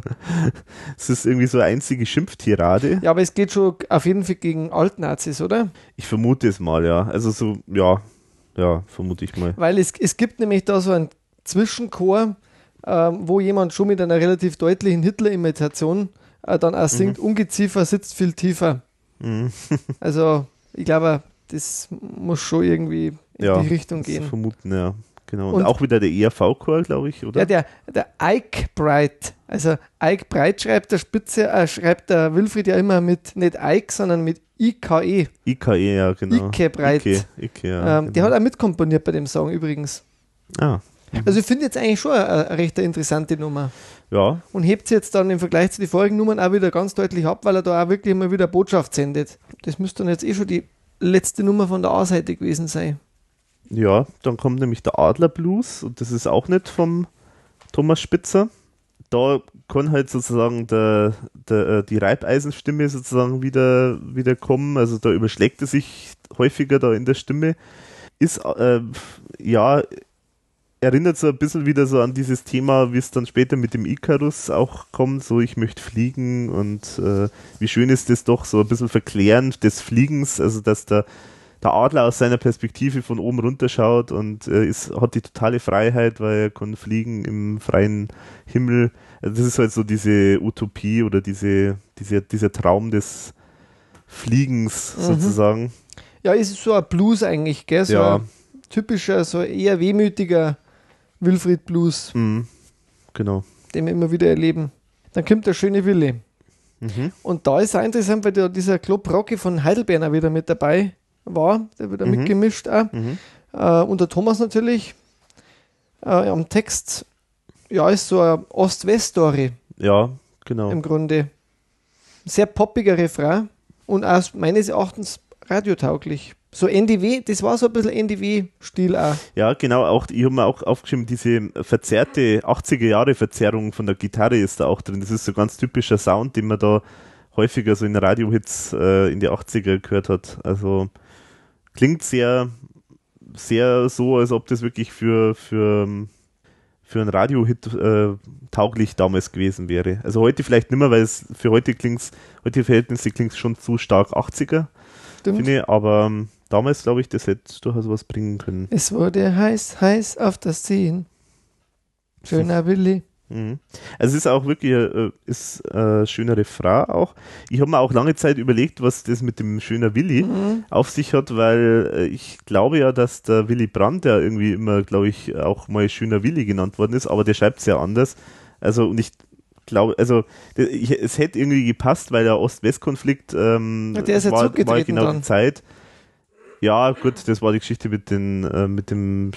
es ist irgendwie so eine einzige Schimpftirade. Ja, aber es geht schon auf jeden Fall gegen Altnazis, oder? Ich vermute es mal, ja. Also so, ja, ja, vermute ich mal. Weil es, es gibt nämlich da so einen Zwischenchor, ähm, wo jemand schon mit einer relativ deutlichen Hitler-Imitation äh, dann auch singt, Ungeziefer sitzt viel tiefer. Mhm. Also, ich glaube, das muss schon irgendwie in Ja, die Richtung gehen. vermuten, ja. Genau. Und, Und- auch wieder der ERV-Chor, glaube ich, oder? Ja, der, der Ike Bright, also Ike Bright schreibt der Spitze, äh, schreibt der Wilfried ja immer mit nicht Ike, sondern mit IKE. IKE, ja, genau. Ike Breit. Ike, Ike, ja. ähm, Der genau. hat auch mitkomponiert bei dem Song übrigens. ah, Also ich finde jetzt eigentlich schon eine, eine recht interessante Nummer. ja, Und hebt sie jetzt dann im Vergleich zu den vorigen Nummern auch wieder ganz deutlich ab, weil er da auch wirklich mal wieder Botschaft sendet. Das müsste dann jetzt eh schon die letzte Nummer von der A-Seite gewesen sein. ja. Dann kommt nämlich der Adler Blues und das ist auch nicht vom Thomas Spitzer. Da kann halt sozusagen der, der, äh, die Reibeisenstimme sozusagen wieder, wieder kommen. Also da überschlägt er sich häufiger da in der Stimme. Ist, äh, ja, erinnert so ein bisschen wieder so an dieses Thema, wie es dann später mit dem Icarus auch kommt, so ich möchte fliegen und äh, wie schön ist das doch, so ein bisschen verklärend des Fliegens, also dass der, der Adler aus seiner Perspektive von oben runter schaut und äh, ist, hat die totale Freiheit, weil er kann fliegen im freien Himmel. Also das ist halt so diese Utopie oder diese, diese, dieser Traum des Fliegens Mhm. sozusagen. Ja, ist so ein Blues eigentlich, gell? So Ja. ein typischer, so eher wehmütiger Wilfried Blues, Mhm. Genau. den wir immer wieder erleben. Dann kommt der schöne Wille. Mhm. Und da ist auch interessant, weil da dieser Club Rocky von Heidelberg auch wieder mit dabei war, der wieder Mhm. mitgemischt auch. Mhm. Äh, und der Thomas natürlich äh, am Text, ja, ist so eine Ost-West-Story Ja, genau. im Grunde. Sehr poppiger Refrain und auch meines Erachtens radiotauglich. So NDW, das war so ein bisschen NDW-Stil auch. Ja, genau, auch, ich habe mir auch aufgeschrieben, diese verzerrte 80er Jahre Verzerrung von der Gitarre ist da auch drin. Das ist so ganz typischer Sound, den man da häufiger so in Radiohits äh, in die 80er gehört hat. Also klingt sehr, sehr so, als ob das wirklich für, für, für einen Radiohit äh, tauglich damals gewesen wäre. Also heute vielleicht nicht mehr, weil es für heute klingt heute Verhältnisse klingt schon zu stark 80er, Stimmt. finde ich, aber damals glaube ich, das hätte durchaus was bringen können. Es wurde heiß, heiß auf das Ziehen. Schöner Willi. Mhm. Also es ist auch wirklich äh, ist äh, schöner Refrain auch. Ich habe mir auch lange Zeit überlegt, was das mit dem schöner Willi Mhm. auf sich hat, weil äh, ich glaube ja, dass der Willy Brandt ja irgendwie immer, glaube ich, auch mal schöner Willi genannt worden ist, aber der schreibt es ja anders. Also und ich glaube, also der, ich, es hätte irgendwie gepasst, weil der Ost-West-Konflikt ähm, Ja, der ist ja war, genau dann. die Zeit. Ja, gut, das war die Geschichte mit den äh, mit dem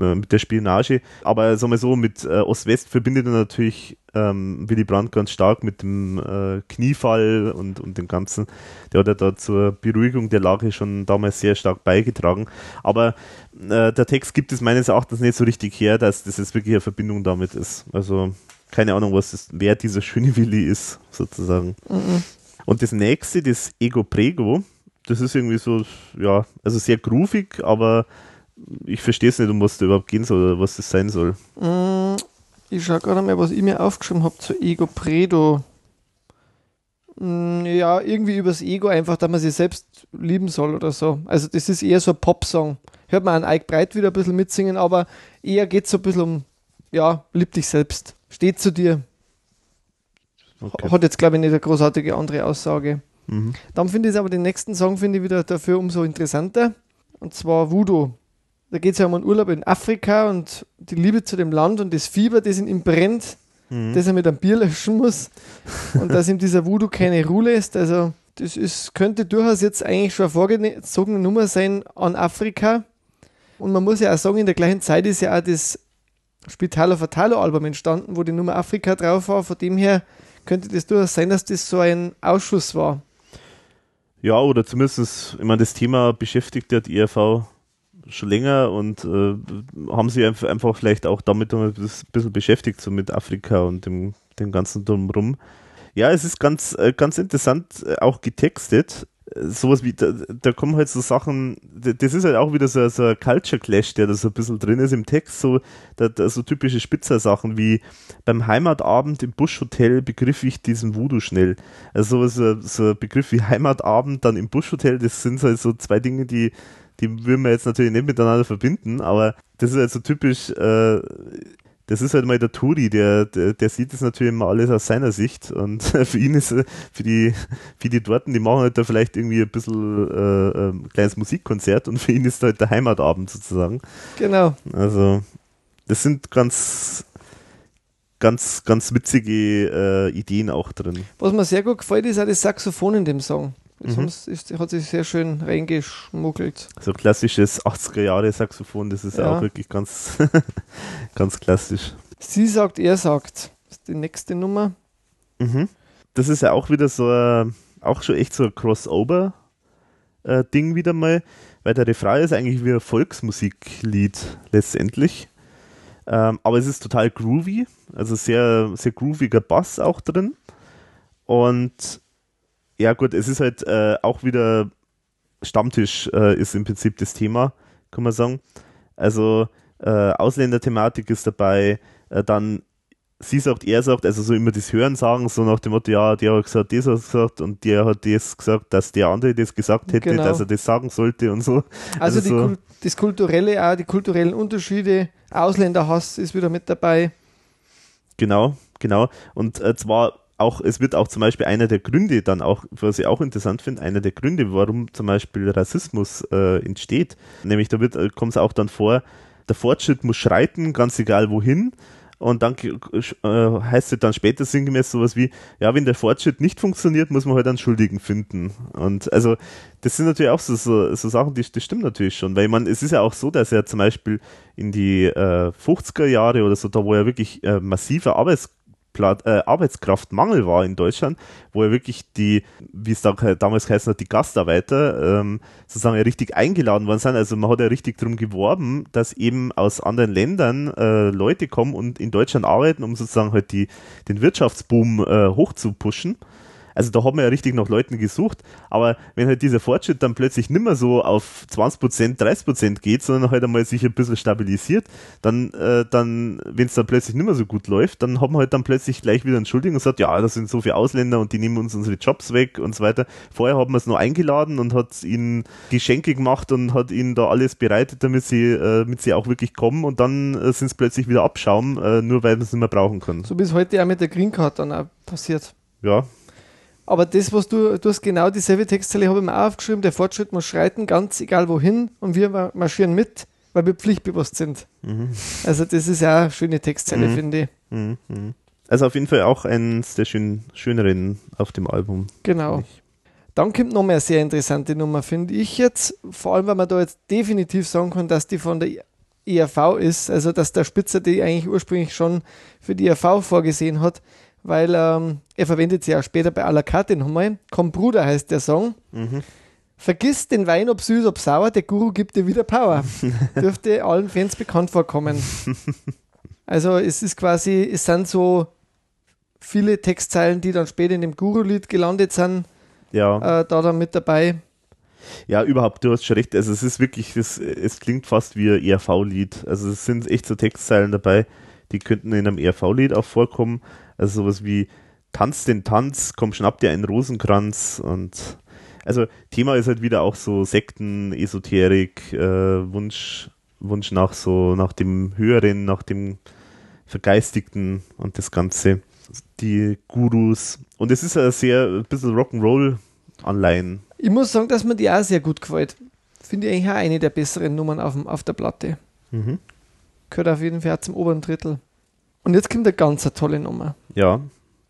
äh, mit der Spionage. Aber sagen wir so, mit äh, Ost-West verbindet er natürlich ähm, Willy Brandt ganz stark mit dem äh, Kniefall und, und dem Ganzen. Der hat ja da zur Beruhigung der Lage schon damals sehr stark beigetragen. Aber äh, der Text gibt es meines Erachtens nicht so richtig her, dass das jetzt wirklich eine Verbindung damit ist. Also keine Ahnung, was das, wer dieser schöne Willi ist, sozusagen. Mhm. Und das nächste, das Ego Prego, das ist irgendwie so, ja, also sehr groovig, aber ich verstehe es nicht, um was da überhaupt gehen soll oder was das sein soll. Mm, Ich schaue gerade mal, was ich mir aufgeschrieben habe zu Ego Predo. Mm, Ja, irgendwie übers Ego einfach, dass man sich selbst lieben soll oder so. Also das ist eher so ein Popsong. Hört man an Ike Breit wieder ein bisschen mitsingen, aber eher geht es so ein bisschen um, ja, lieb dich selbst. Steht zu dir. Okay. Hat jetzt, glaube ich, nicht eine großartige andere Aussage. Mhm. Dann finde ich aber den nächsten Song finde ich wieder dafür umso interessanter. Und zwar Voodoo. Da geht es ja um einen Urlaub in Afrika und die Liebe zu dem Land und das Fieber, das in ihm brennt, Mhm. das er mit einem Bier löschen muss. Und dass ihm dieser Voodoo keine Ruhe lässt. Also, das ist, könnte durchaus jetzt eigentlich schon eine vorgezogene Nummer sein an Afrika. Und man muss ja auch sagen, in der gleichen Zeit ist ja auch das Spitalo Fatalo Album entstanden, wo die Nummer Afrika drauf war. Von dem her könnte das durchaus sein, dass das so ein Ausschuss war. Ja, oder zumindest, ich meine, das Thema beschäftigt ja die ERV schon länger und äh, haben sie einfach, vielleicht auch damit ein bisschen beschäftigt, so mit Afrika und dem, dem ganzen drumherum. Ja, es ist ganz, äh, ganz interessant, äh, auch getextet. Sowas wie, da, da kommen halt so Sachen, das ist halt auch wieder so, so ein Culture Clash, der da so ein bisschen drin ist im Text, so, da, da, so typische Spitzer-Sachen wie beim Heimatabend im Buschhotel begriff ich diesen Voodoo schnell. Also so, so ein Begriff wie Heimatabend dann im Buschhotel, das sind halt so zwei Dinge, die, die würden wir jetzt natürlich nicht miteinander verbinden, aber das ist halt so typisch, äh, das ist halt mal der Turi, der, der, der sieht das natürlich immer alles aus seiner Sicht und für ihn ist, für die, für die Dorten, die machen halt da vielleicht irgendwie ein bisschen äh, ein kleines Musikkonzert und für ihn ist halt der Heimatabend sozusagen. Genau. Also, das sind ganz, ganz, ganz witzige äh, Ideen auch drin. Was mir sehr gut gefällt, ist auch das Saxophon in dem Song. Mhm. ist, hat sich sehr schön reingeschmuggelt. So klassisches 80er Jahre Saxophon, das ist ja. auch wirklich ganz, ganz klassisch. Sie sagt, er sagt. Das ist die nächste Nummer. Mhm. Das ist ja auch wieder so ein, auch schon echt so ein Crossover-Ding äh, wieder mal, weil der Refrain ist eigentlich wie ein Volksmusiklied letztendlich. Ähm, aber es ist total groovy, also sehr, sehr grooviger Bass auch drin. Und ja, gut, es ist halt äh, auch wieder Stammtisch äh, ist im Prinzip das Thema, kann man sagen. Also äh, Ausländerthematik ist dabei, äh, dann sie sagt, er sagt, also so immer das Hören sagen, so nach dem Motto, ja, der hat gesagt, das hat gesagt und der hat das gesagt, dass der andere das gesagt hätte, genau. dass er das sagen sollte und so. Also, also so Kult, das Kulturelle auch, die kulturellen Unterschiede, Ausländerhass ist wieder mit dabei. Genau, genau. Und äh, zwar auch, es wird auch zum Beispiel einer der Gründe dann auch, was ich auch interessant finde, einer der Gründe, warum zum Beispiel Rassismus äh, entsteht. Nämlich da wird, äh, kommt es auch dann vor, der Fortschritt muss schreiten, ganz egal wohin. Und dann äh, heißt es dann später sinngemäß sowas wie, ja, wenn der Fortschritt nicht funktioniert, muss man halt einen Schuldigen finden. Und also, das sind natürlich auch so, so, so Sachen, die, die stimmen natürlich schon. Weil man, es ist ja auch so, dass er zum Beispiel in die äh, 50er Jahre oder so, da wo er wirklich äh, massiver Arbeits äh, Arbeitskraftmangel war in Deutschland, wo er wirklich die, wie es da, damals geheißen hat, die Gastarbeiter ähm, sozusagen richtig eingeladen worden sind. Also man hat ja richtig darum geworben, dass eben aus anderen Ländern äh, Leute kommen und in Deutschland arbeiten, um sozusagen halt die, den Wirtschaftsboom äh, hochzupuschen. Also da haben wir ja richtig nach Leuten gesucht, aber wenn halt dieser Fortschritt dann plötzlich nicht mehr so auf 20%, 30% geht, sondern halt einmal sich ein bisschen stabilisiert, dann, äh, dann wenn es dann plötzlich nicht mehr so gut läuft, dann haben wir halt dann plötzlich gleich wieder Entschuldigung und sagt, ja, das sind so viele Ausländer und die nehmen uns unsere Jobs weg und so weiter. Vorher haben wir es nur eingeladen und hat ihnen Geschenke gemacht und hat ihnen da alles bereitet, damit sie, äh, damit sie auch wirklich kommen und dann äh, sind es plötzlich wieder Abschaum, äh, nur weil wir es nicht mehr brauchen können. So bis heute auch mit der Green Card dann auch passiert. Ja, aber das, was du, du hast genau dieselbe Textzeile, habe ich mir auch aufgeschrieben, der Fortschritt muss schreiten, ganz egal wohin und wir marschieren mit, weil wir pflichtbewusst sind. Mhm. Also das ist ja eine schöne Textzeile, mhm. finde ich. Mhm. mhm. Also auf jeden Fall auch eines der schön, schöneren auf dem Album. Genau. Dann kommt noch eine sehr interessante Nummer, finde ich jetzt. Vor allem, weil man da jetzt definitiv sagen kann, dass die von der ERV ist, also dass der Spitzer die eigentlich ursprünglich schon für die ERV vorgesehen hat weil ähm, er verwendet sie auch später bei à la carte nochmal. Komm Bruder heißt der Song. Mhm. Vergiss den Wein, ob süß, ob sauer, der Guru gibt dir wieder Power. Dürfte allen Fans bekannt vorkommen. Also es ist quasi, es sind so viele Textzeilen, die dann später in dem Guru-Lied gelandet sind, ja. äh, da dann mit dabei. Ja, überhaupt, du hast schon recht. Also es ist wirklich, das, es klingt fast wie ein ERV-Lied. Also es sind echt so Textzeilen dabei, die könnten in einem ERV-Lied auch vorkommen. Also sowas wie Tanz den Tanz, komm schnapp dir einen Rosenkranz und also Thema ist halt wieder auch so Sekten, Esoterik, äh, Wunsch, Wunsch nach so, nach dem Höheren, nach dem Vergeistigten und das Ganze. Die Gurus. Und es ist ja sehr, ein bisschen Rock'n'Roll-Anleihen. Ich muss sagen, dass mir die auch sehr gut gefällt. Finde ich eigentlich auch eine der besseren Nummern auf, auf der Platte. Mhm. Gehört auf jeden Fall zum oberen Drittel. Und jetzt kommt eine ganz tolle Nummer. Ja,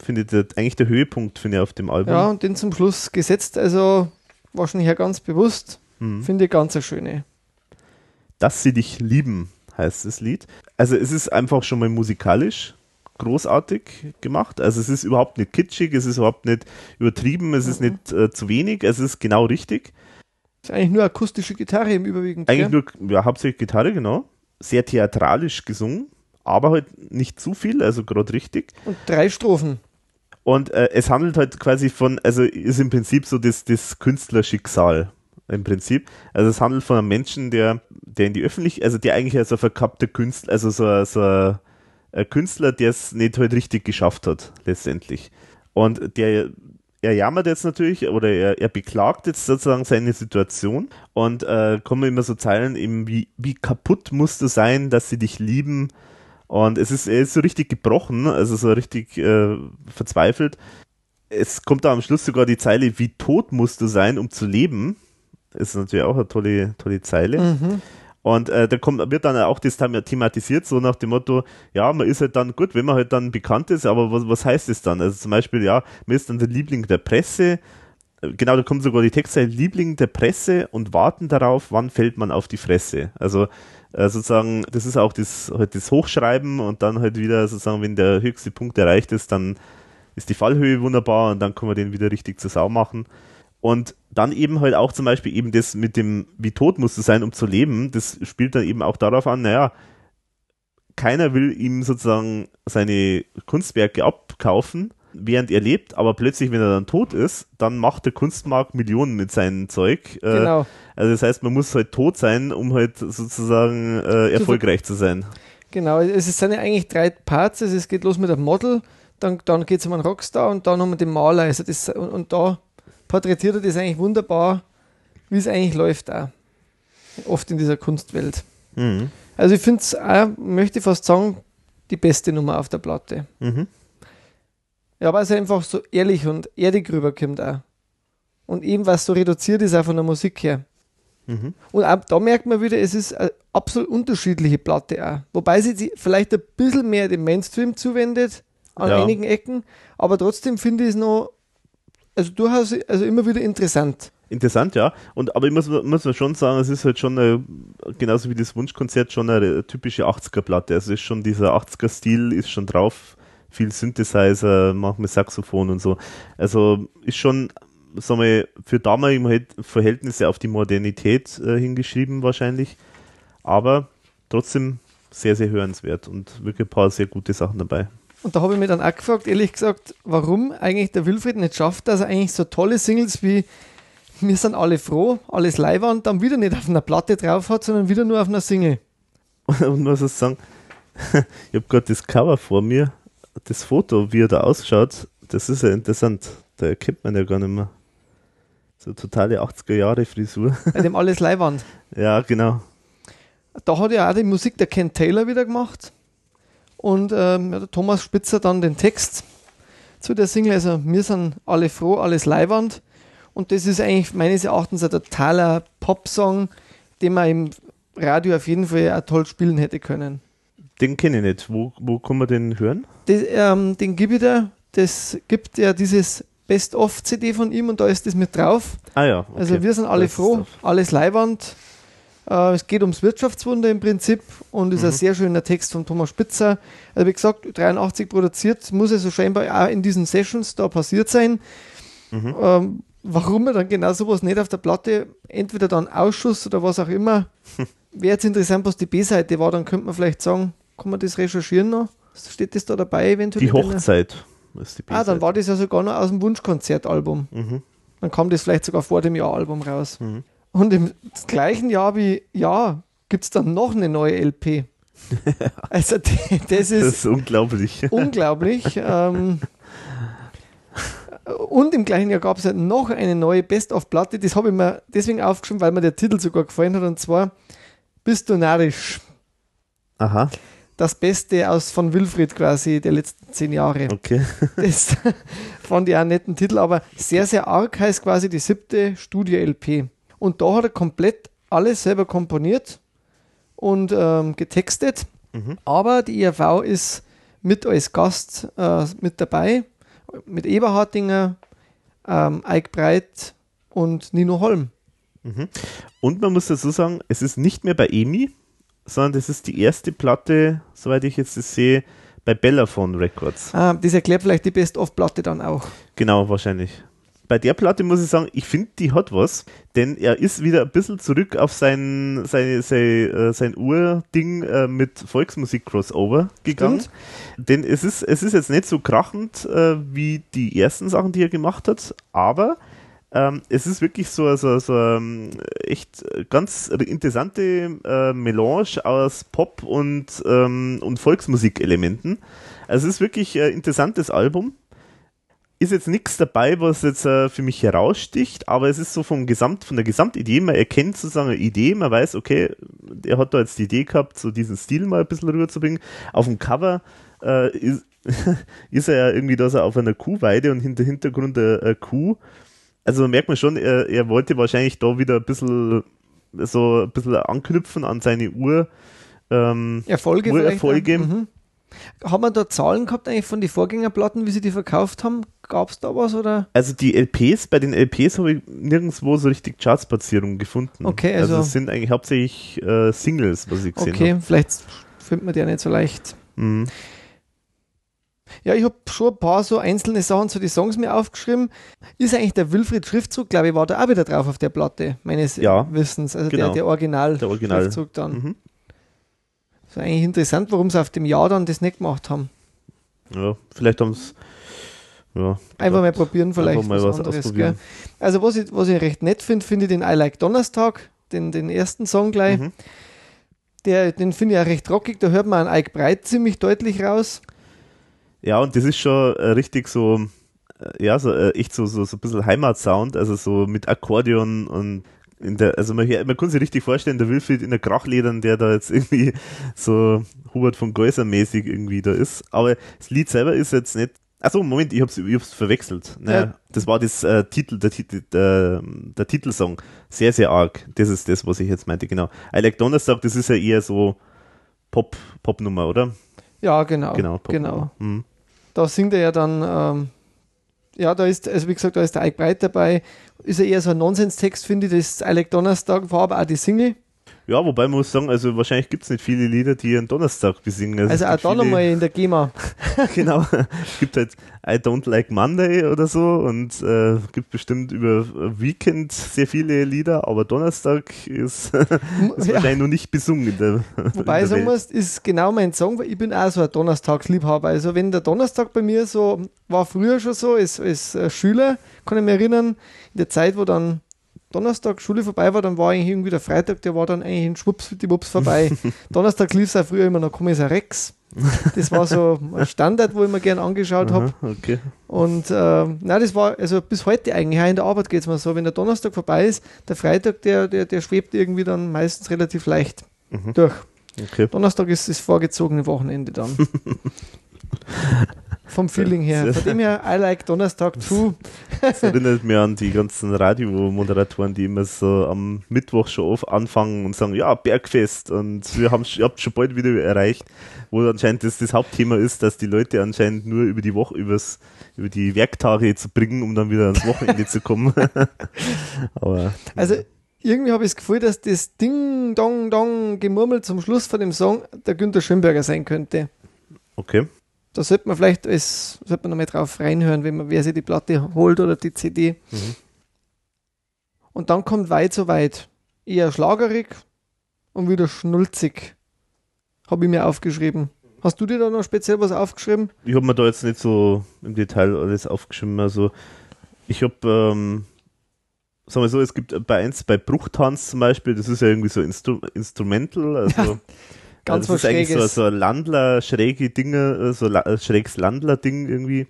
finde ich eigentlich der Höhepunkt, finde ich, auf dem Album. Ja, und den zum Schluss gesetzt, also wahrscheinlich ja ganz bewusst, mhm. finde ich ganz eine schöne. Dass sie dich lieben, heißt das Lied. Also es ist einfach schon mal musikalisch großartig gemacht. Also es ist überhaupt nicht kitschig, es ist überhaupt nicht übertrieben, es mhm. ist nicht äh, zu wenig, es ist genau richtig. Ist eigentlich nur akustische Gitarre im Überwiegend. Eigentlich ja? nur, ja, hauptsächlich Gitarre, genau. Sehr theatralisch gesungen aber halt nicht zu viel, also gerade richtig. Und drei Strophen. Und äh, es handelt halt quasi von, also ist im Prinzip so das, das Künstlerschicksal im Prinzip. Also es handelt von einem Menschen, der, der in die Öffentlichkeit, also der eigentlich als ein verkappter Künstler, also so, so ein, Künstler, der es nicht halt richtig geschafft hat, letztendlich. Und der, er jammert jetzt natürlich oder er, er beklagt jetzt sozusagen seine Situation und äh, kommen immer so Zeilen eben wie, wie kaputt musst du sein, dass sie dich lieben, Und es ist, er ist so richtig gebrochen, also so richtig äh, verzweifelt. Es kommt da am Schluss sogar die Zeile, wie tot musst du sein, um zu leben. Das ist natürlich auch eine tolle, tolle Zeile. Mhm. Und äh, da kommt, wird dann auch das Thema thematisiert, so nach dem Motto, ja, man ist halt dann gut, wenn man halt dann bekannt ist, aber was, was heißt das dann? Also zum Beispiel, ja, man ist dann der Liebling der Presse, genau, da kommt sogar die Textzeile Liebling der Presse und warten darauf, wann fällt man auf die Fresse. Also äh, sozusagen, das ist auch das, halt das Hochschreiben und dann halt wieder sozusagen, wenn der höchste Punkt erreicht ist, dann ist die Fallhöhe wunderbar und dann kann man den wieder richtig zur Sau machen. Und dann eben halt auch zum Beispiel eben das mit dem, wie tot musst du sein, um zu leben, das spielt dann eben auch darauf an, naja, keiner will ihm sozusagen seine Kunstwerke abkaufen, während er lebt, aber plötzlich, wenn er dann tot ist, dann macht der Kunstmarkt Millionen mit seinem Zeug. Äh, Genau. Also das heißt, man muss halt tot sein, um halt sozusagen äh, erfolgreich zu sein. Genau, es sind ja eigentlich drei Parts. Also es geht los mit einem Model, dann, dann geht es um einen Rockstar und dann um den Maler. Also das, und, und da porträtiert er das eigentlich wunderbar, wie es eigentlich läuft auch. Oft in dieser Kunstwelt. Mhm. Also ich finde es auch, möchte ich fast sagen, die beste Nummer auf der Platte. Mhm. Ja, weil es einfach so ehrlich und erdig rüberkommt auch. Und eben, was so reduziert ist auch von der Musik her. Mhm. Und auch da merkt man wieder, es ist eine absolut unterschiedliche Platte auch. Wobei sie sich vielleicht ein bisschen mehr dem Mainstream zuwendet, an Ja. einigen Ecken, aber trotzdem finde ich es noch, also durchaus, also immer wieder interessant. Interessant, ja. Und aber ich muss, muss man schon sagen, es ist halt schon eine, genauso wie das Wunschkonzert schon eine typische 80er-Platte. Also ist schon dieser 80er-Stil ist schon drauf. Viel Synthesizer, manchmal Saxophon und so. Also ist schon, sagen wir, für damalige Verhältnisse auf die Modernität äh, hingeschrieben wahrscheinlich. Aber trotzdem sehr, sehr hörenswert und wirklich ein paar sehr gute Sachen dabei. Und da habe ich mir dann auch gefragt, ehrlich gesagt, warum eigentlich der Wilfried nicht schafft, dass er eigentlich so tolle Singles wie Wir sind alle froh, alles Leihwand, dann wieder nicht auf einer Platte drauf hat, sondern wieder nur auf einer Single. Und muss ich sagen, ich habe gerade das Cover vor mir, das Foto, wie er da ausschaut, das ist ja interessant. Da erkennt man ja gar nicht mehr. So totale 80er Jahre Frisur. Bei dem alles Leihwand. ja, genau. Da hat ja auch die Musik der Ken Taylor wieder gemacht. Und ähm, ja, der Thomas Spitzer dann den Text zu der Single. Also, wir sind alle froh, alles Leihwand. Und das ist eigentlich meines Erachtens ein totaler Popsong, den man im Radio auf jeden Fall auch toll spielen hätte können. Den kenne ich nicht. Wo, wo kann man den hören? Das, ähm, den gebe ich dir. Das gibt ja dieses Best-of-CD von ihm und da ist das mit drauf. Ah ja. Okay. Also wir sind alle Das froh, alles Leihwand. Äh, es geht ums Wirtschaftswunder im Prinzip und ist ein sehr schöner Text von Thomas Spitzer. Also wie gesagt, 83 produziert, muss also scheinbar auch in diesen Sessions da passiert sein. Ähm, warum er dann genau sowas nicht auf der Platte, entweder dann Ausschuss oder was auch immer, wäre jetzt interessant, was die B-Seite war, dann könnte man vielleicht sagen, kann man das recherchieren noch? Steht das da dabei eventuell? Die Hochzeit ist die Ah, dann B-Seite. war das ja sogar noch aus dem Wunschkonzertalbum. Mhm. Dann kam das vielleicht sogar vor dem Jahr-Album raus. Mhm. Und im gleichen Jahr wie Ja gibt es dann noch eine neue LP. also die, das Das ist ist unglaublich. unglaublich. ähm, und im gleichen Jahr gab es halt noch eine neue Best-of-Platte. Das habe ich mir deswegen aufgeschrieben, weil mir der Titel sogar gefallen hat. Und zwar Bist du narrisch? Aha, Das Beste aus von Wilfried quasi der letzten zehn Jahre. okay. Das fand ich auch einen netten Titel, aber sehr, sehr arg heißt quasi die siebte Studio-LP. Und da hat er komplett alles selber komponiert und ähm, getextet. Mhm. Aber die IAV ist mit als Gast äh, mit dabei, mit Eberhardinger, ähm, Eik Breit und Nino Holm. Und man muss dazu sagen, es ist nicht mehr bei EMI, sondern das ist die erste Platte, soweit ich jetzt das sehe, bei Bellaphone Records. Ah, das erklärt vielleicht die Best-of-Platte dann auch. Genau, wahrscheinlich. Bei der Platte muss ich sagen, ich finde, die hat was, denn er ist wieder ein bisschen zurück auf sein, seine, sein, äh, sein Urding äh, mit Volksmusik-Crossover gegangen. Stimmt. Denn es ist, es ist jetzt nicht so krachend äh, wie die ersten Sachen, die er gemacht hat, aber ähm, es ist wirklich so, so, so ähm, echt ganz interessante äh, Melange aus Pop und, ähm, und Volksmusikelementen. Also es ist wirklich ein interessantes Album. ist jetzt nichts dabei, was jetzt äh, für mich heraussticht, aber es ist so vom Gesamt, von der Gesamtidee, man erkennt sozusagen eine Idee, man weiß, okay, er hat da jetzt die Idee gehabt, so diesen Stil mal ein bisschen rüberzubringen. Auf dem Cover äh, ist, ist er ja irgendwie da so auf einer Kuhweide und hinter Hintergrund eine, eine Kuh. Also merkt man schon, er, er wollte wahrscheinlich da wieder ein bisschen so ein bisschen anknüpfen an seine Uhr. Ähm, Erfolge. Urerfolge. Mhm. Haben wir da Zahlen gehabt eigentlich von den Vorgängerplatten, wie sie die verkauft haben? Gab es da was oder? Also die LPs, bei den LPs habe ich nirgendwo so richtig Chartsplatzierungen gefunden. Okay, also, also es sind eigentlich hauptsächlich äh, Singles, was ich gesehen okay, habe. vielleicht findet man die ja nicht so leicht. Mhm. Ja, ich habe schon ein paar so einzelne Sachen zu den Songs mir aufgeschrieben. Ist eigentlich der Wilfried Schriftzug, glaube ich, war da auch wieder drauf auf der Platte, meines Ja, Wissens. Also genau. der, der Original, Der Original. Schriftzug dann. Mhm. ist eigentlich interessant, warum sie auf dem Jahr dann das nicht gemacht haben. Ja, vielleicht haben es. Ja, Einfach mal probieren, vielleicht mal was, was anderes. Also, was ich, was ich recht nett finde, finde ich den I Like Donnerstag, den, den ersten Song gleich. Mhm. Der, den finde ich auch recht rockig, da hört man einen Ike Breit ziemlich deutlich raus. Ja, und das ist schon äh, richtig so, äh, ja, so äh, echt so, so, so ein bisschen Heimatsound, also so mit Akkordeon und in der, also man, man kann sich richtig vorstellen, der Wilfried in der Krachledern, der da jetzt irgendwie so Hubert von Geusser mäßig irgendwie da ist. Aber das Lied selber ist jetzt nicht. Achso, Moment, ich hab's, ich hab's verwechselt. Naja, Ja. Das war das äh, Titel, der, Titel der, der Titelsong. Sehr, sehr arg. Das ist das, was ich jetzt meinte, genau. I Like Donnerstag, das ist ja eher so Pop, Popnummer, oder? Ja, genau. Genau, genau. Popnummer. Mhm. Da singt er ja dann, ähm, ja, da ist, also wie gesagt, da ist der Ike Breit dabei. Ist ja eher so ein Nonsenstext, finde ich. Das I Like Donnerstag war aber auch die Single. Ja, wobei man muss sagen, also wahrscheinlich gibt es nicht viele Lieder, die einen Donnerstag besingen. Also, es auch da nochmal in der GEMA. Genau. Es gibt halt I Don't Like Monday oder so und äh, gibt bestimmt über Weekend sehr viele Lieder, aber Donnerstag ist, ist Ja. wahrscheinlich noch nicht besungen der, Wobei ich der sagen muss, ist genau mein Song, weil ich bin auch so ein Donnerstagsliebhaber. Also wenn der Donnerstag bei mir so, war früher schon so, als, als Schüler, kann ich mich erinnern, in der Zeit, wo dann Donnerstag Schule vorbei war, dann war eigentlich irgendwie der Freitag, der war dann eigentlich in Schwupps, die Wups vorbei. Donnerstag lief es auch früher immer noch Kommissar Rex. Das war so ein Standard, wo ich mir gern angeschaut habe. Okay. Und ähm, na, das war also bis heute eigentlich, auch in der Arbeit geht es mir so, wenn der Donnerstag vorbei ist, der Freitag, der, der, der schwebt irgendwie dann meistens relativ leicht Mhm. durch. okay. Donnerstag ist das vorgezogene Wochenende dann. Vom Feeling her. Von dem her, I like Donnerstag too. Das erinnert mich an die ganzen Radiomoderatoren, die immer so am Mittwoch schon auf anfangen und sagen, ja, Bergfest und wir haben ihr habt schon bald wieder erreicht, wo anscheinend das, das Hauptthema ist, dass die Leute anscheinend nur über die Woche, übers, über die Werktage zu bringen, um dann wieder ans Wochenende zu kommen. Aber Also irgendwie habe ich das Gefühl, dass das Ding, Dong, Dong, Gemurmel zum Schluss von dem Song der Günther Schönberger sein könnte. okay. Da sollte man vielleicht, als, sollte man noch mal drauf reinhören, wenn man, wer sich die Platte holt oder die CD. Mhm. Und dann kommt weit so weit. Eher schlagerig und wieder schnulzig. Habe ich mir aufgeschrieben. Hast du dir da noch speziell was aufgeschrieben? Ich habe mir da jetzt nicht so im Detail alles aufgeschrieben. Also ich habe, ähm, sagen wir so, es gibt bei eins, bei Bruchtanz zum Beispiel, das ist ja irgendwie so Instru Instrumental, also Ganz das was ist eigentlich so, so Landler, schräge Dinge, äh, so äh, schräges Landler-Ding irgendwie.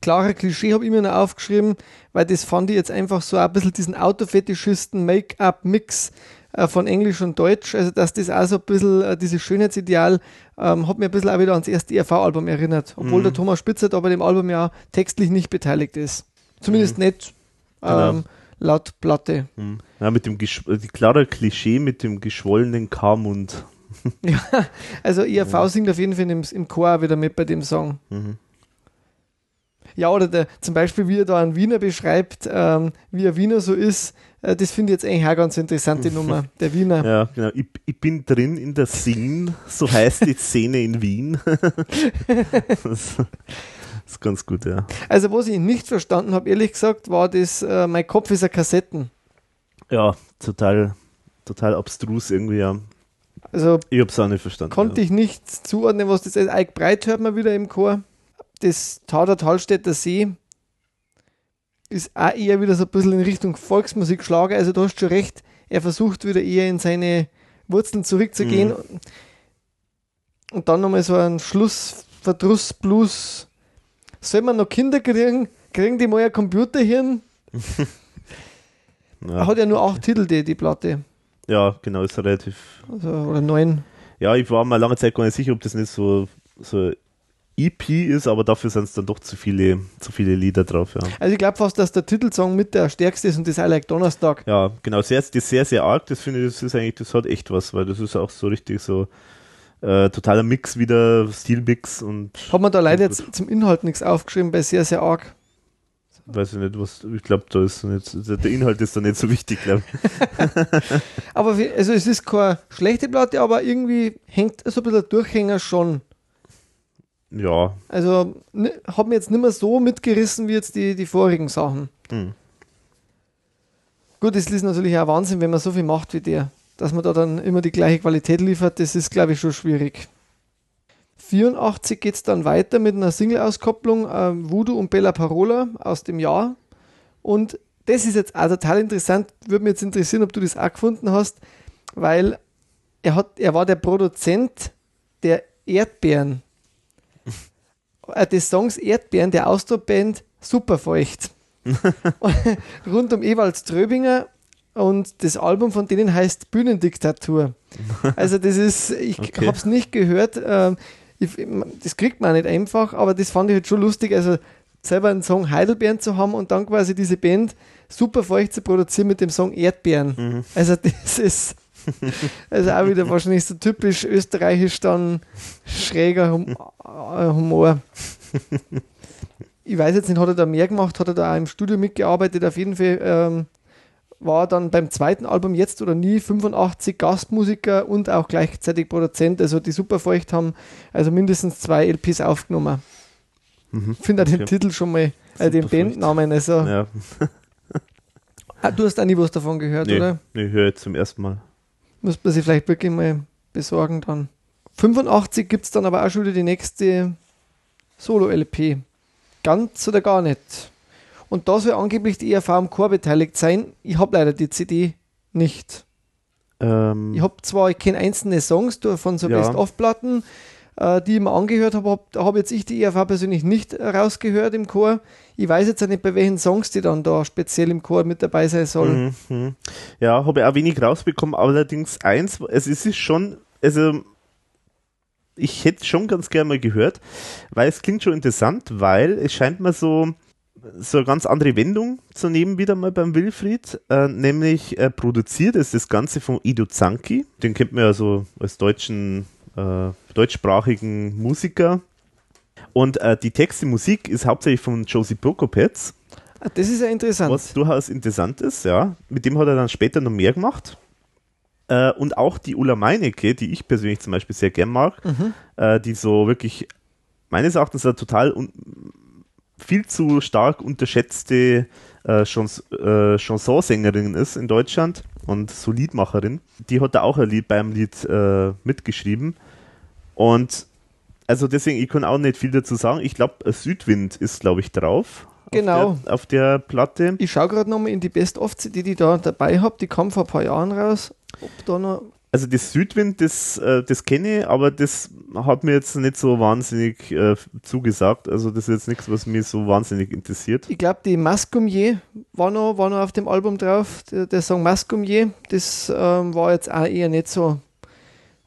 Klare Klischee habe ich mir noch aufgeschrieben, weil das fand ich jetzt einfach so ein bisschen diesen Autofetischisten Make-up-Mix äh, von Englisch und Deutsch. Also, dass das auch so ein bisschen, dieses Schönheitsideal, ähm, hat mir ein bisschen auch wieder ans erste ERV-Album erinnert. Obwohl Mhm. der Thomas Spitzer da bei dem Album ja textlich nicht beteiligt ist. Zumindest nicht ähm, Genau. laut Platte. Hm. Ja, mit dem gesch- die klare Klischee mit dem geschwollenen K-Mund. Ja, also ERV singt auf jeden Fall im, im Chor wieder mit bei dem Song. Mhm. Ja, oder der, zum Beispiel, wie er da einen Wiener beschreibt, ähm, wie ein Wiener so ist, äh, das finde ich jetzt eigentlich auch ganz interessante Nummer. Der Wiener. Ja, genau. Ich, ich bin drin in der Scene, so heißt die Szene in Wien. das ist ganz gut, ja. Also, was ich nicht verstanden habe, ehrlich gesagt, war das, äh, mein Kopf ist ein Kassetten. Ja, total, total abstrus irgendwie, ja. Also, Ich hab's auch nicht verstanden. konnte ja. ich nicht zuordnen, was das ist. Eik Breit hört man wieder im Chor. Das Tader Talstädter See ist auch eher wieder so ein bisschen in Richtung Volksmusik Schlager. Also, du hast schon recht, er versucht wieder eher in seine Wurzeln zurückzugehen. Und dann nochmal so ein Schluss, Verdruss, Blues. soll man noch Kinder kriegen? Kriegen die mal ein Computerhirn? Ja, Hat ja nur acht Titel, die, die Platte. Ja genau, ist relativ. Also, oder neun. Ja, ich war mir lange Zeit gar nicht sicher, ob das nicht so, so EP ist, aber dafür sind es dann doch zu viele, zu viele Lieder drauf, ja. Also ich glaube fast, dass der Titelsong mit der stärkste ist und das I Like Donnerstag. Ja, genau, sehr, das ist sehr, sehr arg, das finde ich, das ist eigentlich, das hat echt was, weil das ist auch so richtig so äh, totaler Mix wieder, Stilmix und Hat man da leider jetzt zum Inhalt nichts aufgeschrieben, bei sehr, sehr arg. Weiß ich nicht, was, ich glaube, da ist nicht, der Inhalt ist da nicht so wichtig, glaube ich. Aber also es ist keine schlechte Platte, aber irgendwie hängt so ein bisschen der Durchhänger schon. Ja, Also ne, hat mir jetzt nicht mehr so mitgerissen wie jetzt die, die vorigen Sachen. hm. Gut, es ist natürlich auch Wahnsinn, wenn man so viel macht wie der. Dass man da dann immer die gleiche Qualität liefert, das ist, glaube ich, schon schwierig. 84 geht es dann weiter mit einer Single-Auskopplung, ähm, Voodoo und Bella Parola aus dem Jahr. Und das ist jetzt auch total interessant, würde mich jetzt interessieren, ob du das auch gefunden hast, weil er, hat, er war der Produzent der Erdbeeren. Äh, des Songs Erdbeeren der Austro-Band Superfeucht. Rund um Ewald Ströbinger und das Album von denen heißt Bühnendiktatur. Also das ist, ich Okay. habe es nicht gehört, ähm, ich, das kriegt man nicht einfach, aber das fand ich halt schon lustig, also selber einen Song Heidelbeeren zu haben und dann quasi diese Band Superfeucht zu produzieren mit dem Song Erdbeeren. Also das ist also auch wieder wahrscheinlich so typisch österreichisch dann schräger hum äh, Humor. Ich weiß jetzt nicht, hat er da mehr gemacht, hat er da auch im Studio mitgearbeitet, auf jeden Fall ähm, war dann beim zweiten Album Jetzt oder Nie 85 Gastmusiker und auch gleichzeitig Produzent. Also die Superfeucht haben also mindestens zwei LPs aufgenommen. Mhm. Ich finde auch den Okay. Titel schon mal, äh, den. Bandnamen. Also, ja. ah, du hast auch nie was davon gehört, Nee, oder? nee, ich höre jetzt zum ersten Mal. Muss man sich vielleicht wirklich mal besorgen dann. 85 gibt es dann aber auch schon wieder die nächste Solo-LP. Ganz oder gar nicht. Und da soll angeblich die ERV am Chor beteiligt sein. Ich habe leider die CD nicht. Ähm, Ich habe zwar, ich kenne einzelne Songs von so Ja. Best-of-Platten, äh, die ich mir angehört habe, hab, da habe jetzt ich die ERV persönlich nicht äh, rausgehört im Chor. Ich weiß jetzt auch nicht, bei welchen Songs die dann da speziell im Chor mit dabei sein sollen. Mhm, mhm. Ja, habe ich auch wenig rausbekommen, allerdings eins, es ist schon, also ich hätte schon ganz gerne mal gehört, weil es klingt schon interessant, weil es scheint mir so, so eine ganz andere Wendung zu nehmen wieder mal beim Wilfried, äh, nämlich äh, produziert ist das Ganze von Ido Zanki, den kennt man ja so als deutschen, äh, deutschsprachigen Musiker und äh, die Texte Musik ist hauptsächlich von Josie Prokopetz Ah, Das ist ja interessant. was durchaus interessant ist, ja. Mit dem hat er dann später noch mehr gemacht. Äh, und auch die Ulla Meinecke, die ich persönlich zum Beispiel sehr gern mag, Mhm. äh, die so wirklich meines Erachtens eine total viel zu stark unterschätzte äh, Chans äh, Chansonsängerin ist in Deutschland und so Liedmacherin. Die hat da auch ein Lied beim Lied äh, mitgeschrieben. Und also deswegen, ich kann auch nicht viel dazu sagen. Ich glaube, Südwind ist, glaube ich, drauf. Genau. Auf der, auf der Platte. Ich schaue gerade nochmal in die Best-of-CD, die ich da dabei habe. Die kam vor ein paar Jahren raus. Ob da noch. Also das Südwind, das, äh, das kenne ich, aber das hat mir jetzt nicht so wahnsinnig äh, zugesagt. Also das ist jetzt nichts, was mich so wahnsinnig interessiert. Ich glaube, die Mascumier war noch, war noch auf dem Album drauf. Der, der Song Mascumier, das ähm, war jetzt auch eher nicht so.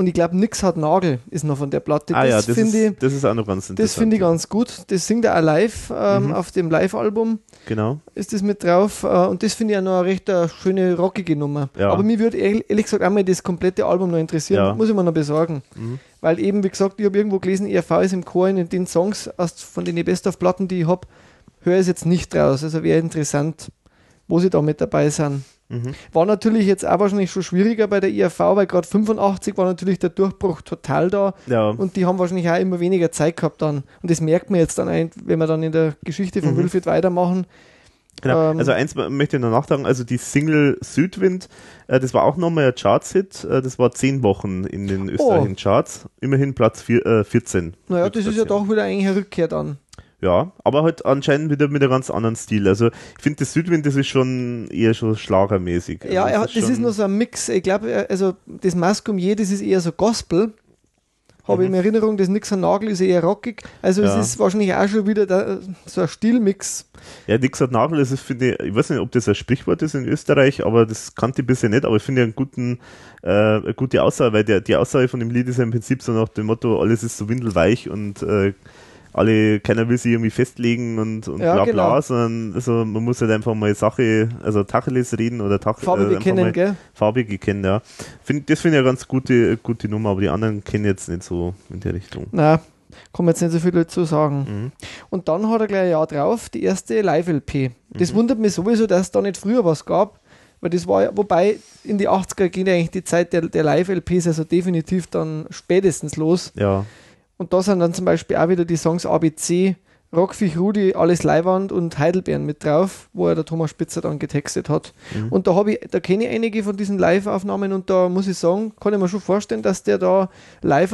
Und ich glaube, Nix hat Nagel ist noch von der Platte. ah ja, das, finde ich, ist, das ist auch noch ganz interessant. das finde ich ganz gut. Das singt er auch live ähm, Mhm. auf dem Live-Album. Genau. ist das mit drauf. Äh, und das finde ich ja noch eine recht äh, schöne, rockige Nummer. Ja. Aber mir würde ehrlich ehrlich gesagt auch mal das komplette Album noch interessieren. Ja. Muss ich mir noch besorgen. Mhm. Weil eben, wie gesagt, ich habe irgendwo gelesen, ERV ist im Chor in den Songs aus, von den Best-of-Platten, die ich habe, höre ich es jetzt nicht raus. Also wäre interessant, wo sie da mit dabei sind. Mhm. War natürlich jetzt auch wahrscheinlich schon schwieriger bei der ERV, weil gerade 85 war natürlich der Durchbruch total da. Ja, Und die haben wahrscheinlich auch immer weniger Zeit gehabt dann. Und das merkt man jetzt dann, ein, wenn wir dann in der Geschichte von Mhm. Wilfried weitermachen. genau. ähm, also eins möchte ich noch nachtragen, also die Single Südwind, äh, das war auch nochmal ein Charts-Hit. Äh, das war zehn Wochen in den österreichischen Charts. Immerhin Platz vier, äh, 14. Naja, das ist ja doch wieder eigentlich eine Rückkehr dann. Ja, aber halt anscheinend wieder mit einem ganz anderen Stil. Also ich finde, das Südwind, das ist schon eher so schlagermäßig. Also Ja, er, hat- das ist schon- nur so ein Mix. Ich glaube, also das Mascumier, das ist eher so Gospel. habe ich in Erinnerung, das Nixon Nagel ist eher rockig. Also Ja. es ist wahrscheinlich auch schon wieder da, so ein Stilmix. Ja, Nixon Nagel, das ist, finde ich, ich weiß nicht, ob das ein Sprichwort ist in Österreich, aber das kannte ich bisher nicht, aber ich finde einen guten, äh, eine gute Aussage, weil der, die Aussage von dem Lied ist ja im Prinzip so nach dem Motto, alles ist so windelweich und äh, alle, keiner will sich irgendwie festlegen und, und Ja, bla bla, genau. sondern also man muss halt einfach mal Sache, also Tacheles reden oder Tach, Farbe äh, einfach bekennen, mal gell? Farbige kennen, ja. Find, das finde ich eine ganz gute, gute Nummer, aber die anderen kennen jetzt nicht so in der Richtung. Na, kann man jetzt nicht so viel dazu sagen. Mhm. Und dann hat er gleich ein Jahr drauf die erste Live-LP. Das Mhm. wundert mich sowieso, dass es da nicht früher was gab. Weil das war ja, wobei in die 80er ging ja eigentlich die Zeit der, der Live-LPs also definitiv dann spätestens los. Ja, Und da sind dann zum Beispiel auch wieder die Songs ABC, Rockviech Rudi, Alles Leiwand und Heidelbeeren mit drauf, wo er der Thomas Spitzer dann getextet hat. Mhm. Und da habe ich, da kenne ich einige von diesen Live-Aufnahmen und da muss ich sagen, kann ich mir schon vorstellen, dass der da live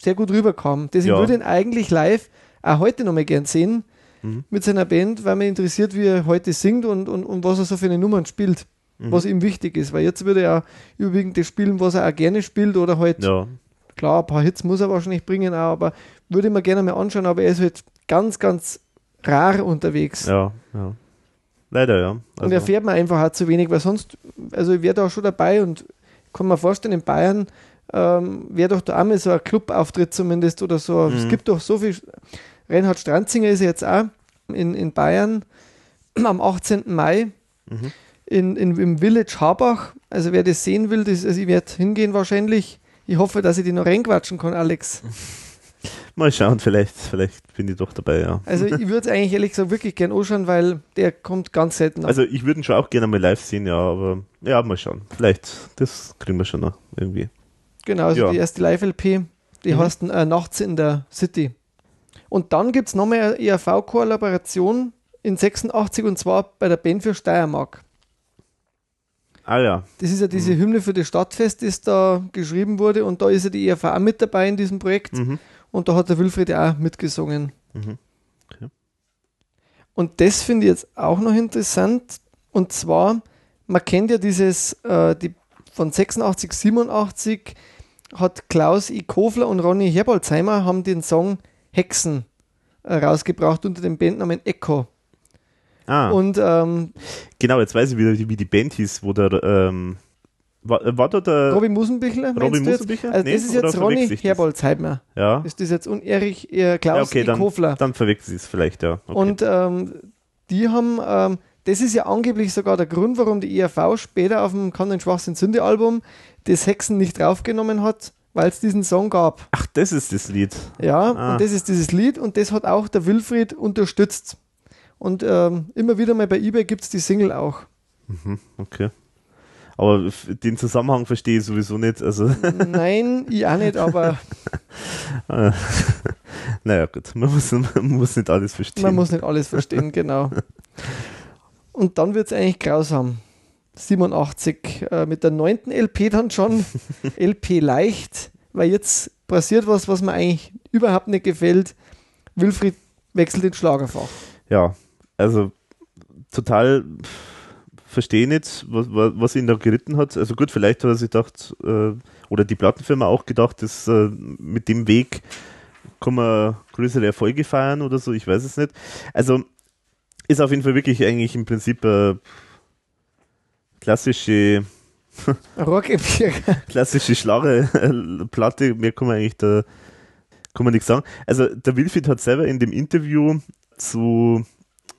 sehr gut rüberkam. Deswegen Ja. würde ich ihn eigentlich live auch heute noch mal gern sehen Mhm. mit seiner Band, weil mich interessiert, wie er heute singt und, und, und was er so für eine Nummern spielt, Mhm. was ihm wichtig ist. Weil jetzt würde er überwiegend das spielen, was er auch gerne spielt oder halt ja, Klar, ein paar Hits muss er wahrscheinlich bringen, auch, aber würde ich mir gerne mal anschauen, aber er ist halt ganz, ganz rar unterwegs. ja, ja. Leider, ja. und Also- erfährt man einfach auch zu wenig, weil sonst, also ich wäre da schon dabei und kann mir vorstellen, in Bayern ähm, wäre doch da auch mal so ein Clubauftritt zumindest oder so. Es Mhm. gibt doch so viel. Reinhard Stranzinger ist jetzt auch in, in Bayern am 18. Mai Mhm. in, in, im Village Habach. Also wer das sehen will, das, also ich werde hingehen wahrscheinlich. Ich hoffe, dass ich die noch reinquatschen kann, Alex. Mal schauen, vielleicht, vielleicht bin ich doch dabei, ja. Also ich würde es eigentlich ehrlich gesagt wirklich gern anschauen, weil der kommt ganz selten nach. Also ich würde ihn schon auch gerne mal live sehen, ja, aber ja, mal schauen. Vielleicht, das kriegen wir schon noch irgendwie. genau, also ja. die erste Live-LP, die Mhm. heißt äh, Nachts in der City. Und dann gibt es nochmal eine ERV-Kollaboration in 86 und zwar bei der Band für Steiermark. Ah ja, Das ist ja diese Mhm. Hymne für das Stadtfest, das da geschrieben wurde und da ist ja die ERV auch mit dabei in diesem Projekt mhm. und da hat der Wilfried ja auch mitgesungen. Mhm. Und das finde ich jetzt auch noch interessant. Und zwar, man kennt ja dieses, äh, die, von 86, 87 hat Klaus I. Kofler und Ronny Herbolzheimer haben den Song Hexen äh, rausgebracht unter dem Bandnamen Echo. Ah, Und ähm, genau, jetzt weiß ich wieder, wie die Band hieß, wo der, ähm, war, war da der, Robin Musenbichler, Robin? Musenbichler? Also Nee, das ist jetzt Ronny? Herbolzheimer. ja, Ist das jetzt und Erich äh, Klaus ja, okay, dann, Kofler. dann verwechsel ich es vielleicht, ja. Okay. Und ähm, die haben, ähm, das ist ja angeblich sogar der Grund, warum die ERV später auf dem Kann den Schwachsinn Sünde Album das Hexen nicht draufgenommen hat, weil es diesen Song gab. Ach, das ist das Lied. Ja, Ah. und das ist dieses Lied und das hat auch der Wilfried unterstützt. Und ähm, immer wieder mal bei eBay gibt es die Single auch. Mhm, okay. Aber den Zusammenhang verstehe ich sowieso nicht. Also, Nein, ich auch nicht, aber äh, naja, gut, man muss, man muss nicht alles verstehen. man muss nicht alles verstehen, genau. Und dann wird es eigentlich grausam. 87, äh, mit der neunten LP dann schon, LP leicht, weil jetzt passiert was, was mir eigentlich überhaupt nicht gefällt. Wilfried wechselt ins Schlagerfach. Ja, also total verstehe nicht, was, was, ihn da geritten hat. Also gut, vielleicht hat er sich gedacht, äh, oder die Plattenfirma auch gedacht, dass äh, mit dem Weg kann man größere Erfolge feiern oder so, ich weiß es nicht. Also ist auf jeden Fall wirklich eigentlich im Prinzip äh, klassische klassische Schlagerplatte, mehr kann man eigentlich da kann man nichts sagen. Also der Wilfried hat selber in dem Interview zu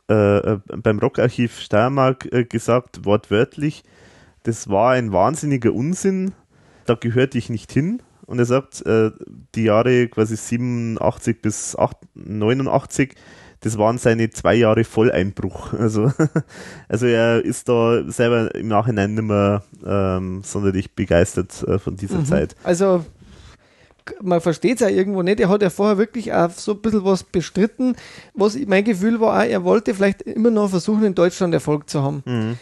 äh, äh, beim Rockarchiv Steiermark äh, gesagt, wortwörtlich, das war ein wahnsinniger Unsinn, da gehörte ich nicht hin. Und er sagt, äh, die Jahre quasi 87 bis 8, 89, das waren seine zwei Jahre Volleinbruch. Also, also er ist da selber im Nachhinein nicht mehr ähm, sonderlich begeistert äh, von dieser Mhm. Zeit. Also man versteht es ja irgendwo nicht. Er hat ja vorher wirklich auch so ein bisschen was bestritten. Was mein Gefühl war, auch, er wollte vielleicht immer noch versuchen, in Deutschland Erfolg zu haben. Mhm.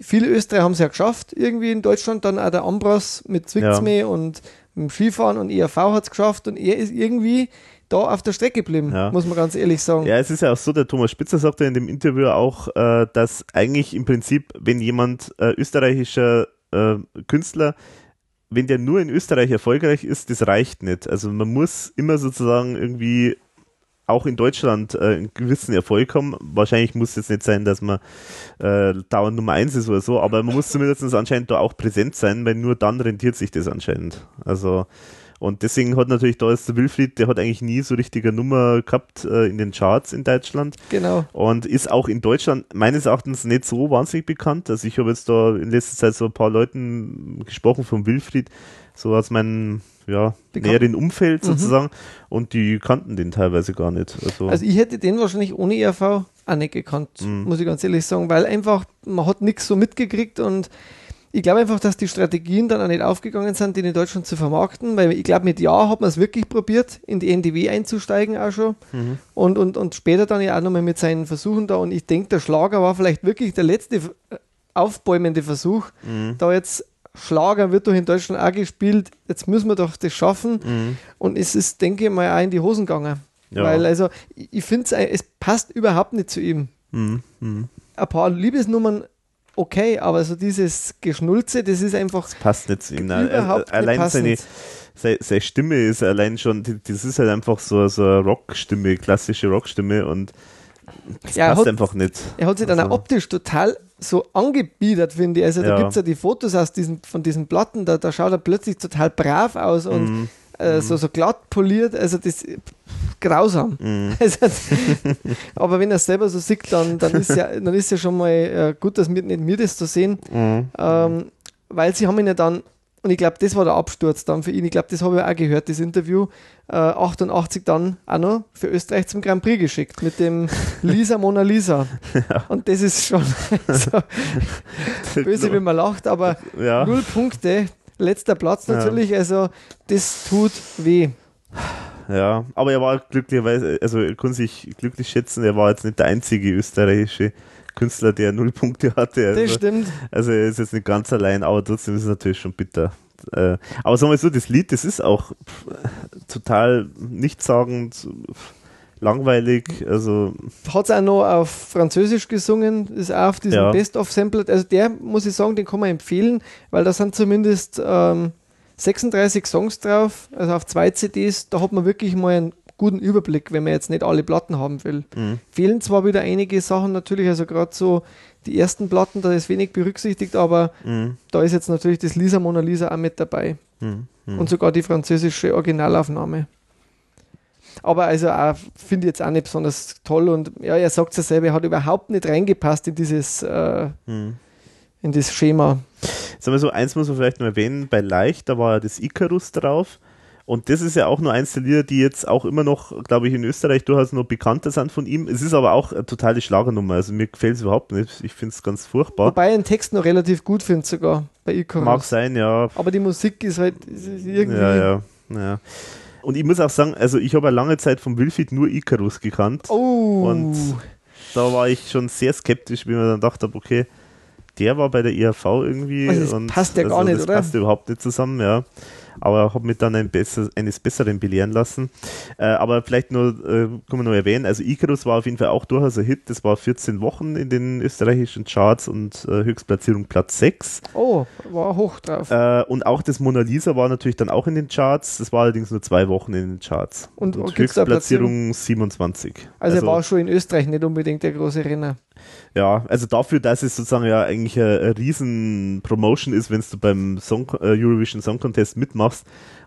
Viele Österreicher haben es ja geschafft, irgendwie in Deutschland. Dann auch der Ambros mit Zwichtsme und mit dem Skifahren und ERV hat es geschafft. Und er ist irgendwie da auf der Strecke geblieben, Ja. muss man ganz ehrlich sagen. Ja, es ist ja auch so, der Thomas Spitzer sagte in dem Interview auch, äh, dass eigentlich im Prinzip, wenn jemand äh, österreichischer äh, Künstler wenn der nur in Österreich erfolgreich ist, das reicht nicht. Also man muss immer sozusagen irgendwie auch in Deutschland äh, einen gewissen Erfolg haben. Wahrscheinlich muss es jetzt nicht sein, dass man äh, dauernd Nummer eins ist oder so, aber man muss zumindest anscheinend da auch präsent sein, weil nur dann rentiert sich das anscheinend. Also und deswegen hat natürlich da ist der Wilfried, der hat eigentlich nie so richtige Nummer gehabt äh, in den Charts in Deutschland. Genau. Und ist auch in Deutschland meines Erachtens nicht so wahnsinnig bekannt. Also ich habe jetzt da in letzter Zeit so ein paar Leuten gesprochen von Wilfried, so aus meinem ja, näheren Umfeld mhm. sozusagen. Mhm. Und die kannten den teilweise gar nicht. Also, also ich hätte den wahrscheinlich ohne ERV auch nicht gekannt, mhm. muss ich ganz ehrlich sagen, weil einfach, man hat nichts so mitgekriegt und ich glaube einfach, dass die Strategien dann auch nicht aufgegangen sind, den in Deutschland zu vermarkten, weil ich glaube, mit Ja hat man es wirklich probiert, in die NDW einzusteigen auch schon mhm. und, und, und später dann ja auch nochmal mit seinen Versuchen da und ich denke, der Schlager war vielleicht wirklich der letzte äh, aufbäumende Versuch, mhm. da jetzt Schlager wird doch in Deutschland auch gespielt, jetzt müssen wir doch das schaffen mhm. und es ist, denke ich mal, auch in die Hosen gegangen. Ja. Weil also, ich finde es passt überhaupt nicht zu ihm. Mhm. Mhm. Ein paar Liebesnummern okay, aber so dieses Geschnulze, das ist einfach. Das passt nicht zu ihm. Überhaupt allein nicht seine, seine, seine, Stimme ist allein schon, das ist halt einfach so, so eine Rockstimme, klassische Rockstimme und das ja, passt hat, einfach nicht. Er hat sich also. dann auch optisch total so angebiedert, finde ich. Also da gibt es ja die Fotos aus diesen, von diesen Platten, da, da schaut er plötzlich total brav aus und mm. Äh, so, so glatt poliert. Also das grausam. Mm. Also, aber wenn er es selber so sieht, dann, dann ist ja, dann ist ja schon mal äh, gut, dass wir nicht mir das zu so sehen. Mm. Ähm, weil sie haben ihn ja dann, und ich glaube, das war der Absturz dann für ihn. Ich glaube, das habe ich auch gehört, das Interview. Äh, 88 dann auch noch für Österreich zum Grand Prix geschickt mit dem Lisa Mona Lisa. Ja. Und das ist schon so böse, wenn man lacht, aber ja. null Punkte, letzter Platz natürlich. Ja. Also, das tut weh. Ja, aber er war glücklicherweise, also er kann sich glücklich schätzen, er war jetzt nicht der einzige österreichische Künstler, der null Punkte hatte. Also, das stimmt. Also er ist jetzt nicht ganz allein, aber trotzdem ist es natürlich schon bitter. Äh, aber sagen wir so, das Lied, das ist auch total nichtssagend, langweilig. Also hat es auch noch auf Französisch gesungen, ist auch auf diesem ja. Best-of-Sampler. Also der muss ich sagen, den kann man empfehlen, weil da sind zumindest ähm, 36 Songs drauf, also auf zwei CDs, da hat man wirklich mal einen guten Überblick, wenn man jetzt nicht alle Platten haben will. Mhm. Fehlen zwar wieder einige Sachen natürlich, also gerade so die ersten Platten, da ist wenig berücksichtigt, aber mhm. da ist jetzt natürlich das Lisa Mona Lisa auch mit dabei. Mhm. mhm. Und sogar die französische Originalaufnahme. Aber also finde ich jetzt auch nicht besonders toll und ja, er sagt es ja selber, er hat überhaupt nicht reingepasst in dieses, äh, mhm. in das Schema. Sagen wir so, eins muss man vielleicht noch erwähnen, bei Leicht, da war ja das Icarus drauf. Und das ist ja auch nur eins der Lieder, die jetzt auch immer noch, glaube ich, in Österreich durchaus noch bekannter sind von ihm. Es ist aber auch eine totale Schlagernummer. Also mir gefällt es überhaupt nicht. Ich finde es ganz furchtbar. Wobei ich den Text noch relativ gut finde sogar bei Icarus. Mag sein, ja. Aber die Musik ist halt irgendwie... Ja, ja, ja. Und ich muss auch sagen, also ich habe eine lange Zeit vom Wilfried nur Icarus gekannt. Oh. Und da war ich schon sehr skeptisch, wie man dann dachte, okay, der war bei der IHV irgendwie. Also das und passt ja also gar nicht, das oder? passt überhaupt nicht zusammen, ja aber habe mich dann ein besser, eines Besseren belehren lassen. Äh, aber vielleicht nur, äh, kann man nur erwähnen, also Icarus war auf jeden Fall auch durchaus ein Hit. Das war 14 Wochen in den österreichischen Charts und äh, Höchstplatzierung Platz 6. Oh, war hoch drauf. Äh, und auch das Mona Lisa war natürlich dann auch in den Charts. Das war allerdings nur zwei Wochen in den Charts. Und, und Höchstplatzierung 27. Also, also er war schon in Österreich nicht unbedingt der große Renner. Ja, also dafür, dass es sozusagen ja eigentlich eine, eine riesen Promotion ist, wenn du beim Song, äh, Eurovision Song Contest mitmachst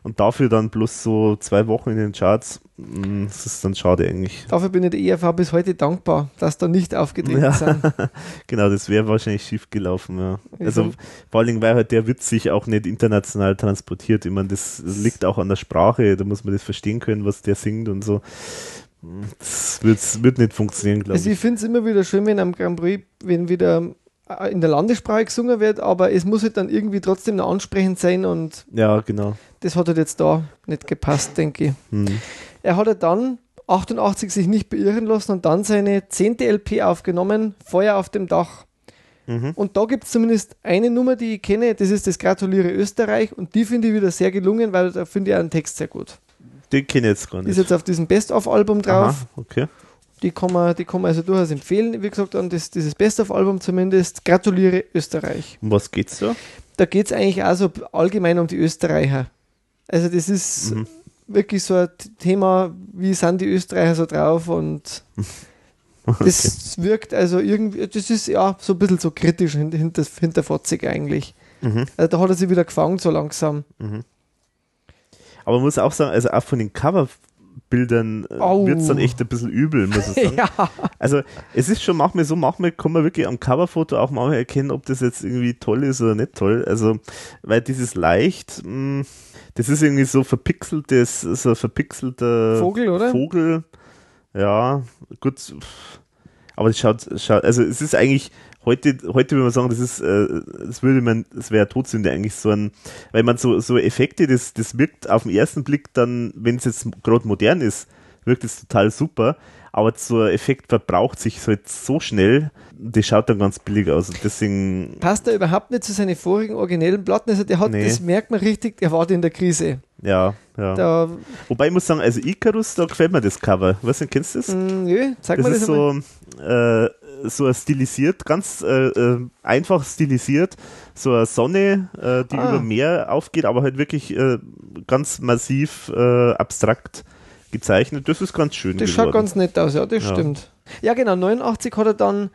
und dafür dann bloß so zwei Wochen in den Charts, mm, das ist dann schade eigentlich. Dafür bin ich der ERV bis heute dankbar, dass da nicht aufgetreten ja. sind. genau, das wäre wahrscheinlich schief gelaufen, ja. Also vor allen Dingen, weil halt der Witz sich auch nicht international transportiert. Ich meine, das liegt auch an der Sprache, da muss man das verstehen können, was der singt und so. Das wird, wird nicht funktionieren, glaube ich. Also ich finde es immer wieder schön, wenn am Grand Prix, wenn wieder in der Landessprache gesungen wird, aber es muss halt dann irgendwie trotzdem noch ansprechend sein und ja, genau. das hat halt jetzt da nicht gepasst, denke ich. Hm. Er hat halt dann 88 sich nicht beirren lassen und dann seine zehnte LP aufgenommen, Feuer auf dem Dach. Mhm. Und da gibt es zumindest eine Nummer, die ich kenne, das ist das Gratuliere Österreich und die finde ich wieder sehr gelungen, weil da finde ich einen Text sehr gut. Den kenne ich jetzt gar nicht. Ist jetzt auf diesem Best-of-Album drauf. Aha, okay. Die kann, man, die kann man also durchaus empfehlen. Wie gesagt, an das, dieses Best-of-Album zumindest. Gratuliere Österreich. Um was geht's da? da geht es eigentlich auch so allgemein um die Österreicher. Also das ist Mhm. wirklich so ein Thema, wie sind die Österreicher so drauf und das wirkt also irgendwie, das ist ja so ein bisschen so kritisch hinter, hinterfotzig eigentlich. Mhm. Also da hat er sich wieder gefangen so langsam. Aber man muss auch sagen, also auch von den Coverbildern äh, Au. wird es dann echt ein bisschen übel, muss ich sagen. ja, Also es ist schon manchmal so, manchmal kann man wirklich am Coverfoto auch manchmal erkennen, ob das jetzt irgendwie toll ist oder nicht toll. Also, weil dieses leicht, mh, das ist irgendwie so verpixeltes, so ein verpixelter Vogel, oder? Vogel. Ja, gut. Aber das schaut, schaut, also es ist eigentlich, heute, heute würde man sagen, das ist, äh, das würde man, das wäre Todsünde eigentlich so ein, weil man so, so Effekte, das, das wirkt auf den ersten Blick dann, wenn es jetzt gerade modern ist, wirkt es total super, aber so ein Effekt verbraucht sich halt so schnell, das schaut dann ganz billig aus und deswegen, passt er überhaupt nicht zu seinen vorigen originellen Platten. Also der hat, Nee. das merkt man richtig, der war in der Krise. ja, ja. Da, Wobei ich muss sagen, also Icarus, da gefällt mir das Cover. Weißt du, kennst du das? mh, nö, zeig Das mal das ist einmal. so, äh, so stilisiert, ganz äh, äh, einfach stilisiert, so eine Sonne, äh, die Ah. über Meer aufgeht, aber halt wirklich äh, ganz massiv äh, abstrakt gezeichnet. Das ist ganz schön Das geworden. schaut ganz nett aus, ja, das Ja. stimmt. Ja, genau, 89 hat er dann,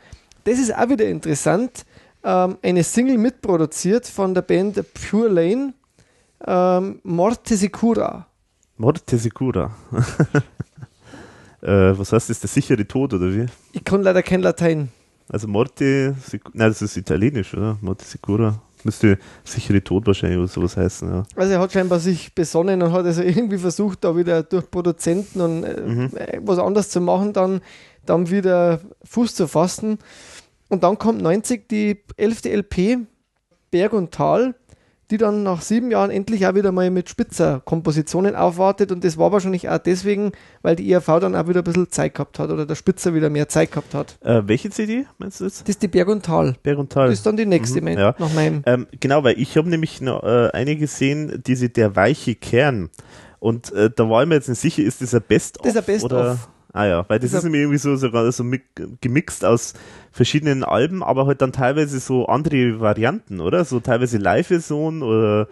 das ist auch wieder interessant, ähm, eine Single mitproduziert von der Band Pure Lane, ähm, Morte Sicura. Morte Sicura. äh, was heißt das? Der sichere Tod, oder wie? Ich kann leider kein Latein. Also Morte nein, das ist italienisch, oder? Morte Sicura. Müsste sichere Tod wahrscheinlich oder sowas heißen, ja. Also er hat scheinbar sich besonnen und hat also irgendwie versucht, da wieder durch Produzenten und äh, Mhm. äh, was anderes zu machen, dann, dann wieder Fuß zu fassen. Und dann kommt 90 die 11. LP, Berg und Tal, die dann nach sieben Jahren endlich auch wieder mal mit Spitzer-Kompositionen aufwartet. Und das war wahrscheinlich auch deswegen, weil die IAV dann auch wieder ein bisschen Zeit gehabt hat oder der Spitzer wieder mehr Zeit gehabt hat. Äh, welche CD meinst du jetzt? Das ist die Berg und Tal. Berg und Tal. Das ist dann die nächste, Mhm, mein, ja. nach meinem. Ähm, genau, weil ich habe nämlich noch äh, eine gesehen, diese Der weiche Kern. Und äh, da war ich mir jetzt nicht sicher, ist das ein Best-of? Das ist ein Best-of. Ah ja, weil das Das ist nämlich irgendwie so sogar so mi- gemixt aus verschiedenen Alben, aber halt dann teilweise so andere Varianten, oder? So teilweise Live-Version oder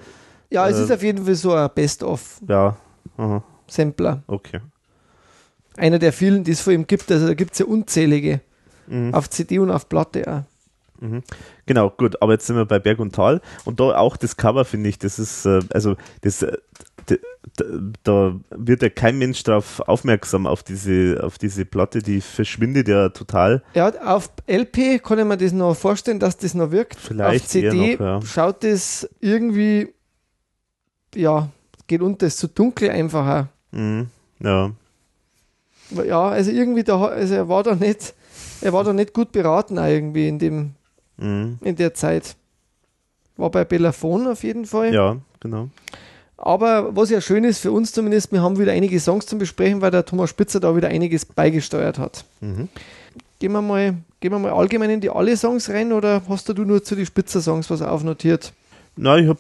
Ja, es äh, ist auf jeden Fall so ein Best-of-Sampler. ja, aha, okay. einer der vielen, die es von ihm gibt. Also da gibt es ja unzählige. Mhm. Auf CD und auf Platte auch. Genau, gut, aber jetzt sind wir bei Berg und Tal und da auch das Cover finde ich, das ist, äh, also das, äh, da wird ja kein Mensch darauf aufmerksam auf diese, auf diese Platte, die verschwindet ja total. Ja, auf LP kann ich mir das noch vorstellen, dass das noch wirkt. Vielleicht auf CD noch, ja. schaut das irgendwie, ja, geht unter, ist zu dunkel einfach. auch. Mhm. Ja, Ja, also irgendwie, da, also er war da nicht, er war da nicht gut beraten irgendwie in dem, mhm. in der Zeit. War bei Bellafon auf jeden Fall. ja, genau. Aber was ja schön ist für uns zumindest, wir haben wieder einige Songs zum Besprechen, weil der Thomas Spitzer da wieder einiges beigesteuert hat. Mhm. Gehen wir mal, gehen wir mal allgemein in die alle Songs rein oder hast du nur zu den Spitzer-Songs was aufnotiert? Na, ich hab,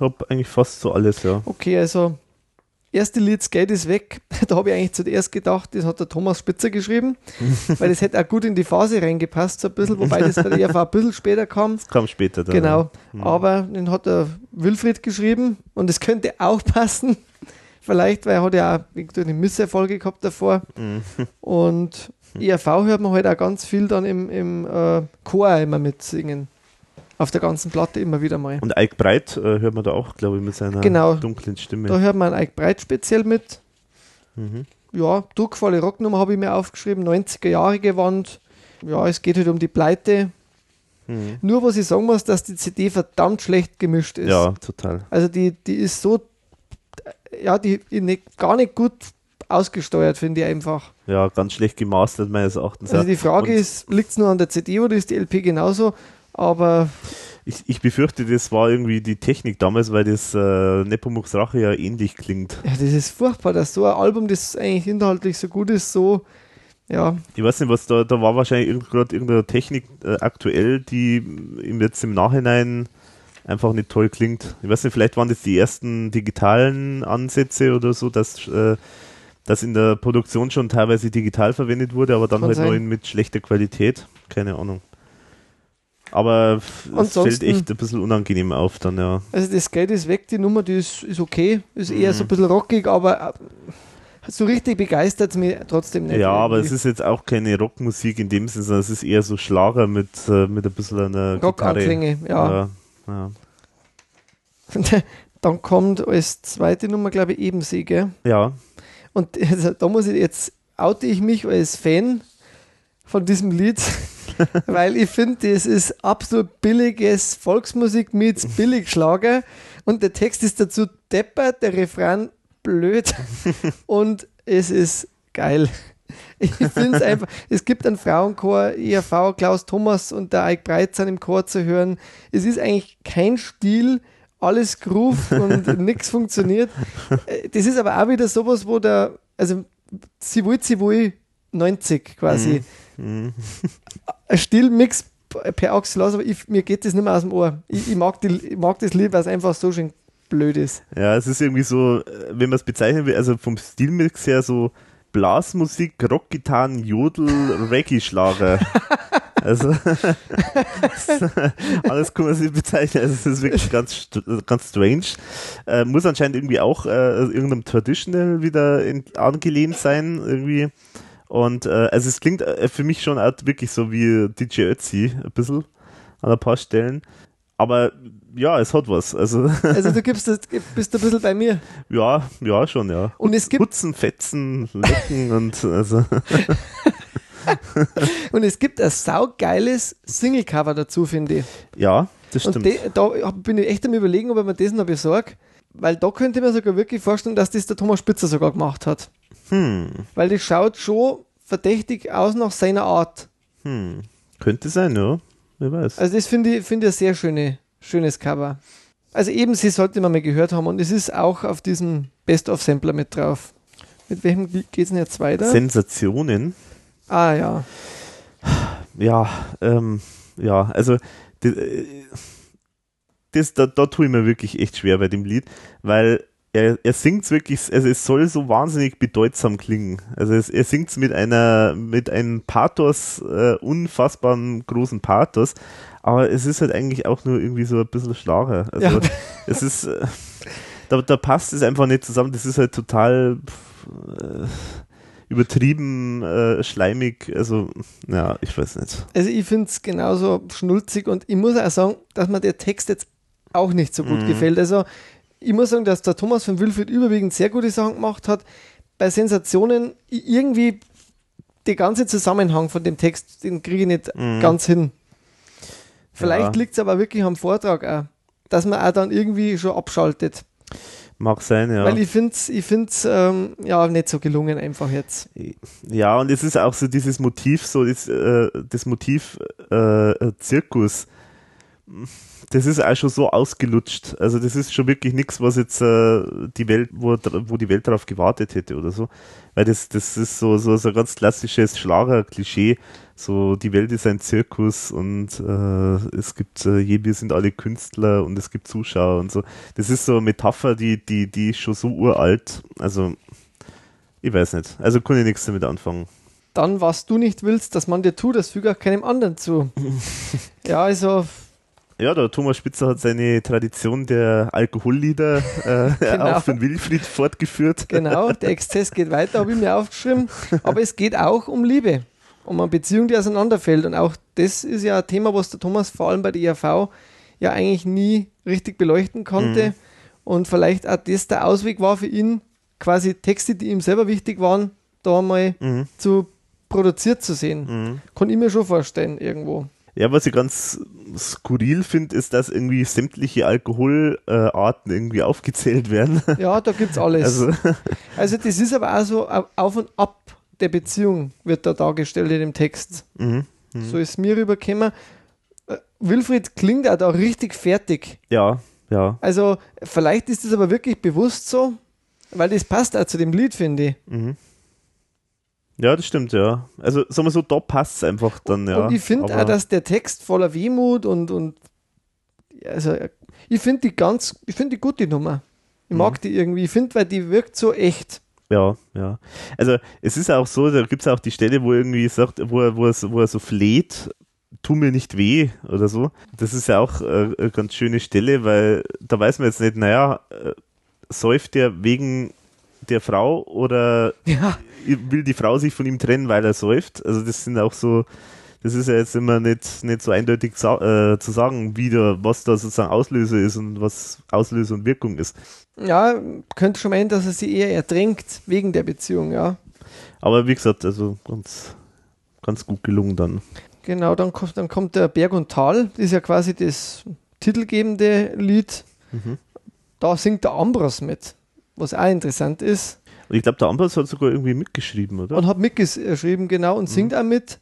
hab eigentlich fast so alles, ja. Okay, also erste Lied Skate ist weg. Da habe ich eigentlich zuerst gedacht, das hat der Thomas Spitzer geschrieben, weil das hätte auch gut in die Phase reingepasst, so ein bisschen, wobei das bei der ERV ein bisschen später kam. Das kam später dann. Genau, aber den hat der Wilfried geschrieben und es könnte auch passen. Vielleicht, weil er hat ja auch irgendwie eine Misserfolge gehabt davor. Mhm. Und ERV hört man halt auch ganz viel dann im, im äh, Chor immer mitsingen. Auf der ganzen Platte immer wieder mal. Und Ike Breit äh, hört man da auch, glaube ich, mit seiner Genau. dunklen Stimme. Da hört man Ike Breit speziell mit. Mhm. Ja, druckvolle Rocknummer habe ich mir aufgeschrieben, 90er Jahre Gewand. Ja, es geht halt um die Pleite. Mhm. Nur was ich sagen muss, dass die CD verdammt schlecht gemischt ist. Ja, total. Also die, die ist so, ja, die nicht, gar nicht gut ausgesteuert, finde ich einfach. Ja, ganz schlecht gemastert meines Erachtens. Also die Frage Und ist, liegt es nur an der CD oder ist die LP genauso? Aber Ich, ich befürchte, das war irgendwie die Technik damals, weil das äh, Nepomuk's Rache ja ähnlich klingt. ja, das ist furchtbar, dass so ein Album, das eigentlich inhaltlich so gut ist, so, ja, Ich weiß nicht, was da, da war wahrscheinlich gerade irgendeine Technik äh, aktuell, die jetzt im Nachhinein einfach nicht toll klingt. Ich weiß nicht, vielleicht waren das die ersten digitalen Ansätze oder so, dass, äh, dass in der Produktion schon teilweise digital verwendet wurde, aber dann Kann halt sein. nur mit schlechter Qualität. Keine Ahnung. Aber es fällt echt ein bisschen unangenehm auf dann, ja. Also das Geld ist weg, die Nummer, die ist, ist okay, ist eher Mhm. so ein bisschen rockig, aber äh, so richtig begeistert es mich trotzdem nicht. Ja, aber es irgendwie. ist jetzt auch keine Rockmusik in dem Sinne, sondern es ist eher so Schlager mit, äh, mit ein bisschen einer. Rockanklänge, ja. Ja, ja. Dann kommt als zweite Nummer, glaube ich, Ebensee, gell? ja. Und also, da muss ich jetzt oute ich mich als Fan von diesem Lied, weil ich finde, das ist absolut billiges Volksmusik mit Billigschlager und der Text ist dazu deppert, der Refrain blöd und es ist geil. Ich finde es einfach, es gibt einen Frauenchor, ERV, Klaus Thomas und der Eik Breitzahn im Chor zu hören. Es ist eigentlich kein Stil, alles groove und nichts funktioniert. Äh, Das ist aber auch wieder sowas, wo der, also sie will, sie will 90 quasi. Mhm. Ein Stilmix per Axel aus, aber ich, mir geht das nicht mehr aus dem Ohr. Ich, ich, mag, die, ich mag das Lied, weil es einfach so schön blöd ist. Ja, es ist irgendwie so, äh, wenn man es bezeichnen will, also vom Stilmix her so Blasmusik, Rockgitarren, Jodel, Reggae-Schlager. Also alles kann man sich bezeichnen. Also es ist wirklich ganz, ganz strange. Äh, muss anscheinend irgendwie auch äh, irgendeinem Traditional wieder in, angelehnt sein irgendwie. Und äh, also es klingt äh, für mich schon auch wirklich so wie DJ Ötzi ein bisschen an ein paar Stellen. Aber ja, es hat was. Also Also du gibst bist ein bisschen bei mir. ja, ja, schon, ja. Und es gibt, Putzen, fetzen, lecken und also und es gibt ein saugeiles Singlecover dazu, finde ich. ja, das Und stimmt. de, da bin ich echt am überlegen, ob ich mir das noch besorge, weil da könnte ich mir sogar wirklich vorstellen, dass das der Thomas Spitzer sogar gemacht hat. Hm, Weil das schaut schon verdächtig aus nach seiner Art. hm. Könnte sein, ja. Wer weiß. Also das finde ich, finde ich ein sehr schöne, schönes Cover. Also eben, sie sollte man mal gehört haben und es ist auch auf diesem Best-of-Sampler mit drauf. Mit welchem geht es denn jetzt weiter? Sensationen. ah ja. Ja, ähm, ja, also das, äh, das, da, da tue ich mir wirklich echt schwer bei dem Lied, weil er, er singt wirklich, also es soll so wahnsinnig bedeutsam klingen. Also es, er singt mit einer, mit einem Pathos, äh, unfassbaren großen Pathos, aber es ist halt eigentlich auch nur irgendwie so ein bisschen Schlager. Also Ja. es ist, äh, da, da passt es einfach nicht zusammen. Das ist halt total äh, übertrieben, äh, schleimig. Also, ja, ich weiß nicht. Also ich finde es genauso schnulzig und ich muss auch sagen, dass mir der Text jetzt auch nicht so gut Mhm. gefällt. Also ich muss sagen, dass der Thomas von Wilfried überwiegend sehr gute Sachen gemacht hat. Bei Sensationen irgendwie der ganze Zusammenhang von dem Text, den kriege ich nicht Mhm. ganz hin. Vielleicht Ja. liegt es aber wirklich am Vortrag auch, dass man auch dann irgendwie schon abschaltet. Mag sein, ja. Weil ich finde es ich find's, ähm, ja, nicht so gelungen einfach jetzt. Ja, und es ist auch so dieses Motiv, so das, äh, das Motiv äh, äh, Zirkus. Das ist auch schon so ausgelutscht. Also das ist schon wirklich nichts, was jetzt äh, die Welt, wo, wo die Welt darauf gewartet hätte oder so. Weil das, das ist so, so, so ein ganz klassisches Schlager-Klischee. So, die Welt ist ein Zirkus und äh, es gibt, äh, wir sind alle Künstler und es gibt Zuschauer und so. Das ist so eine Metapher, die, die, die ist schon so uralt. Also, ich weiß nicht. Also kann ich nichts damit anfangen. Dann, was du nicht willst, dass man dir tut, das füge auch keinem anderen zu. ja, also Ja, der Thomas Spitzer hat seine Tradition der Alkohollieder äh, Genau. auch von Wilfried fortgeführt. Genau, der Exzess geht weiter, habe ich mir aufgeschrieben. Aber es geht auch um Liebe, um eine Beziehung, die auseinanderfällt. Und auch das ist ja ein Thema, was der Thomas vor allem bei der IAV ja eigentlich nie richtig beleuchten konnte. Und vielleicht auch das der Ausweg war für ihn, quasi Texte, die ihm selber wichtig waren, da mal Mhm. zu produziert zu sehen. Mhm. Kann ich mir schon vorstellen, irgendwo. Ja, was ich ganz skurril finde, ist, dass irgendwie sämtliche Alkoholarten irgendwie aufgezählt werden. Ja, da gibt es alles. Also, Also das ist aber auch so au- auf und ab der Beziehung wird da dargestellt in dem Text. mhm. So ist mir rübergekommen. Äh, Wilfried klingt auch da richtig fertig. ja, ja. Also vielleicht ist das aber wirklich bewusst so, weil das passt auch zu dem Lied, finde ich. Mhm. Ja, das stimmt, ja. Also, sagen wir so, da passt es einfach dann, ja. und ich finde auch, dass der Text voller Wehmut und, und also ich finde die ganz, ich finde die gut, die Nummer. Ich Mhm. mag die irgendwie. Ich finde, weil die wirkt so echt. Ja, ja. Also es ist auch so, da gibt es auch die Stelle, wo er irgendwie sagt, wo er, wo er, so- wo er so fleht, tu mir nicht weh oder so. Das ist ja auch äh, eine ganz schöne Stelle, weil da weiß man jetzt nicht, naja, äh, säuft der wegen der Frau oder Ja, will die Frau sich von ihm trennen, weil er säuft? Also das sind auch so, das ist ja jetzt immer nicht, nicht so eindeutig sa äh, zu sagen, wie da, was da sozusagen Auslöser ist und was Auslöser und Wirkung ist. ja, könnte schon meinen, dass er sie eher ertränkt wegen der Beziehung, ja. Aber wie gesagt, also ganz, ganz gut gelungen dann. Genau, dann kommt, dann kommt der Berg und Tal, das ist ja quasi das titelgebende Lied. Mhm. Da singt der Ambros mit, was auch interessant ist. Und ich glaube, der Ambers hat sogar irgendwie mitgeschrieben, oder? Und hat mitgeschrieben, genau, und singt auch mit,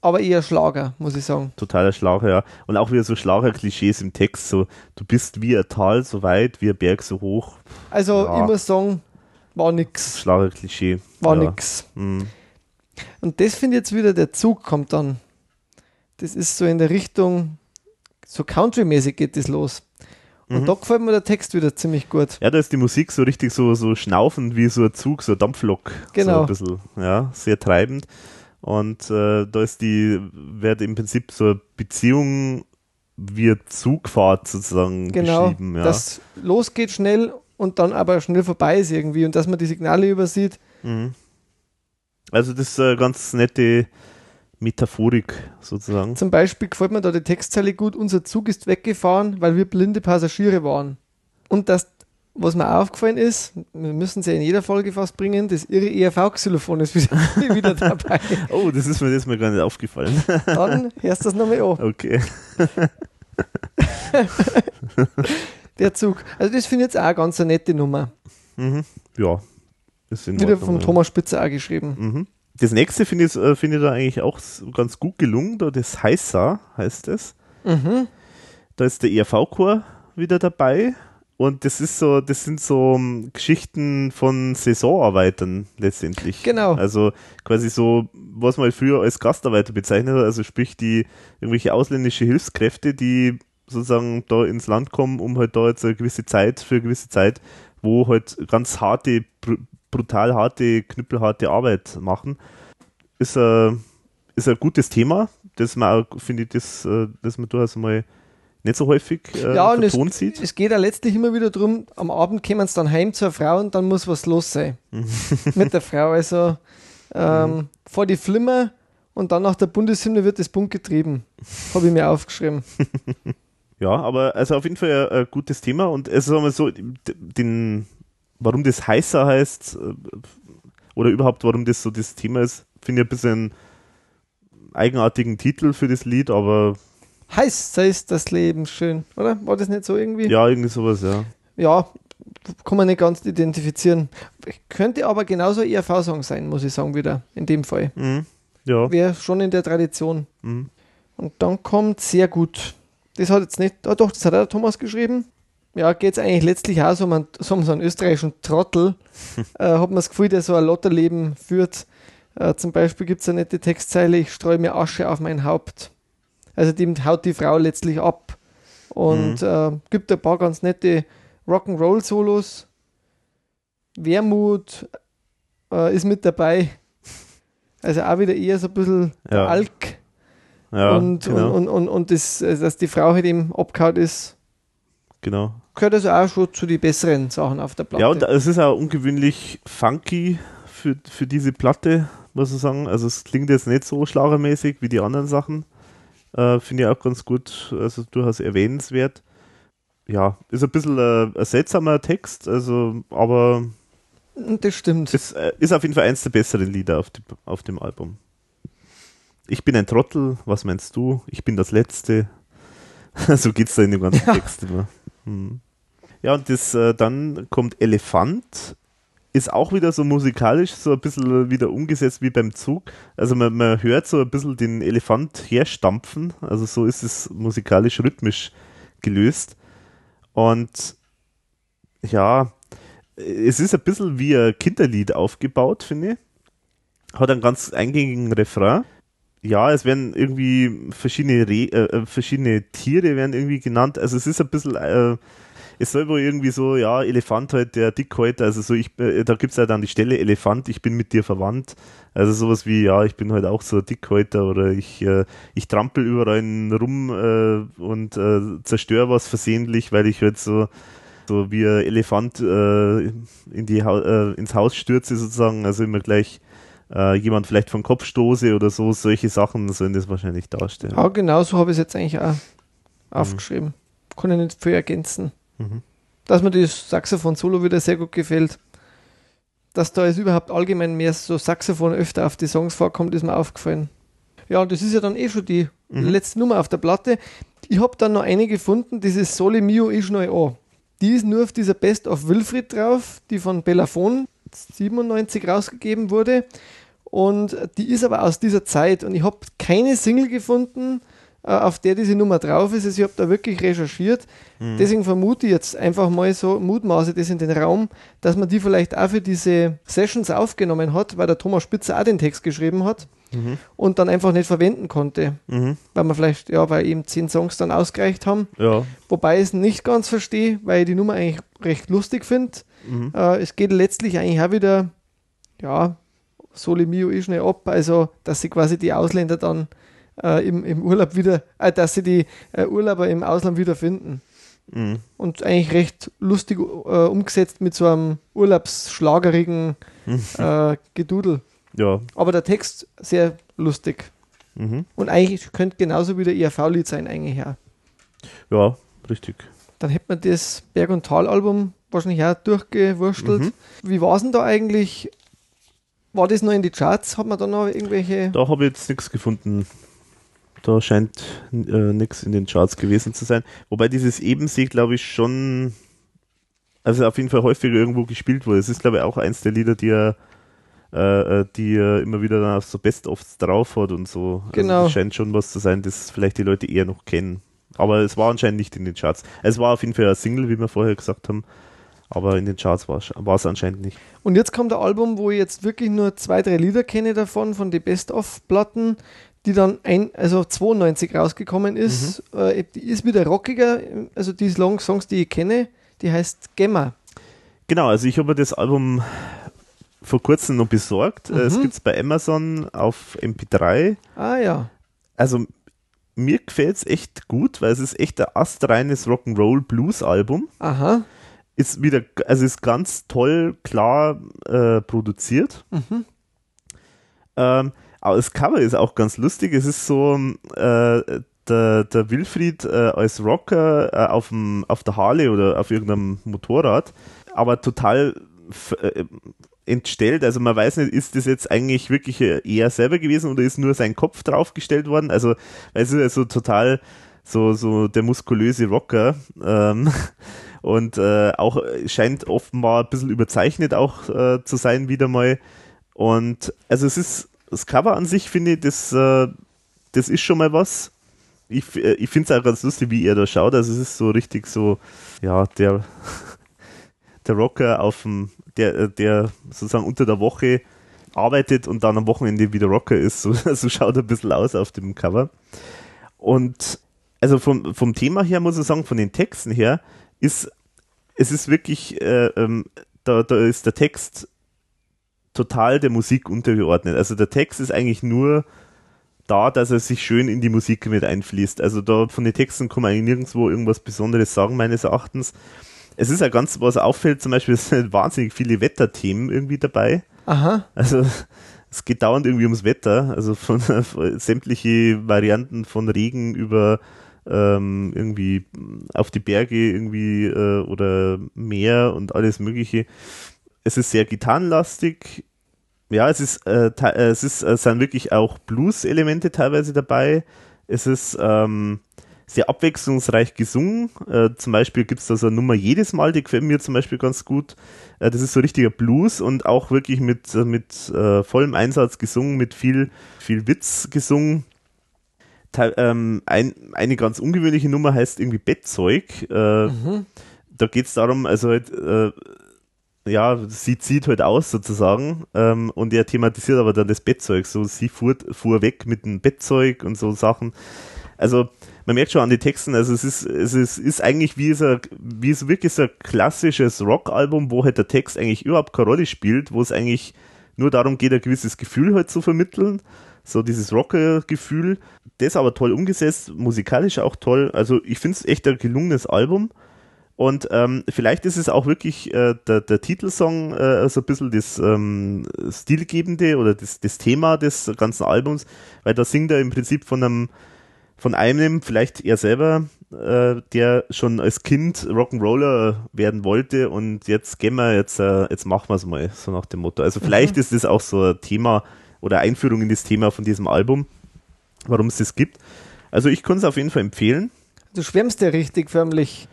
aber eher Schlager, muss ich sagen. Totaler Schlager, ja. Und auch wieder so Schlager-Klischees im Text, so, du bist wie ein Tal so weit, wie ein Berg so hoch. Also Ja. muss sagen, war nix. Schlager-Klischee. War ja. nix. Mhm. Und das finde ich jetzt wieder, der Zug kommt dann. Das ist so in der Richtung, so country-mäßig geht das los. Und Mhm. da gefällt mir der Text wieder ziemlich gut. Ja, da ist die Musik so richtig so, so schnaufend wie so ein Zug, so ein Dampflok. So Genau. ein bisschen, ja, sehr treibend. Und äh, da ist die, wird im Prinzip so eine Beziehung wie eine Zugfahrt sozusagen Genau, beschrieben. Ja. das losgeht schnell und dann aber schnell vorbei ist irgendwie und dass man die Signale übersieht. Mhm. Also das ist eine ganz nette Metaphorik sozusagen. Zum Beispiel gefällt mir da die Textzeile gut, unser Zug ist weggefahren, weil wir blinde Passagiere waren. Und das, was mir aufgefallen ist, wir müssen es ja in jeder Folge fast bringen, das irre ERV-Xylophon ist wieder, wieder dabei. Oh, das ist mir das ist mir gar nicht aufgefallen. Dann hörst du das nochmal an. Okay. Der Zug. Also das finde ich jetzt auch eine ganz eine nette Nummer. Mhm. Ja. Wieder ja. Thomas Spitzer auch geschrieben. Mhm. Das nächste finde ich, äh, finde ich da eigentlich auch ganz gut gelungen. Da das Heißer heißt es. Mhm. Da ist der ERV-Chor wieder dabei. Und das ist so, das sind so ähm, Geschichten von Saisonarbeitern letztendlich. Genau. Also quasi so, was man halt früher als Gastarbeiter bezeichnet hat, also sprich die irgendwelche ausländische Hilfskräfte, die sozusagen da ins Land kommen, um halt da jetzt eine gewisse Zeit, für eine gewisse Zeit, wo halt ganz harte, brutal harte, knüppelharte Arbeit machen. Ist ein, ist ein gutes Thema, das man auch, finde ich, das, äh, das man durchaus mal nicht so häufig äh, Ja, und es, sieht. es geht ja letztlich immer wieder darum, am Abend kommen sie dann heim zur Frau und dann muss was los sein. Mit der Frau. Also ähm, vor die Flimmer und dann nach der Bundeshymne wird das bunt getrieben. Habe ich mir aufgeschrieben. Ja, aber also auf jeden Fall ein, ein gutes Thema und es ist einmal so, den, warum das heißer heißt äh, oder überhaupt warum das so das Thema ist, finde ich ein bisschen eigenartigen Titel für das Lied, aber Heiß es das Leben schön, oder? War das nicht so irgendwie? ja, irgendwie sowas, ja. Ja, kann man nicht ganz identifizieren. Könnte aber genauso ERV-Song sein, muss ich sagen, wieder. In dem Fall. Mhm. Ja. Wäre schon in der Tradition. Mhm. Und dann kommt sehr gut. Das hat jetzt nicht, ah doch, das hat auch der Thomas geschrieben. Ja, geht es eigentlich letztlich auch so um einen, so um so einen österreichischen Trottel. äh, hat man das Gefühl, der so ein Lotterleben führt. Äh, zum Beispiel gibt es eine nette Textzeile, ich streue mir Asche auf mein Haupt. Also dem haut die Frau letztlich ab. Und äh, gibt ein paar ganz nette Rock'n'Roll-Solos. Wermut äh, ist mit dabei. Also auch wieder eher so ein bisschen Ja. Alk Ja, und, genau. und, und, und, und das, äh, dass die Frau halt eben abgehauen ist, genau. Gehört also auch schon zu den besseren Sachen auf der Platte. Ja, und es ist auch ungewöhnlich funky für, für diese Platte, muss ich sagen. Also es klingt jetzt nicht so schlagermäßig wie die anderen Sachen. Äh, Finde ich auch ganz gut, also durchaus erwähnenswert. Ja, ist ein bisschen äh, ein seltsamer Text, also, aber das stimmt. es äh, ist auf jeden Fall eins der besseren Lieder auf, dem- auf dem Album. Ich bin ein Trottel, was meinst du? Ich bin das Letzte. so geht's da in dem ganzen Text immer. Hm. Ja, und das, äh, dann kommt Elefant. Ist auch wieder so musikalisch so ein bisschen wieder umgesetzt wie beim Zug. Also man, man hört so ein bisschen den Elefant herstampfen. Also so ist es musikalisch rhythmisch gelöst. Und ja, es ist ein bisschen wie ein Kinderlied aufgebaut, finde ich. Hat einen ganz eingängigen Refrain. Ja, es werden irgendwie verschiedene, Re äh, äh, verschiedene Tiere werden irgendwie genannt. Also es ist ein bisschen, äh, es soll wohl irgendwie so, ja, Elefant halt, der Dickhäuter, also so, ich, äh, da gibt's ja dann die Stelle Elefant, ich bin mit dir verwandt. Also sowas wie, ja, ich bin halt auch so ein Dickhäuter oder ich, äh, ich trampel überall rum äh, und äh, zerstöre was versehentlich, weil ich halt so, so wie ein Elefant äh, in die ha äh, ins Haus stürze sozusagen, also immer gleich jemand vielleicht vom Kopf stoße oder so, solche Sachen sollen das wahrscheinlich darstellen. Ja, genau so habe ich es jetzt eigentlich auch aufgeschrieben. Kann ich nicht viel ergänzen. Mhm. Dass mir das Saxophon-Solo wieder sehr gut gefällt. Dass da jetzt überhaupt allgemein mehr so Saxophon öfter auf die Songs vorkommt, ist mir aufgefallen. Ja, und das ist ja dann eh schon die Mhm. letzte Nummer auf der Platte. Ich habe dann noch eine gefunden, dieses Sole Mio ist neu an. Die ist nur auf dieser Best of Wilfried drauf, die von Bellafon 97 rausgegeben wurde. Und die ist aber aus dieser Zeit. Und ich habe keine Single gefunden, auf der diese Nummer drauf ist. Also ich habe da wirklich recherchiert. Deswegen vermute ich jetzt einfach mal so, mutmaße das in den Raum, dass man die vielleicht auch für diese Sessions aufgenommen hat, weil der Thomas Spitzer auch den Text geschrieben hat und dann einfach nicht verwenden konnte. Mhm. Weil man vielleicht, ja, weil eben zehn Songs dann ausgereicht haben. Ja. Wobei ich es nicht ganz verstehe, weil ich die Nummer eigentlich recht lustig finde. Mhm. Äh, es geht letztlich eigentlich auch wieder, ja, Soli Mio ist schnell ab, also dass sie quasi die Ausländer dann äh, im, im Urlaub wieder, äh, dass sie die äh, Urlauber im Ausland wieder finden. Mhm. Und eigentlich recht lustig äh, umgesetzt mit so einem urlaubsschlagerigen äh, Gedudel. Ja. Aber der Text sehr lustig. Mhm. Und eigentlich könnte genauso wie der ERV-Lied sein, eigentlich ja. Ja, richtig. Dann hätte man das Berg- und Tal-Album wahrscheinlich auch durchgewurstelt. Mhm. Wie war es denn da eigentlich? War das noch in die Charts? Hat man da noch irgendwelche. Da habe ich jetzt nichts gefunden. Da scheint äh, nichts in den Charts gewesen zu sein. Wobei dieses Ebensee, glaube ich, schon, also auf jeden Fall häufiger irgendwo gespielt wurde. Es ist, glaube ich, auch eins der Lieder, die er, äh, äh, die er immer wieder dann auf so Best-ofs drauf hat und so. Genau. Also das scheint schon was zu sein, das vielleicht die Leute eher noch kennen. Aber es war anscheinend nicht in den Charts. Es war auf jeden Fall ein Single, wie wir vorher gesagt haben. Aber in den Charts war es- war es anscheinend nicht. Und jetzt kommt ein Album, wo ich jetzt wirklich nur zwei, drei Lieder kenne davon, von den Best-of-Platten, die dann ein, also 92 rausgekommen ist. Äh, die ist wieder rockiger, also die Long Songs, die ich kenne, die heißt Gemma. Genau, also ich habe mir das Album vor kurzem noch besorgt. Äh, Es Mhm. gibt es bei Amazon auf MP3. Ah ja. Also mir gefällt es echt gut, weil es ist echt ein astreines Rock'n'Roll-Blues-Album. Aha. Ist wieder, also ist ganz toll, klar äh, produziert. Mhm. Ähm, das Cover ist auch ganz lustig. Es ist so äh, der, der Wilfried äh, als Rocker äh, auf, dem, auf der Harley oder auf irgendeinem Motorrad, aber total äh, entstellt. Also man weiß nicht, ist das jetzt eigentlich wirklich er selber gewesen oder ist nur sein Kopf draufgestellt worden? Also es ist also total so, so der muskulöse Rocker. Ähm, und äh, auch scheint offenbar ein bisschen überzeichnet auch äh, zu sein wieder mal. Und also es ist, das Cover an sich finde ich, das, äh, das ist schon mal was. Ich, äh, ich finde es auch ganz lustig, wie er da schaut. Also es ist so richtig so, ja, der, der Rocker auf dem, der, äh, der sozusagen unter der Woche arbeitet und dann am Wochenende wieder Rocker ist. So, so schaut er ein bisschen aus auf dem Cover. Und also vom, vom Thema her muss ich sagen, von den Texten her, ist es ist wirklich, äh, ähm, da, da ist der Text total der Musik untergeordnet. Also der Text ist eigentlich nur da, dass er sich schön in die Musik mit einfließt. Also da von den Texten kann man eigentlich nirgendwo irgendwas Besonderes sagen, meines Erachtens. Es ist ja ganz, was auffällt, zum Beispiel, sind wahnsinnig viele Wetterthemen irgendwie dabei. Aha. Also es geht dauernd irgendwie ums Wetter, also von, von sämtliche Varianten von Regen über ähm, irgendwie auf die Berge irgendwie äh, oder Meer und alles Mögliche. Es ist sehr gitarrenlastig. Ja, es ist, äh, äh, es ist, es sind wirklich auch Blues-Elemente teilweise dabei. Es ist ähm, sehr abwechslungsreich gesungen. Äh, zum Beispiel gibt es da so eine Nummer jedes Mal, die gefällt mir zum Beispiel ganz gut. Äh, das ist so richtiger Blues und auch wirklich mit, äh, mit äh, vollem Einsatz gesungen, mit viel, viel Witz gesungen. Teil, ähm, ein, eine ganz ungewöhnliche Nummer heißt irgendwie Bettzeug. Äh, Da geht es darum, also halt, äh, ja, sie zieht halt aus sozusagen ähm, und er thematisiert aber dann das Bettzeug. So, sie fuhr, fuhr weg mit dem Bettzeug und so Sachen. Also man merkt schon an den Texten, also es ist, es ist, ist eigentlich wie so, wie so wirklich so ein klassisches Rockalbum, wo halt der Text eigentlich überhaupt keine Rolle spielt, wo es eigentlich nur darum geht, ein gewisses Gefühl halt zu vermitteln, so dieses Rocker-Gefühl. Das aber toll umgesetzt, musikalisch auch toll. Also ich finde es echt ein gelungenes Album. Und ähm, vielleicht ist es auch wirklich äh, der, der Titelsong äh, so ein bisschen das ähm, Stilgebende oder das, das Thema des ganzen Albums, weil da singt er im Prinzip von einem von einem, vielleicht er selber, äh, der schon als Kind Rock'n'Roller werden wollte und jetzt gehen wir, jetzt, äh, jetzt machen wir es mal, so nach dem Motto. Also vielleicht mhm. ist das auch so ein Thema oder Einführung in das Thema von diesem Album, warum es das gibt. Also ich kann es auf jeden Fall empfehlen. Du schwärmst ja richtig förmlich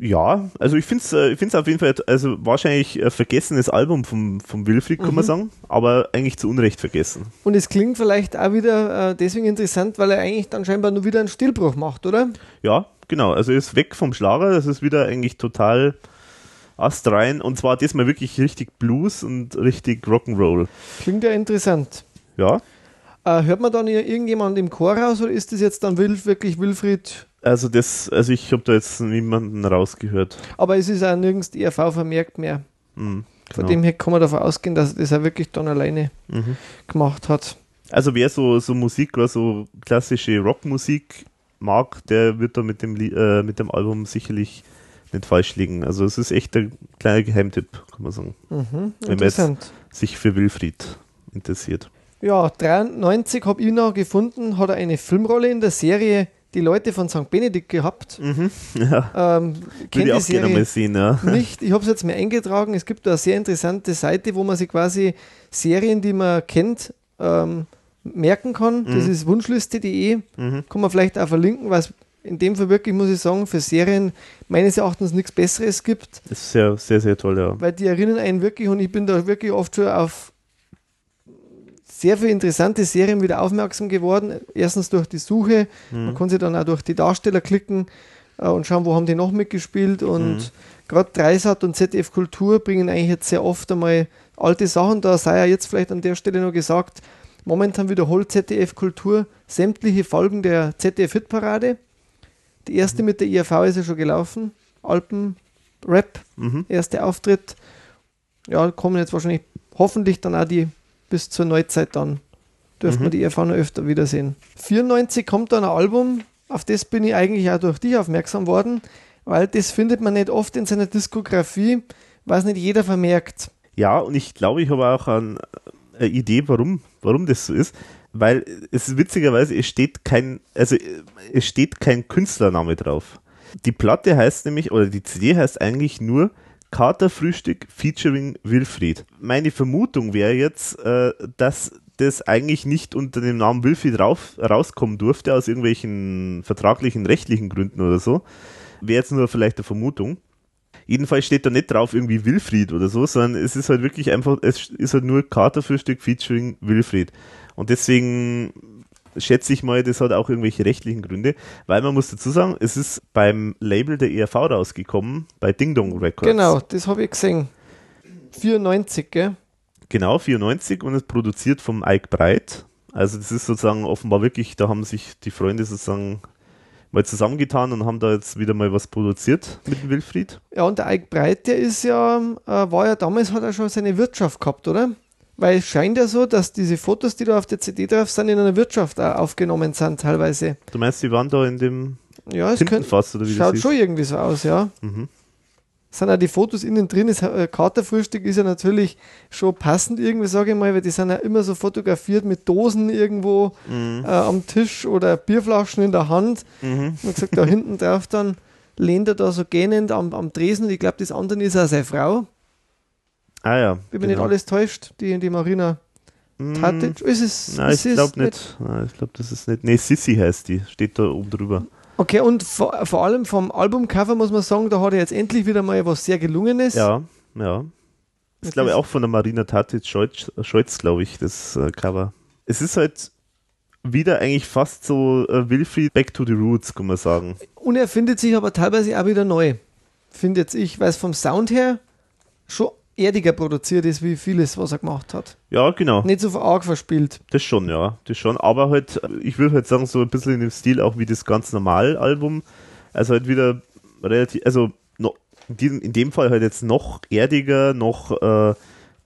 ja, also ich finde es äh, ich find's auf jeden Fall, also wahrscheinlich ein vergessenes Album vom, vom Wilfried, kann mhm. man sagen, aber eigentlich zu Unrecht vergessen. Und es klingt vielleicht auch wieder äh, deswegen interessant, weil er eigentlich dann scheinbar nur wieder einen Stilbruch macht, oder? Ja, genau. Also er ist weg vom Schlager, das ist wieder eigentlich total astrein und zwar diesmal wirklich richtig Blues und richtig Rock'n'Roll. Klingt ja interessant. Ja. Äh, hört man dann irgendjemand im Chor raus oder ist das jetzt dann Wilf, wirklich Wilfried also das, also ich habe da jetzt niemanden rausgehört. Aber es ist auch nirgends die ERV vermerkt mehr. Mhm, genau. Von dem her kann man davon ausgehen, dass er das auch wirklich dann alleine mhm. gemacht hat. Also wer so, so Musik oder so klassische Rockmusik mag, der wird da mit dem, äh, mit dem Album sicherlich nicht falsch liegen. Also es ist echt ein kleiner Geheimtipp, kann man sagen. Mhm, wenn man jetzt sich für Wilfried interessiert. Ja, 93 habe ich noch gefunden, hat er eine Filmrolle in der Serie die Leute von St. Benedikt gehabt. Mhm, ja. ähm, Würde ich auch gerne mal sehen, ja. Nicht, ich habe es jetzt mir eingetragen. Es gibt da eine sehr interessante Seite, wo man sich quasi Serien, die man kennt, ähm, merken kann. Mhm. Das ist wunschliste.de. Mhm. Kann man vielleicht auch verlinken, weil es in dem Fall wirklich, muss ich sagen, für Serien meines Erachtens nichts Besseres gibt. Das ist sehr, sehr, sehr toll, ja. Weil die erinnern einen wirklich und ich bin da wirklich oft schon auf sehr viele interessante Serien wieder aufmerksam geworden. Erstens durch die Suche, mhm. man kann sich dann auch durch die Darsteller klicken äh, und schauen, wo haben die noch mitgespielt. Und mhm. gerade Dreisat und ZDF Kultur bringen eigentlich jetzt sehr oft einmal alte Sachen. Da sei ja jetzt vielleicht an der Stelle noch gesagt, momentan wiederholt ZDF Kultur sämtliche Folgen der ZDF Hitparade. Die erste mhm. mit der IAV ist ja schon gelaufen. Alpen Rap, mhm. erster Auftritt. Ja, kommen jetzt wahrscheinlich hoffentlich dann auch die bis zur Neuzeit dann. Dürfen mhm. wir die ERV noch öfter wiedersehen. 94 kommt dann ein Album, auf das bin ich eigentlich auch durch dich aufmerksam worden, weil das findet man nicht oft in seiner Diskografie, was nicht jeder vermerkt. Ja, und ich glaube, ich habe auch eine Idee, warum, warum das so ist. Weil es witzigerweise, es steht kein, also es steht kein Künstlername drauf. Die Platte heißt nämlich, oder die CD heißt eigentlich nur Katerfrühstück featuring Wilfried. Meine Vermutung wäre jetzt, äh, dass das eigentlich nicht unter dem Namen Wilfried rauf, rauskommen durfte, aus irgendwelchen vertraglichen, rechtlichen Gründen oder so. Wäre jetzt nur vielleicht eine Vermutung. Jedenfalls steht da nicht drauf irgendwie Wilfried oder so, sondern es ist halt wirklich einfach, es ist halt nur Katerfrühstück featuring Wilfried. Und deswegen schätze ich mal, das hat auch irgendwelche rechtlichen Gründe, weil man muss dazu sagen, es ist beim Label der ERV rausgekommen, bei Ding Dong Records. Genau, das habe ich gesehen. 94, gell? Genau, 94 und es produziert vom Ike Breit. Also das ist sozusagen offenbar wirklich, da haben sich die Freunde sozusagen mal zusammengetan und haben da jetzt wieder mal was produziert mit Wilfried. Ja, und der Ike Breit, der ist ja, äh, war ja damals, hat er schon seine Wirtschaft gehabt, oder? Weil es scheint ja so, dass diese Fotos, die da auf der CD drauf sind, in einer Wirtschaft aufgenommen sind teilweise. Du meinst, die waren da in dem ja, es Tintenfass oder wie Schaut schon irgendwie so aus, ja. Mhm. Sind auch die Fotos innen drin, das äh, Katerfrühstück ist ja natürlich schon passend irgendwie, sage ich mal, weil die sind ja immer so fotografiert mit Dosen irgendwo mhm. äh, am Tisch oder Bierflaschen in der Hand. Mhm. Und gesagt, da hinten drauf dann lehnt er da so gähnend am, am Tresen. Ich glaube, das andere ist auch seine Frau. Ah ja. Wenn genau. nicht alles täuscht, die, die Marina mm, Tatic. Ist es, Nein, ich glaube nicht. Nein, ich glaube, das ist nicht. Nee, Sissy heißt die, steht da oben drüber. Okay, und vor, vor allem vom Albumcover muss man sagen, da hat er jetzt endlich wieder mal was sehr gelungenes. Ja, ja. Das ist, glaube ich, auch von der Marina Tatic Scholz, Scholz glaube ich, das äh, Cover. Es ist halt wieder eigentlich fast so äh, Wilfried Back to the Roots, kann man sagen. Und er findet sich aber teilweise auch wieder neu, finde jetzt ich, weil es vom Sound her schon erdiger produziert ist, wie vieles, was er gemacht hat. Ja, genau. Nicht so arg verspielt. Das schon, ja. Das schon. Aber halt, ich würde halt sagen, so ein bisschen in dem Stil auch wie das ganz normal Album. Also halt wieder relativ, also diesem, in dem Fall halt jetzt noch erdiger, noch äh,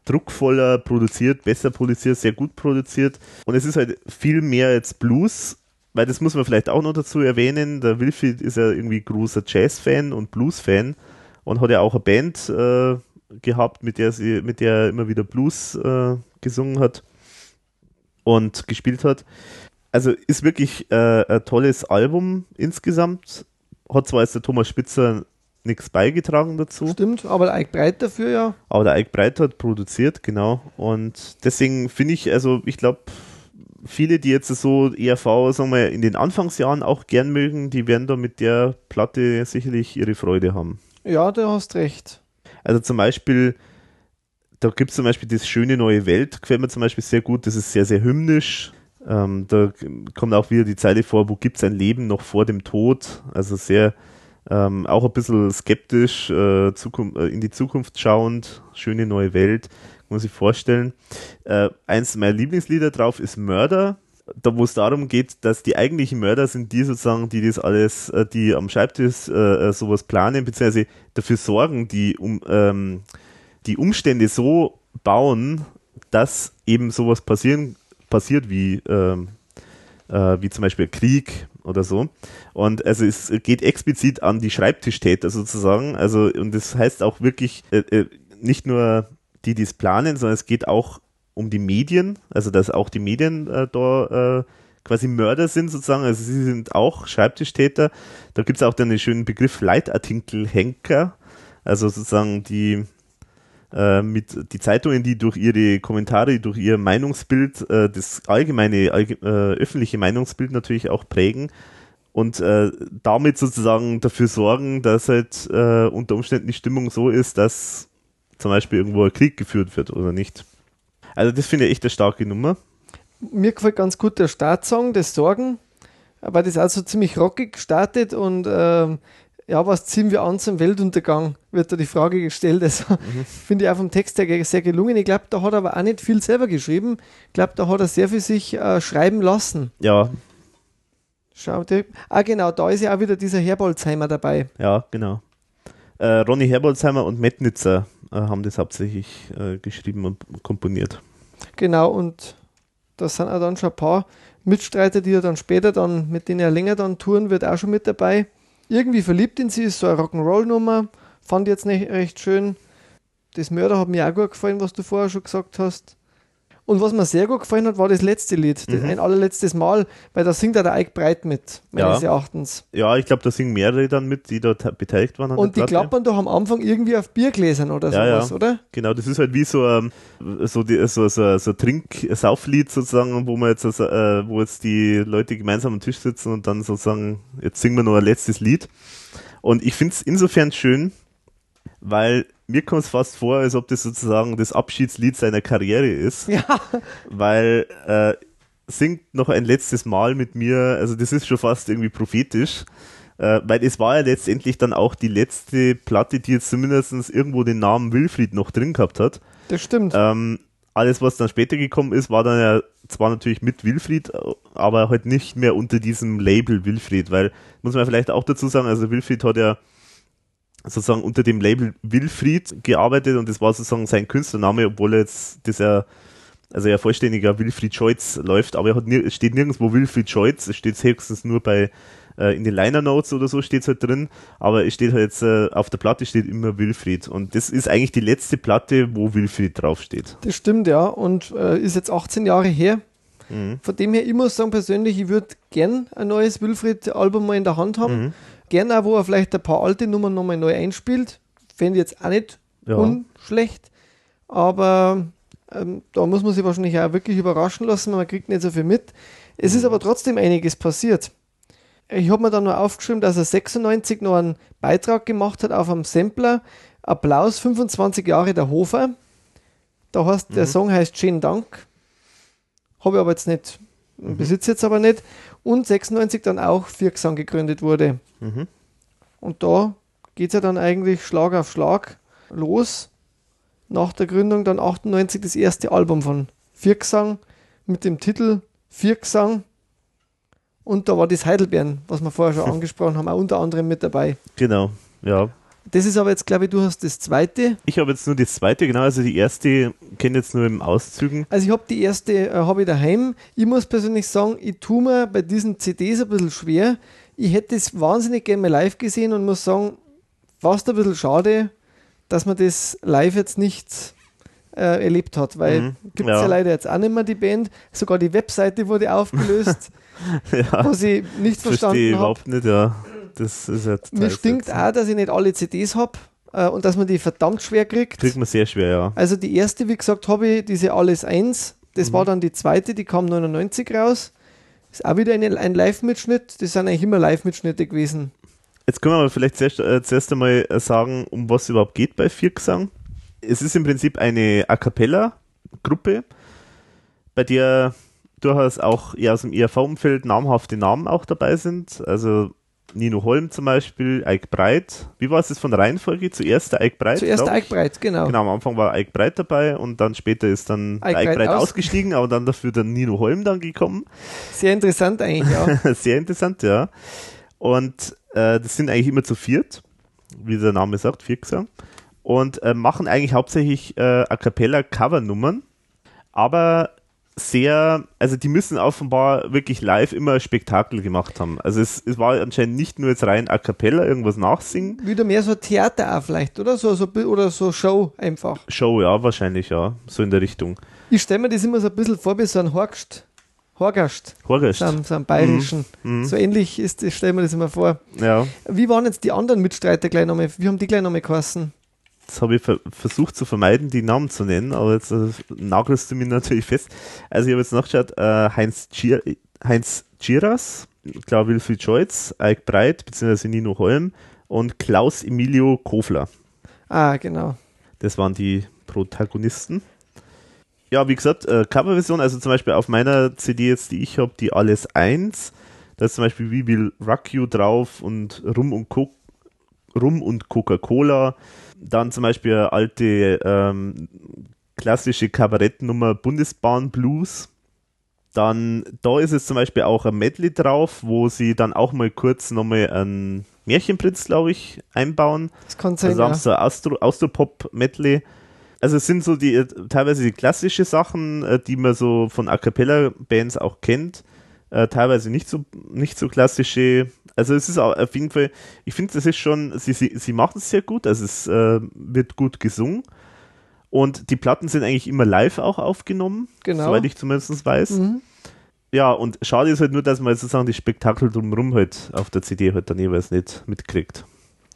druckvoller produziert, besser produziert, sehr gut produziert. Und es ist halt viel mehr jetzt Blues, weil das muss man vielleicht auch noch dazu erwähnen. Der Wilfried ist ja irgendwie großer Jazz-Fan und Blues-Fan und hat ja auch eine Band äh, gehabt, mit der sie, mit der er immer wieder Blues äh, gesungen hat und gespielt hat. Also ist wirklich äh, ein tolles Album insgesamt. Hat zwar jetzt der Thomas Spitzer nichts beigetragen dazu. Stimmt, aber der Ike Breit dafür ja. Aber der Ike Breit hat produziert, genau. Und deswegen finde ich, also ich glaube, viele, die jetzt so ERV, sagen wir, in den Anfangsjahren auch gern mögen, die werden da mit der Platte sicherlich ihre Freude haben. Ja, du hast recht. Also zum Beispiel, da gibt es zum Beispiel das schöne neue Welt, gefällt mir zum Beispiel sehr gut, das ist sehr, sehr hymnisch. Ähm, da kommt auch wieder die Zeile vor, wo gibt es ein Leben noch vor dem Tod? Also sehr, ähm, auch ein bisschen skeptisch, äh, äh, in die Zukunft schauend, schöne neue Welt, muss ich vorstellen. Äh, eins meiner Lieblingslieder drauf ist Mörder, da wo es darum geht, dass die eigentlichen Mörder sind die sozusagen, die das alles, äh, die am Schreibtisch äh, äh, sowas planen, beziehungsweise dafür sorgen, die, um, ähm, die Umstände so bauen, dass eben sowas passieren, passiert wie, ähm, äh, wie zum Beispiel Krieg oder so. Und also es geht explizit an die Schreibtischtäter sozusagen. Also, und das heißt auch wirklich äh, äh nicht nur die, die es planen, sondern es geht auch um die Medien, also dass auch die Medien äh, da äh, quasi Mörder sind sozusagen, also sie sind auch Schreibtischtäter. Da gibt es auch den schönen Begriff Leitartikelhenker, also sozusagen die äh, mit die Zeitungen, die durch ihre Kommentare, durch ihr Meinungsbild äh, das allgemeine allge äh, öffentliche Meinungsbild natürlich auch prägen und äh, damit sozusagen dafür sorgen, dass halt äh, unter Umständen die Stimmung so ist, dass zum Beispiel irgendwo ein Krieg geführt wird oder nicht. Also das finde ich echt eine starke Nummer. Mir gefällt ganz gut der Startsong, das Sorgen, weil das also ziemlich rockig gestartet und ähm, ja, was ziehen wir an zum Weltuntergang, wird da die Frage gestellt. Also mhm. finde ich auch vom Text her sehr gelungen. Ich glaube, da hat er aber auch nicht viel selber geschrieben. Ich glaube, da hat er sehr viel sich äh, schreiben lassen. Ja. Schau dir. Ah, genau, da ist ja auch wieder dieser Herbolzheimer dabei. Ja, genau. Äh, Ronny Herbolzheimer und Matt Nitzer äh, haben das hauptsächlich äh, geschrieben und komponiert. Genau, und das sind auch dann schon ein paar Mitstreiter, die er dann später dann, mit denen er länger dann touren wird, auch schon mit dabei. Irgendwie verliebt in sie, ist so eine Rock'n'Roll-Nummer. Fand ich jetzt nicht recht schön. Das Mörder hat mir auch gut gefallen, was du vorher schon gesagt hast. Und was mir sehr gut gefallen hat, war das letzte Lied, mhm. ein allerletztes Mal, weil da singt er der Eik Breit mit, meines ja. Erachtens. Ja, ich glaube, da singen mehrere dann mit, die dort beteiligt waren. Und die klappern doch am Anfang irgendwie auf Biergläsern oder ja, sowas, ja. oder? Genau, das ist halt wie so ein so, die, so, so, so Trink-Sauflied sozusagen, wo man jetzt, also, äh, wo jetzt die Leute gemeinsam am Tisch sitzen und dann sozusagen, jetzt singen wir noch ein letztes Lied. Und ich finde es insofern schön, weil mir kommt es fast vor, als ob das sozusagen das Abschiedslied seiner Karriere ist. Ja. Weil äh, singt noch ein letztes Mal mit mir, also das ist schon fast irgendwie prophetisch. Äh, weil es war ja letztendlich dann auch die letzte Platte, die jetzt zumindest irgendwo den Namen Wilfried noch drin gehabt hat. Das stimmt. Ähm, alles, was dann später gekommen ist, war dann ja zwar natürlich mit Wilfried, aber halt nicht mehr unter diesem Label Wilfried, weil, muss man vielleicht auch dazu sagen, also Wilfried hat ja sozusagen unter dem Label Wilfried gearbeitet und das war sozusagen sein Künstlername, obwohl er jetzt ja, also ja vollständiger Wilfried Scheutz läuft, aber er hat es steht nirgendwo Wilfried Scheutz, es steht höchstens nur bei äh, in den Liner Notes oder so steht es halt drin, aber es steht halt jetzt äh, auf der Platte steht immer Wilfried und das ist eigentlich die letzte Platte, wo Wilfried draufsteht. Das stimmt ja und äh, ist jetzt 18 Jahre her. Mhm. Von dem her, ich muss sagen persönlich, ich würde gern ein neues Wilfried-Album mal in der Hand haben. Mhm gerne auch, wo er vielleicht ein paar alte Nummern nochmal neu einspielt. Fände ich jetzt auch nicht ja. unschlecht. Aber ähm, da muss man sich wahrscheinlich auch wirklich überraschen lassen, man kriegt nicht so viel mit. Es mhm. ist aber trotzdem einiges passiert. Ich habe mir dann nur aufgeschrieben, dass er 96 noch einen Beitrag gemacht hat auf einem Sampler. Applaus 25 Jahre der Hofer. Da heißt, mhm. der Song heißt Schönen Dank. Habe ich aber jetzt nicht, mhm. besitze jetzt aber nicht und 96 dann auch Viergesang gegründet wurde. Mhm. Und da geht es ja dann eigentlich Schlag auf Schlag los. nach der Gründung dann 98 das erste Album von Viergesang mit dem Titel Viergesang. Und da war das Heidelbeeren, was wir vorher schon angesprochen haben, auch unter anderem mit dabei. Genau, ja. Das ist aber jetzt, glaube ich, du hast das zweite. Ich habe jetzt nur das zweite, genau, also die erste kenne jetzt nur im Auszügen. Also ich habe die erste, äh, habe ich daheim. Ich muss persönlich sagen, ich tue mir bei diesen CDs ein bisschen schwer. Ich hätte es wahnsinnig gerne mal live gesehen und muss sagen, fast ein bisschen schade, dass man das live jetzt nicht äh, erlebt hat, weil Mhm, gibt es ja. ja. leider jetzt auch nicht mehr die Band. Sogar die Webseite wurde aufgelöst, ja, was ich nicht verstanden habe. überhaupt nicht, ja. Das ist total Mir stinkt auch, dass ich nicht alle CDs habe äh, und dass man die verdammt schwer kriegt. Kriegt man sehr schwer, ja. Also die erste, wie gesagt, habe ich diese Alles 1. Das Mhm. war dann die zweite, die kam 99 raus. Ist auch wieder eine, ein Live-Mitschnitt. Das sind eigentlich immer Live-Mitschnitte gewesen. Jetzt können wir aber vielleicht zuerst, äh, zuerst einmal äh, sagen, um was es überhaupt geht bei Viergesang. Es ist im Prinzip eine A Cappella-Gruppe, bei der durchaus auch eher aus dem ERV-Umfeld namhafte Namen auch dabei sind. Also Nino Holm zum Beispiel, Eik Breit. Wie war es jetzt von der Reihenfolge? Zuerst der Eik Breit? Zuerst ich? Eik Breit, genau. Genau, am Anfang war Eik Breit dabei und dann später ist dann Eik der Eik Breit aus- ausgestiegen, aber dann dafür der Nino Holm dann gekommen. Sehr interessant eigentlich, ja. Sehr interessant, ja. Und äh, das sind eigentlich immer zu viert, wie der Name sagt, Viergesang. Und äh, machen eigentlich hauptsächlich äh, A Cappella Covernummern, aber sehr, also die müssen offenbar wirklich live immer Spektakel gemacht haben. Also es, es war anscheinend nicht nur jetzt rein A Cappella, irgendwas nachsingen. Wieder mehr so Theater auch vielleicht, oder? So, so, oder so Show einfach. Show, ja, wahrscheinlich, ja, so in der Richtung. Ich stelle mir das immer so ein bisschen vor wie so ein Horgst. Horgast, Horgest. so, so einem bayerischen. Mhm. So ähnlich ist das, stelle mir das immer vor. Ja, Wie waren jetzt die anderen Mitstreiter gleich nochmal? Wie haben die gleich nochmal geheißen? Das habe ich ver versucht zu vermeiden, die Namen zu nennen, aber jetzt äh, nagelst du mich natürlich fest. Also ich habe jetzt nachgeschaut, äh, Heinz, Gier Heinz Giras, klar Wilfried Scholz, Eik Breit, beziehungsweise Nino Holm und Klaus Emilio Kofler. Ah, genau. Das waren die Protagonisten. Ja, wie gesagt, äh, Coverversion, also zum Beispiel auf meiner CD jetzt, die ich habe, die Alles 1, da ist zum Beispiel We Will Rock You drauf und Rum und, Co Rum und Coca-Cola. Dann zum Beispiel eine alte ähm, klassische Kabarettnummer Bundesbahn Blues. Dann, da ist jetzt zum Beispiel auch ein Medley drauf, wo sie dann auch mal kurz nochmal ein Märchenprinz, glaube ich, einbauen. Das kann sein, Also haben sie so ein Austro- Austropop-Medley. Also es sind so die teilweise die klassische Sachen, äh, die man so von A cappella-Bands auch kennt. Äh, teilweise nicht so nicht so klassische. Also es ist auch auf jeden Fall, ich finde, das ist schon, sie, sie, sie machen es sehr gut, also es äh, wird gut gesungen. Und die Platten sind eigentlich immer live auch aufgenommen, Genau. soweit ich zumindest weiß. Mhm. Ja, und schade ist halt nur, dass man sozusagen die Spektakel drumherum halt auf der CD halt dann jeweils nicht mitkriegt.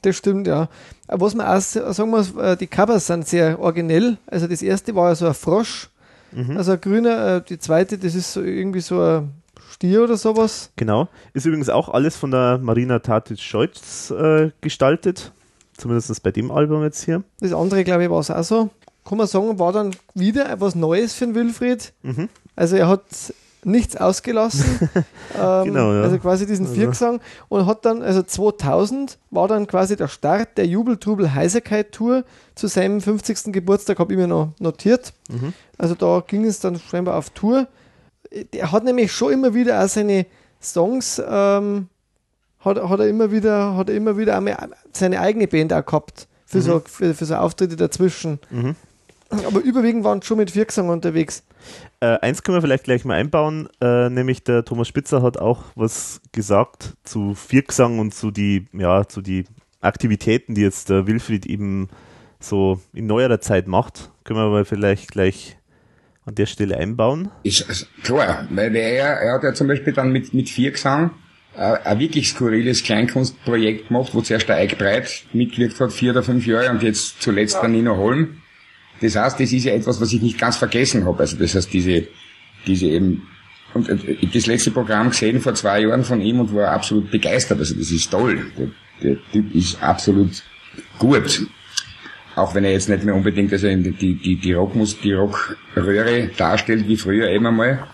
Das stimmt, ja. Aber Was man auch sa- sagen muss, äh, die Covers sind sehr originell. Also das erste war ja so ein Frosch, Mhm. also ein grüner. Äh, Die zweite, das ist so irgendwie so ein Stier oder sowas. Genau. Ist übrigens auch alles von der Marina Tatic-Scheutz äh, gestaltet. Zumindest bei dem Album jetzt hier. Das andere, glaube ich, war es auch so. Kann man sagen, war dann wieder etwas Neues für den Wilfried. Mhm. Also er hat nichts ausgelassen. ähm, Genau, ja. Also quasi diesen Also- Viergesang und hat dann, also 2000 war dann quasi der Start der Jubeltrubel Heiserkeit Tour zu seinem 50. Geburtstag, habe ich mir noch notiert. Mhm. Also da ging es dann scheinbar auf Tour. Er hat nämlich schon immer wieder auch seine Songs, ähm, hat, hat er immer wieder, hat er immer wieder einmal seine eigene Band auch gehabt. Für, so, für, für so Auftritte dazwischen. Mhm. Aber überwiegend waren schon mit Viergesang unterwegs. Äh, eins können wir vielleicht gleich mal einbauen, äh, nämlich der Thomas Spitzer hat auch was gesagt zu Viergesang und zu die, ja, zu die Aktivitäten, die jetzt der Wilfried eben so in neuerer Zeit macht. Können wir mal vielleicht gleich an der Stelle einbauen. Ist also klar, weil er, er hat ja zum Beispiel dann mit, mit Viergesang äh, ein wirklich skurriles Kleinkunstprojekt gemacht, wo zuerst der Eik Breit mitgewirkt hat, vier oder fünf Jahre, und jetzt zuletzt der Nino Holm. Das heißt, das ist ja etwas, was ich nicht ganz vergessen habe. Also das heißt, diese, diese eben, und äh, ich hab das letzte Programm gesehen vor zwei Jahren von ihm und war absolut begeistert. Also das ist toll. Der, der Typ ist absolut gut. Auch wenn er jetzt nicht mehr unbedingt also die, die, die Rockmus, die Rockröhre darstellt wie früher eben einmal.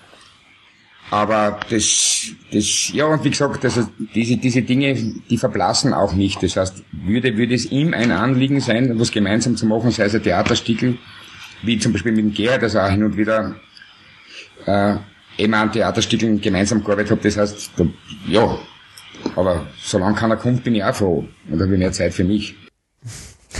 Aber das, das, ja, und wie gesagt, also diese, diese Dinge, die verblassen auch nicht. Das heißt, würde, würde es ihm ein Anliegen sein, was gemeinsam zu machen, sei es ein Theaterstückel, wie zum Beispiel mit dem Gerhard, das auch hin und wieder, äh, immer an Theaterstückeln gemeinsam gearbeitet habe. Das heißt, da, ja, aber solange keiner kommt, bin ich auch froh. Und habe ich mehr Zeit für mich.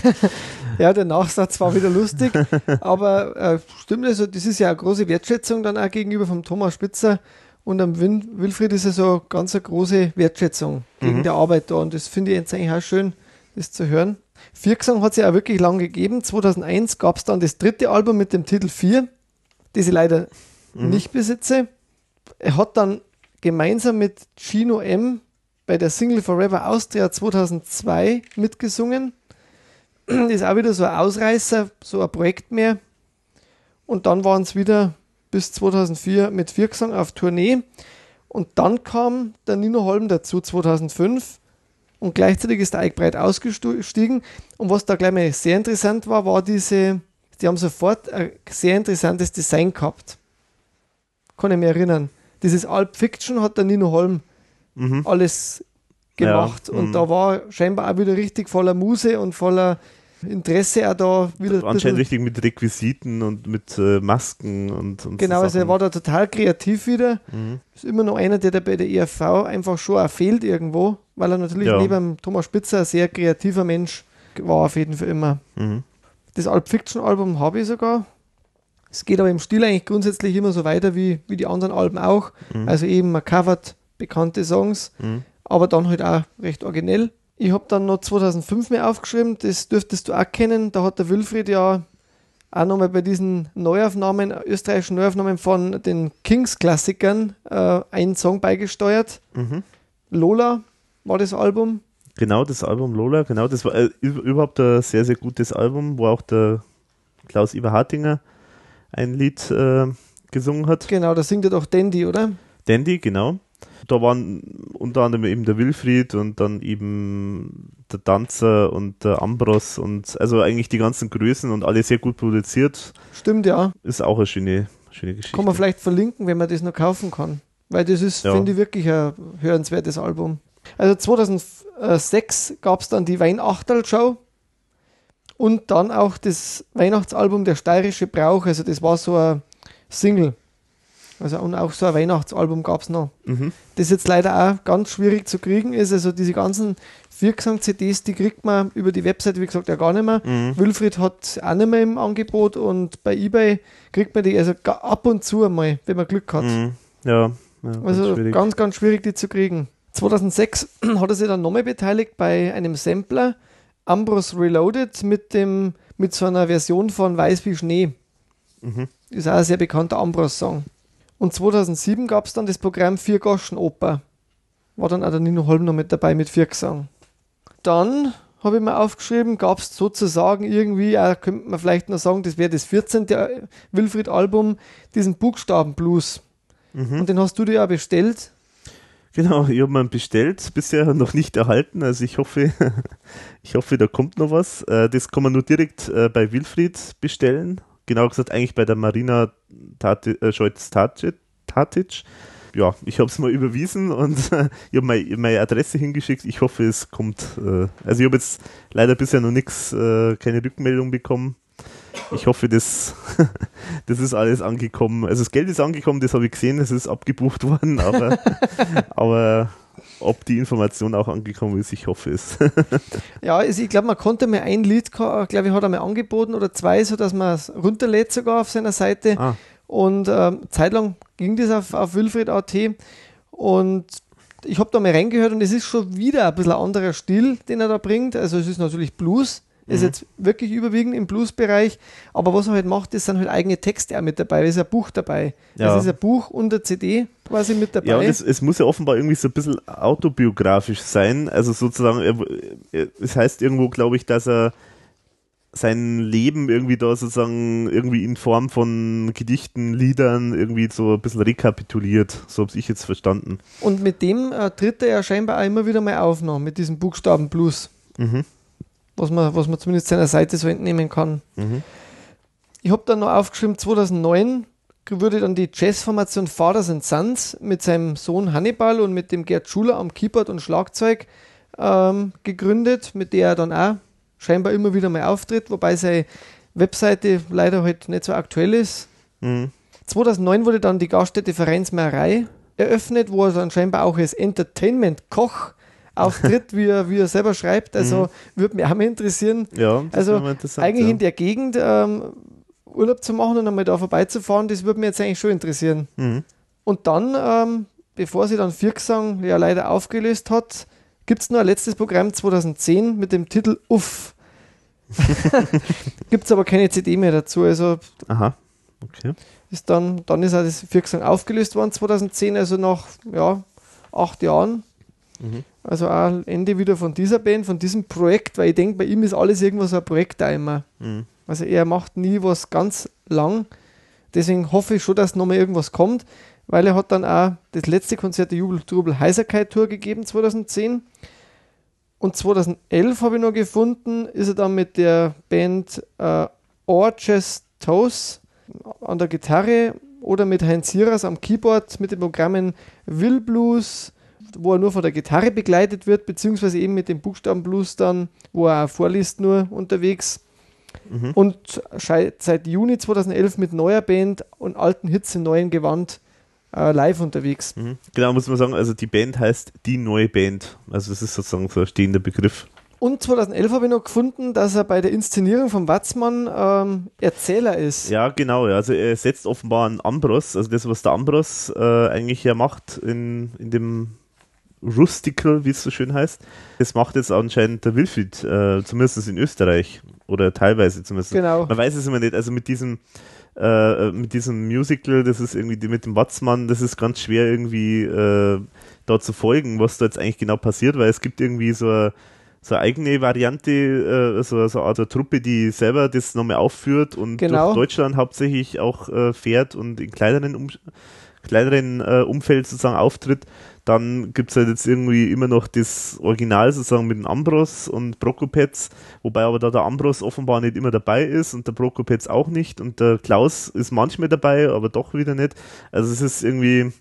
ja, der Nachsatz war wieder lustig, aber äh, stimmt also, das ist ja eine große Wertschätzung dann auch gegenüber vom Thomas Spitzer und am Win Wilfried ist ja so ganz eine große Wertschätzung gegen mhm. die Arbeit da und das finde ich jetzt eigentlich auch schön, das zu hören. Viergesang hat es ja auch wirklich lange gegeben. 2001 gab es dann das dritte Album mit dem Titel 4, das ich leider mhm. nicht besitze. Er hat dann gemeinsam mit Gino M. bei der Single Forever Austria 2002 mitgesungen. Ist auch wieder so ein Ausreißer, so ein Projekt mehr. Und dann waren es wieder bis 2004 mit Viergesang auf Tournee. Und dann kam der Nino Holm dazu 2005 und gleichzeitig ist der Eik breit ausgestiegen. Und was da gleich mal sehr interessant war, war diese, die haben sofort ein sehr interessantes Design gehabt. Kann ich mich erinnern. Dieses Alp Fiction hat der Nino Holm mhm. alles gemacht ja, und da war scheinbar auch wieder richtig voller Muse und voller Interesse auch da wieder. Anscheinend richtig mit Requisiten und mit äh, Masken und, und Genau, so also er war da total kreativ wieder. Mhm. Ist immer noch einer, der da bei der ERV einfach schon auch fehlt irgendwo, weil er natürlich ja. neben Thomas Spitzer ein sehr kreativer Mensch war, auf jeden Fall immer. Mhm. Das Alp Fiction Album habe ich sogar. Es geht aber im Stil eigentlich grundsätzlich immer so weiter wie, wie die anderen Alben auch. Mhm. Also eben man covert bekannte Songs, mhm. Aber dann halt auch recht originell. Ich habe dann noch 2005 mehr aufgeschrieben, das dürftest du auch kennen. Da hat der Wilfried ja auch nochmal bei diesen Neuaufnahmen, österreichischen Neuaufnahmen von den Kings-Klassikern äh, einen Song beigesteuert. Mhm. Lola war das Album. Genau, das Album Lola, genau, das war äh, überhaupt ein sehr, sehr gutes Album, wo auch der Klaus Iber Hartinger ein Lied äh, gesungen hat. Genau, da singt er doch Dandy, oder? Dandy, genau da waren unter anderem eben der Wilfried und dann eben der Tanzer und der Ambros und also eigentlich die ganzen Größen und alle sehr gut produziert. Stimmt, ja. Ist auch eine schöne, schöne Geschichte. Kann man vielleicht verlinken, wenn man das noch kaufen kann. Weil das ist, ja. finde ich, wirklich ein hörenswertes Album. Also 2006 gab es dann die Weinachtel-Show und dann auch das Weihnachtsalbum Der steirische Brauch. Also das war so ein Single. Also und auch so ein Weihnachtsalbum gab es noch. Mhm. Das jetzt leider auch ganz schwierig zu kriegen ist. Also diese ganzen Viergesang-CDs, die kriegt man über die Webseite, wie gesagt, ja gar nicht mehr. Mhm. Wilfried hat auch nicht mehr im Angebot und bei Ebay kriegt man die also ab und zu einmal, wenn man Glück hat. Mhm. Ja, ja, also schwierig. ganz, ganz schwierig, die zu kriegen. 2006 hat er sich dann nochmal beteiligt bei einem Sampler, Ambrose Reloaded, mit, dem, mit so einer Version von Weiß wie Schnee. Mhm. Ist auch ein sehr bekannter Ambrose-Song. Und 2007 gab es dann das Programm Vier Goschen Oper. War dann auch der Nino Holm noch mit dabei mit Viergesang. Dann habe ich mir aufgeschrieben, gab es sozusagen irgendwie, äh, könnte man vielleicht noch sagen, das wäre das 14. Wilfried-Album, diesen Buchstabenblues. Mhm. Und den hast du dir ja bestellt. Genau, ich habe mir bestellt, bisher noch nicht erhalten. Also ich hoffe, ich hoffe, da kommt noch was. Äh, das kann man nur direkt äh, bei Wilfried bestellen genau gesagt eigentlich bei der Marina Tati, äh, Scholz-Tatic. Ja, ich habe es mal überwiesen und äh, ich habe meine, meine Adresse hingeschickt. Ich hoffe, es kommt. Äh, also ich habe jetzt leider bisher noch nichts, äh, keine Rückmeldung bekommen. Ich hoffe, das, das ist alles angekommen. Also das Geld ist angekommen, das habe ich gesehen, es ist abgebucht worden, aber, aber ob die Information auch angekommen ist, ich hoffe es. ja, also ich glaube, man konnte mir ein Lied, glaube ich, hat er mir angeboten oder zwei, sodass man es runterlädt sogar auf seiner Seite. Ah. Und ähm, zeitlang ging das auf, auf Wilfried.at und ich habe da mal reingehört und es ist schon wieder ein bisschen ein anderer Stil, den er da bringt. Also es ist natürlich Blues, ist mhm. jetzt wirklich überwiegend im Blues-Bereich, aber was er halt macht, ist sind halt eigene Texte auch mit dabei, es ist ein Buch dabei. Ja. Es ist ein Buch und eine CD quasi mit dabei. Ja, und es, es, muss ja offenbar irgendwie so ein bisschen autobiografisch sein, also sozusagen, es heißt irgendwo, glaube ich, dass er sein Leben irgendwie da sozusagen irgendwie in Form von Gedichten, Liedern irgendwie so ein bisschen rekapituliert. So habe ich jetzt verstanden. Und mit dem äh, tritt er ja scheinbar auch immer wieder mal auf noch, mit diesem Buchstaben Plus. Mhm was man, was man zumindest seiner Seite so entnehmen kann. Mhm. Ich habe dann noch aufgeschrieben, 2009 wurde dann die Jazzformation Fathers and Sons mit seinem Sohn Hannibal und mit dem Gerd Schuler am Keyboard und Schlagzeug ähm, gegründet, mit der er dann auch scheinbar immer wieder mal auftritt, wobei seine Webseite leider halt nicht so aktuell ist. Mhm. 2009 wurde dann die Gaststätte Vereinsmeierei eröffnet, wo er dann scheinbar auch als Entertainment-Koch auftritt, wie er, wie er selber schreibt. Also mhm. würde mich auch mal interessieren. Ja, also eigentlich ja. in der Gegend ähm, Urlaub zu machen und einmal da vorbeizufahren, das würde mich jetzt eigentlich schon interessieren. Mhm. Und dann, ähm, bevor sie dann Viergesang ja leider aufgelöst hat, gibt es noch ein letztes Programm 2010 mit dem Titel Uff. gibt es aber keine CD mehr dazu. Also Aha, okay. Ist dann, dann ist auch das Viergesang aufgelöst worden 2010, also nach ja, acht Jahren. Mhm. Also auch Ende wieder von dieser Band, von diesem Projekt, weil ich denke, bei ihm ist alles irgendwas so ein Projekt da immer. Mhm. Also er macht nie was ganz lang. Deswegen hoffe ich schon, dass nochmal irgendwas kommt, weil er hat dann auch das letzte Konzert der Jubel Trubel Heiserkeit Tour gegeben 2010. Und 2011 habe ich noch gefunden, ist er dann mit der Band äh, Orches Toes an der Gitarre oder mit Heinz Siras am Keyboard mit den Programmen Will Blues, wo er nur von der Gitarre begleitet wird, beziehungsweise eben mit dem Buchstabenblues dann, wo er vorliest nur unterwegs. Mhm. Und seit Juni 2011 mit neuer Band und alten Hits in neuem Gewand äh, live unterwegs. Mhm. Genau, muss man sagen, also die Band heißt die neue Band. Also das ist sozusagen so ein stehender Begriff. Und 2011 habe ich noch gefunden, dass er bei der Inszenierung von Watzmann ähm, Erzähler ist. Ja, genau. Ja. Also er setzt offenbar einen Ambros, also das, was der Ambros äh, eigentlich ja macht in, in dem Rustical, wie es so schön heißt. Das macht jetzt anscheinend der Wilfried, äh, zumindest in Österreich oder teilweise zumindest. Genau. Man weiß es immer nicht. Also mit diesem äh, mit diesem Musical, das ist irgendwie die, mit dem Watzmann, das ist ganz schwer irgendwie äh, da zu folgen, was da jetzt eigentlich genau passiert, weil es gibt irgendwie so eine, so eine eigene Variante, äh, so, so eine Art Truppe, die selber das nochmal aufführt und genau. durch Deutschland hauptsächlich auch äh, fährt und in kleineren, um kleineren äh, Umfeld sozusagen auftritt. Dann gibt es halt jetzt irgendwie immer noch das Original sozusagen mit dem Ambros und Prokopetz, wobei aber da der Ambros offenbar nicht immer dabei ist und der Prokopetz auch nicht und der Klaus ist manchmal dabei, aber doch wieder nicht. Also es ist irgendwie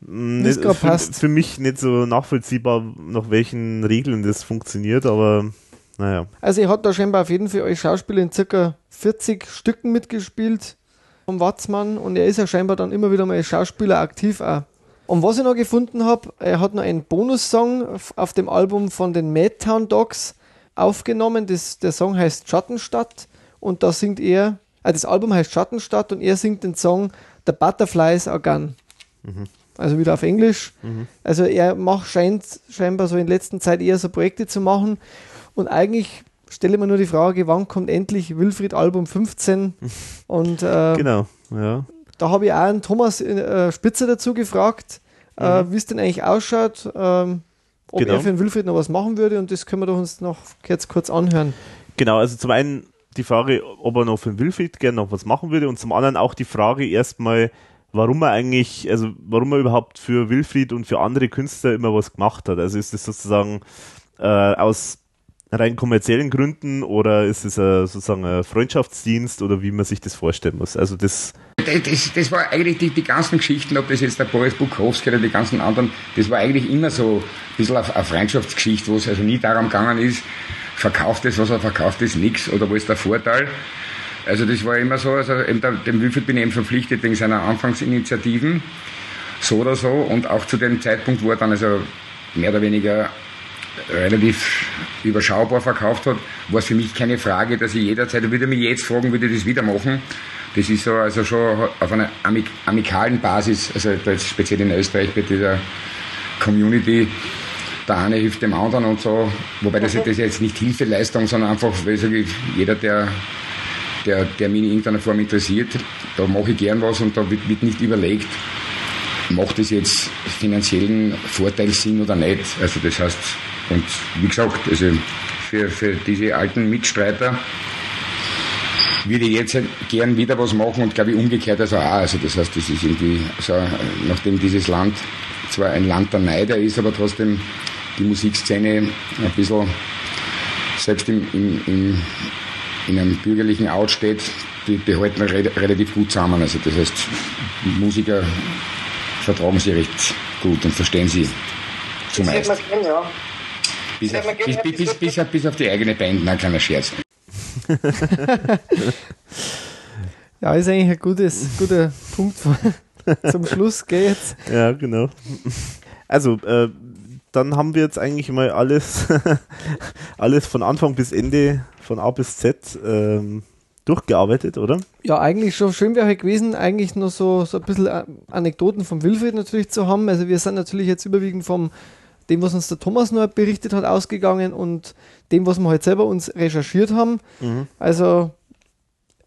mm, nicht, für, für, mich nicht so nachvollziehbar, nach welchen Regeln das funktioniert, aber naja. Also ihr habt da scheinbar auf jeden Fall euch Schauspieler in circa 40 Stücken mitgespielt vom Watzmann und er ist ja scheinbar dann immer wieder mal als Schauspieler aktiv auch. Und was ich noch gefunden habe, er hat noch einen Bonussong auf dem Album von den Madtown Dogs aufgenommen. Das, der Song heißt Schattenstadt und da singt er, also das Album heißt Schattenstadt und er singt den Song The Butterflies Are Gone. Mhm. Also wieder auf Englisch. Mhm. Also er macht scheint scheinbar so in letzter Zeit eher so Projekte zu machen und eigentlich stelle mir nur die Frage, wann kommt endlich Wilfried Album 15? Und äh, genau, ja. Da habe ich auch einen Thomas äh, Spitzer dazu gefragt, äh, mhm. wie es denn eigentlich ausschaut, ähm, ob genau. er für den Wilfried noch was machen würde und das können wir doch uns noch jetzt kurz anhören. Genau, also zum einen die Frage, ob er noch für den Wilfried gerne noch was machen würde und zum anderen auch die Frage erstmal, warum er eigentlich, also warum er überhaupt für Wilfried und für andere Künstler immer was gemacht hat. Also ist das sozusagen äh, aus rein kommerziellen Gründen oder ist es sozusagen ein Freundschaftsdienst oder wie man sich das vorstellen muss? Also das das, das war eigentlich die, die ganzen Geschichten, ob das jetzt der Boris Bukowski oder die ganzen anderen, das war eigentlich immer so ein bisschen eine, Freundschaftsgeschichte, wo es also nie darum gegangen ist, verkauft es, was er verkauft ist, nichts oder wo ist der Vorteil. Also das war immer so, also eben dem Wilfried bin ich eben verpflichtet wegen seiner Anfangsinitiativen, so oder so und auch zu dem Zeitpunkt, wo er dann also mehr oder weniger relativ überschaubar verkauft hat, war es für mich keine Frage, dass ich jederzeit, würde mich jetzt fragen, würde ich das wieder machen. Das ist so also schon auf einer amik amikalen Basis, also speziell in Österreich bei dieser Community, der eine hilft dem anderen und so, wobei das, das ist jetzt nicht Hilfeleistung, sondern einfach, weil ich, jeder, der, der, der mich in irgendeiner Form interessiert, da mache ich gern was und da wird, wird nicht überlegt, macht es jetzt finanziellen Vorteil Sinn oder nicht. Also das heißt, und wie gesagt, also für, für diese alten Mitstreiter würde ich jetzt gern wieder was machen und glaube ich umgekehrt also auch. Also das heißt, das ist irgendwie so, nachdem dieses Land zwar ein Land der Neider ist, aber trotzdem die Musikszene ein bisschen selbst im, im, im in einem bürgerlichen Out steht, die behalten re relativ gut zusammen. Also das heißt, Musiker vertragen sie recht gut und verstehen sie zumeist. Das gern, ja. Bis auf, bis, bis, bis, bis, auf die eigene Band, ein kleiner Scherz. ja, ist eigentlich ein gutes, guter Punkt zum Schluss, gell jetzt? Ja, genau. Also, äh, dann haben wir jetzt eigentlich mal alles, alles von Anfang bis Ende, von A bis Z ähm, durchgearbeitet, oder? Ja, eigentlich schon schön wäre halt gewesen, eigentlich nur so, so ein bisschen äh, Anekdoten vom Wilfried natürlich zu haben. Also wir sind natürlich jetzt überwiegend vom dem, was uns der Thomas noch berichtet hat, ausgegangen und dem, was wir halt selber uns recherchiert haben. Mhm. Also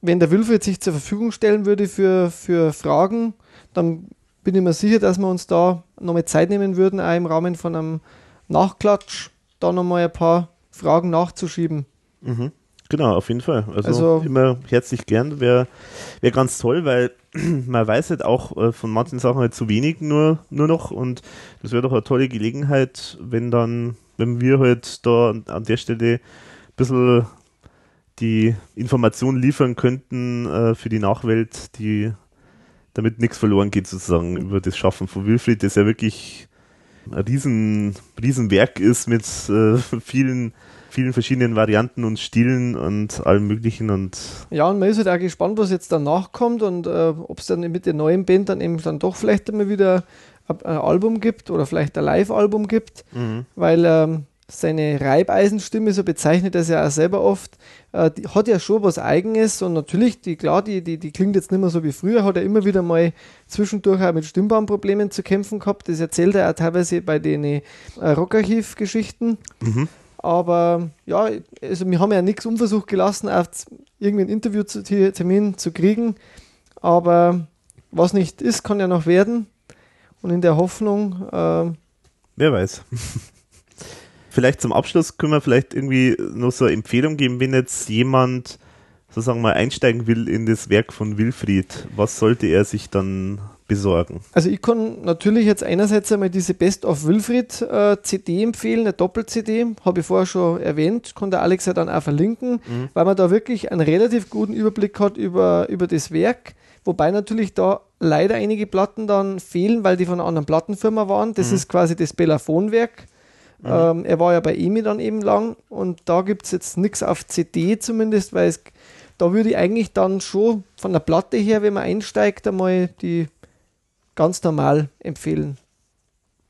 wenn der Wilfried sich zur Verfügung stellen würde für, für Fragen, dann bin ich mir sicher, dass wir uns da nochmal Zeit nehmen würden, auch im Rahmen von einem Nachklatsch, da nochmal ein paar Fragen nachzuschieben. Mhm. Genau, auf jeden Fall. Also, also immer herzlich gern. Wäre wär ganz toll, weil man weiß halt auch äh, von manchen Sachen halt zu wenig nur, nur noch und das wäre doch eine tolle Gelegenheit, wenn dann, wenn wir halt da an der Stelle ein bisschen die Informationen liefern könnten äh, für die Nachwelt, die damit nichts verloren geht, sozusagen, über das Schaffen von Wilfried, das ja wirklich ein riesen, riesen Werk ist mit äh, vielen, vielen verschiedenen Varianten und Stilen und allem möglichen und ja und man ist halt auch gespannt, was jetzt danach kommt und äh, ob es dann mit der neuen Band dann eben dann doch vielleicht immer wieder ein, ein Album gibt oder vielleicht ein Live-Album gibt, mhm. weil ähm, seine Reibeisenstimme, so bezeichnet er es ja auch selber oft, äh, die hat ja schon was Eigenes und natürlich, die, klar, die, die, die klingt jetzt nicht mehr so wie früher, hat er immer wieder mal zwischendurch auch mit Stimmbaumproblemen zu kämpfen gehabt. Das erzählt er auch teilweise bei den äh, Rockarchiv-Geschichten. Mhm. Aber ja, also wir haben ja nichts unversucht gelassen, auf irgendwie ein Interviewtermin zu kriegen. Aber was nicht ist, kann ja noch werden. Und in der Hoffnung. Äh, Wer weiß. vielleicht zum Abschluss können wir vielleicht irgendwie noch so eine Empfehlung geben, wenn jetzt jemand sozusagen mal einsteigen will in das Werk von Wilfried, was sollte er sich dann besorgen? Also ich kann natürlich jetzt einerseits einmal diese Best of Wilfried äh, CD empfehlen, eine Doppel-CD, habe ich vorher schon erwähnt, kann der Alex ja dann auch verlinken, mhm. weil man da wirklich einen relativ guten Überblick hat über, über das Werk, wobei natürlich da leider einige Platten dann fehlen, weil die von einer anderen Plattenfirma waren. Das mhm. ist quasi das Bellafon-Werk Mhm. Ähm, er war ja bei EMI dann eben lang und da gibt es jetzt nichts auf CD zumindest, weil es, da würde ich eigentlich dann schon von der Platte her, wenn man einsteigt, einmal die ganz normal empfehlen.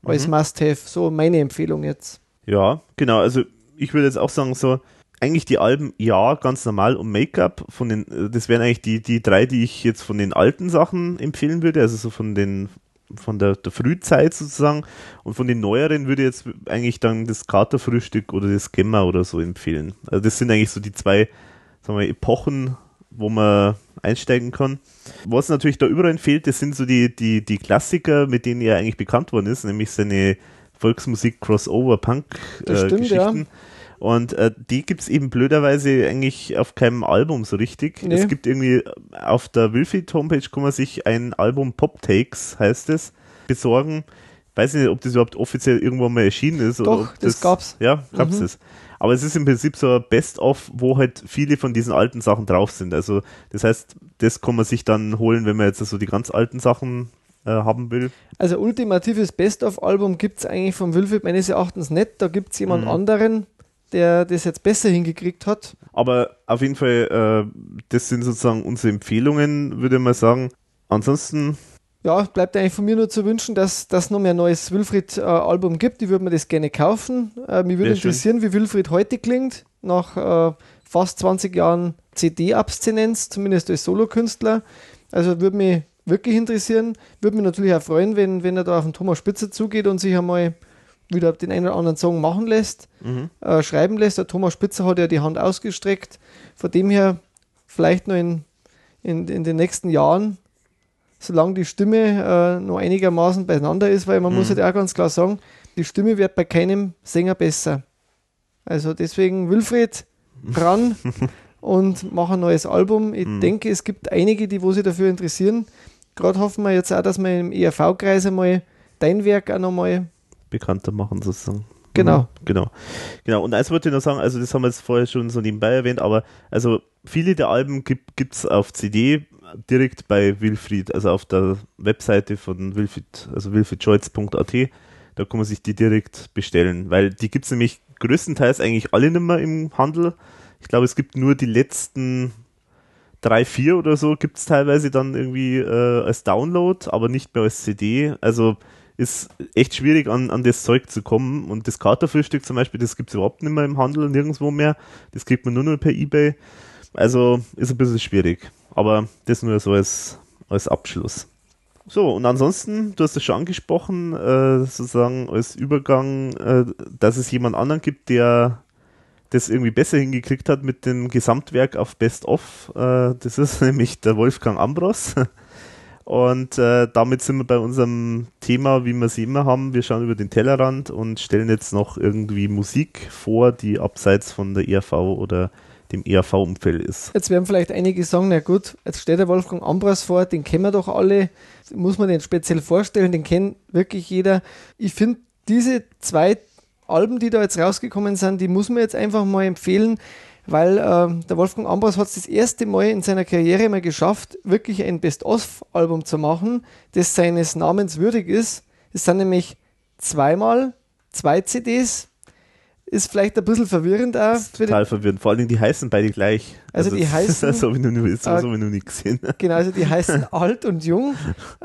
Als mhm. Must-Have, so meine Empfehlung jetzt. Ja, genau, also ich würde jetzt auch sagen, so eigentlich die Alben, ja, ganz normal und Make-up von den, das wären eigentlich die, die drei, die ich jetzt von den alten Sachen empfehlen würde, also so von den von der, der Frühzeit sozusagen. Und von den neueren würde ich jetzt eigentlich dann das Katerfrühstück oder das Gemma oder so empfehlen. Also das sind eigentlich so die zwei, sagen wir, Epochen, wo man einsteigen kann. Was natürlich da überall fehlt, das sind so die, die, die Klassiker, mit denen er eigentlich bekannt worden ist, nämlich seine Volksmusik Crossover Punk äh. Und äh, die gibt es eben blöderweise eigentlich auf keinem Album so richtig. Nee. Es gibt irgendwie auf der Wilfried Homepage kann man sich ein Album Pop Takes, heißt es, besorgen. Weiß nicht, ob das überhaupt offiziell irgendwann mal erschienen ist. Doch, oder das, das, gab's. Ja, gab's mhm. es. Aber es ist im Prinzip so ein Best-of, wo halt viele von diesen alten Sachen drauf sind. Also das heißt, das kann man sich dann holen, wenn man jetzt so also die ganz alten Sachen äh, haben will. Also ultimatives Best-of-Album gibt es eigentlich vom Wilfried meines Erachtens nicht. Da gibt es jemand mhm. anderen, der das jetzt besser hingekriegt hat. Aber auf jeden Fall, äh, das sind sozusagen unsere Empfehlungen, würde man sagen. Ansonsten. Ja, bleibt eigentlich von mir nur zu wünschen, dass das noch mehr ein neues Wilfried-Album äh, gibt. Ich würde mir das gerne kaufen. Äh, mich würde interessieren, schön. wie Wilfried heute klingt, nach äh, fast 20 Jahren CD-Abstinenz, zumindest als Solokünstler. Also würde mich wirklich interessieren. Würde mich natürlich auch freuen, wenn, wenn er da auf den Thomas Spitzer zugeht und sich einmal wieder den einen oder anderen Song machen lässt, mhm. äh, schreiben lässt. Der Thomas Spitzer hat ja die Hand ausgestreckt. Von dem her vielleicht noch in, in, in den nächsten Jahren, solange die Stimme äh, noch einigermaßen beieinander ist, weil man mhm. muss halt auch ganz klar sagen, die Stimme wird bei keinem Sänger besser. Also deswegen Wilfried ran und mach ein neues Album. Ich mhm. denke, es gibt einige, die wo sich dafür interessieren. Gerade hoffen wir jetzt auch, dass wir im ERV-Kreis einmal dein Werk auch nochmal bekannter machen sozusagen. Genau. Mhm, genau. Genau. Und eins wollte ich noch sagen, also das haben wir jetzt vorher schon so nebenbei erwähnt, aber also viele der Alben gibt es auf CD direkt bei Wilfried, also auf der Webseite von Wilfried, also wilfriedscholz.at. Da kann man sich die direkt bestellen, weil die gibt es nämlich größtenteils eigentlich alle nicht mehr im Handel. Ich glaube, es gibt nur die letzten drei, vier oder so gibt es teilweise dann irgendwie äh, als Download, aber nicht mehr als CD. Also ist echt schwierig an, an das Zeug zu kommen. Und das Katerfrühstück zum Beispiel, das gibt es überhaupt nicht mehr im Handel, nirgendwo mehr. Das kriegt man nur noch per Ebay. Also ist ein bisschen schwierig. Aber das nur so als, als Abschluss. So, und ansonsten, du hast es schon angesprochen, äh, sozusagen als Übergang, äh, dass es jemand anderen gibt, der das irgendwie besser hingekriegt hat mit dem Gesamtwerk auf Best of. Äh, das ist nämlich der Wolfgang Ambros. Und äh, damit sind wir bei unserem Thema, wie wir sie immer haben. Wir schauen über den Tellerrand und stellen jetzt noch irgendwie Musik vor, die abseits von der ERV oder dem ERV-Umfeld ist. Jetzt werden vielleicht einige sagen, na gut, jetzt steht der Wolfgang Ambros vor, den kennen wir doch alle. Muss man den speziell vorstellen, den kennt wirklich jeder. Ich finde, diese zwei Alben, die da jetzt rausgekommen sind, die muss man jetzt einfach mal empfehlen weil äh, der Wolfgang Ambros hat es das erste Mal in seiner Karriere mal geschafft, wirklich ein Best-of-Album zu machen, das seines Namens würdig ist. Es sind nämlich zweimal zwei CDs. Ist vielleicht ein bisschen verwirrend auch. total verwirrend. Vor allem die heißen beide gleich. Also, also die heißen. so wie du nicht, so, äh, so wie du nicht gesehen. Genau, also die heißen alt und jung.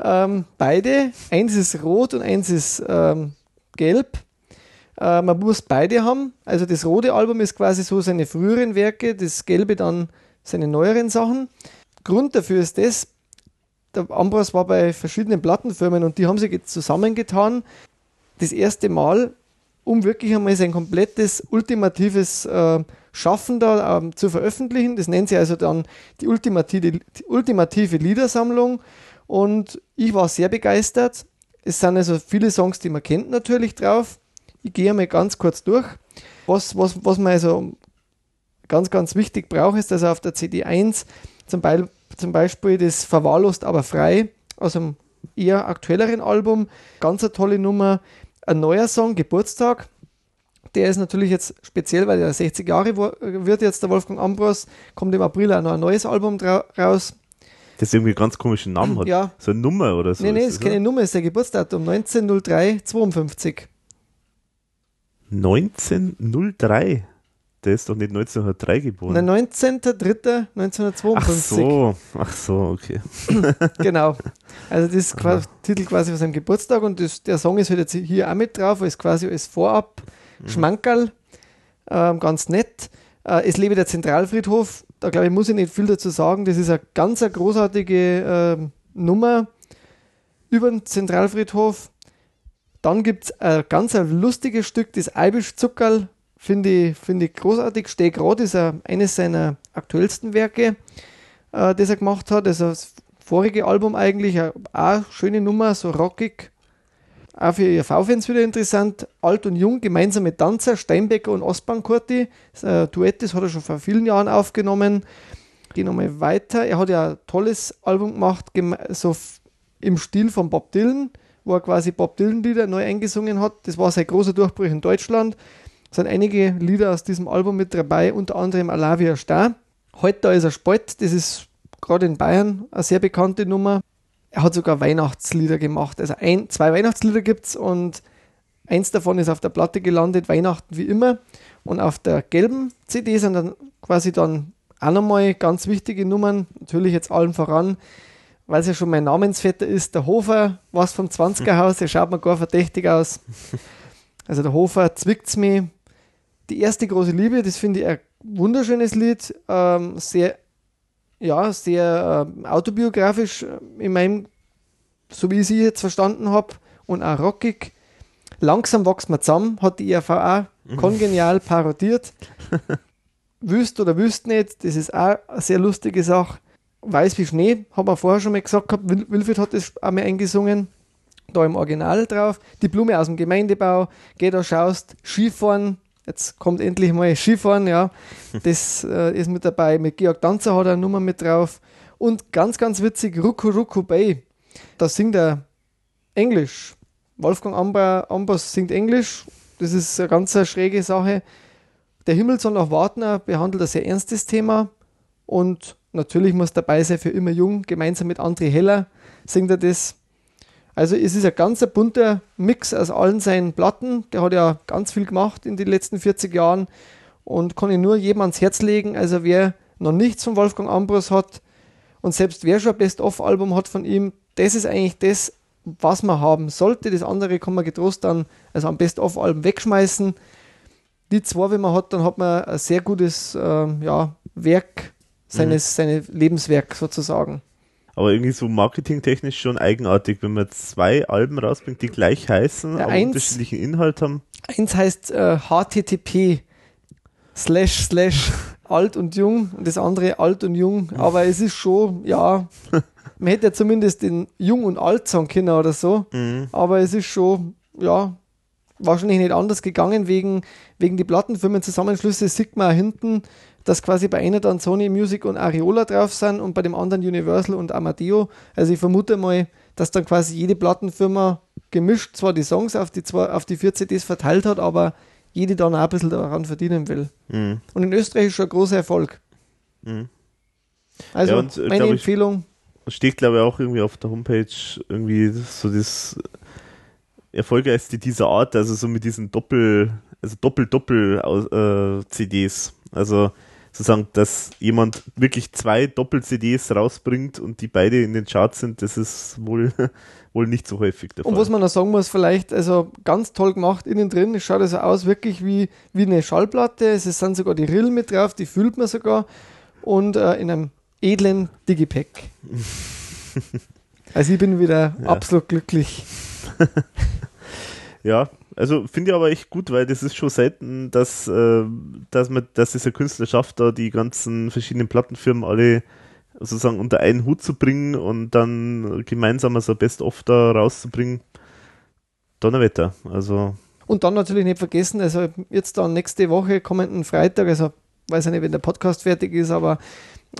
Ähm, beide. Eins ist rot und eins ist ähm, gelb. Äh, man muss beide haben. Also das rote Album ist quasi so seine früheren Werke, das gelbe dann seine neueren Sachen. Grund dafür ist das, der Ambros war bei verschiedenen Plattenfirmen und die haben sich jetzt zusammengetan, das erste Mal, um wirklich einmal sein komplettes ultimatives äh, Schaffen da ähm, zu veröffentlichen. Das nennt sie also dann die ultimative, die ultimative Liedersammlung und ich war sehr begeistert. Es sind also viele Songs, die man kennt natürlich drauf. Ich gehe einmal ganz kurz durch. Was, was, was man also ganz, ganz wichtig braucht, ist, dass auf der CD1 zum, Be zum Beispiel das Verwahrlost aber frei aus einem eher aktuelleren Album, ganz eine tolle Nummer, ein neuer Song, Geburtstag. Der ist natürlich jetzt speziell, weil er 60 Jahre wird jetzt, der Wolfgang Ambros, kommt im April auch noch ein neues Album raus. Das irgendwie einen ganz komischen Namen hat. Ja. So eine Nummer oder so. Nee, nee, ist, ist keine Nummer, ist der Geburtsdatum, 1903 1903. Der ist doch nicht 1903 geboren. Der 19.03.1952. Ach so, ach so, okay. genau. Also das ist quasi, Titel quasi von seinem Geburtstag und das, der Song ist halt jetzt hier auch mit drauf, ist quasi als Vorab mhm. Schmankerl, ähm, ganz nett. Äh, es lebe der Zentralfriedhof, da glaube ich, muss ich nicht viel dazu sagen. Das ist eine ganz eine großartige äh, Nummer über den Zentralfriedhof. Dann gibt es ein ganz ein lustiges Stück, das Eibisch Zuckerl, finde ich, find ich großartig. Steh gerade ist ein, eines seiner aktuellsten Werke, äh, das er gemacht hat. Also das vorige Album eigentlich, auch eine schöne Nummer, so rockig. Auch für ERV-Fans wieder interessant. Alt und Jung, gemeinsame Tanzer, Steinbecker und Ostbankurti. Das ein Duett, das hat er schon vor vielen Jahren aufgenommen. Gehen nochmal weiter. Er hat ja ein tolles Album gemacht, so im Stil von Bob Dylan wo er quasi Bob Dylan-Lieder neu eingesungen hat. Das war sein großer Durchbruch in Deutschland. Sind einige Lieder aus diesem Album mit dabei, unter anderem Alavia Star. Heute da ist er Spalt, das ist gerade in Bayern eine sehr bekannte Nummer. Er hat sogar Weihnachtslieder gemacht. Also ein, zwei Weihnachtslieder gibt es und eins davon ist auf der Platte gelandet, Weihnachten wie immer. Und auf der gelben CD sind dann quasi dann auch nochmal ganz wichtige Nummern, natürlich jetzt allen voran weil es ja schon mein Namensvetter ist, der Hofer, was vom 20er Haus, der schaut mir gar verdächtig aus. Also der Hofer zwickt's mir. Die erste große Liebe, das finde ich ein wunderschönes Lied, ähm, sehr, ja, sehr äh, autobiografisch in meinem, so wie ich sie jetzt verstanden habe, und auch rockig. Langsam wächst man zusammen, hat die IRVA kongenial parodiert. wüsst oder wüsst nicht, das ist auch eine sehr lustige Sache. Weiß wie Schnee, haben wir vorher schon mal gesagt gehabt, Wilfried hat das auch mal eingesungen, da im Original drauf. Die Blume aus dem Gemeindebau, geh da schaust, Skifahren, jetzt kommt endlich mal Skifahren, ja, das äh, ist mit dabei. Mit Georg Danzer hat er eine Nummer mit drauf. Und ganz, ganz witzig, Ruku Ruku Bay, da singt er Englisch. Wolfgang Ambra, Ambers singt Englisch, Das ist eine ganz schräge Sache. Der Himmel soll noch warten, behandelt ein sehr ernstes Thema und natürlich muss dabei sein für immer jung, gemeinsam mit André Heller singt er das. Also es ist ein ganz bunter Mix aus allen seinen Platten. Der hat ja ganz viel gemacht in den letzten 40 Jahren und kann ich nur jedem ans Herz legen. Also wer noch nichts von Wolfgang Ambros hat und selbst wer schon ein Best-of-Album hat von ihm, das ist eigentlich das, was man haben sollte. Das andere kann man getrost dann also am Best-of-Album wegschmeißen. Die zwei, wenn man hat, dann hat man ein sehr gutes äh, ja, Werk, seines, mhm. seine Lebenswerk sozusagen. Aber irgendwie so marketingtechnisch schon eigenartig, wenn man zwei Alben rausbringt, die gleich heißen, ja, aber eins, unterschiedlichen Inhalt haben. Eins heißt äh, HTTP slash slash alt und jung und das andere alt und jung. Aber es ist schon, ja, man hätte ja zumindest den Jung und Alt sagen können oder so. Mhm. Aber es ist schon, ja, wahrscheinlich nicht anders gegangen wegen, wegen die Plattenfirmenzusammenschlüsse sieht man hinten, dass quasi bei einer dann Sony Music und Ariola drauf sind und bei dem anderen Universal und Amadeo. Also ich vermute mal, dass dann quasi jede Plattenfirma gemischt zwar die Songs auf die, zwei, auf die vier CDs verteilt hat, aber jede dann auch ein bisschen daran verdienen will. Mhm. Und in Österreich ist schon ein großer Erfolg. Mhm. Also ja, und, äh, meine Empfehlung. Steht, glaube ich, auch irgendwie auf der Homepage irgendwie so das erfolgreichste dieser Art, also so mit diesen Doppel, also Doppel-Doppel-CDs. Äh, also sozusagen, dass jemand wirklich zwei Doppel-CDs rausbringt und die beide in den Charts sind, das ist wohl, wohl nicht so häufig der Und Fall. was man noch sagen muss, vielleicht, also ganz toll gemacht innen drin, es schaut also aus wirklich wie, wie eine Schallplatte, es sind sogar die Rillen mit drauf, die fühlt man sogar und äh, in einem edlen Digipack. also ich bin wieder ja. absolut glücklich. ja, also finde ich aber echt gut, weil das ist schon selten, dass, äh, dass man, dass dieser Künstler schafft, da die ganzen verschiedenen Plattenfirmen alle sozusagen unter einen Hut zu bringen und dann gemeinsam so Best-of da rauszubringen. Donnerwetter, also. Und dann natürlich nicht vergessen, also jetzt dann nächste Woche, kommenden Freitag, also weiß ich nicht, wenn der Podcast fertig ist, aber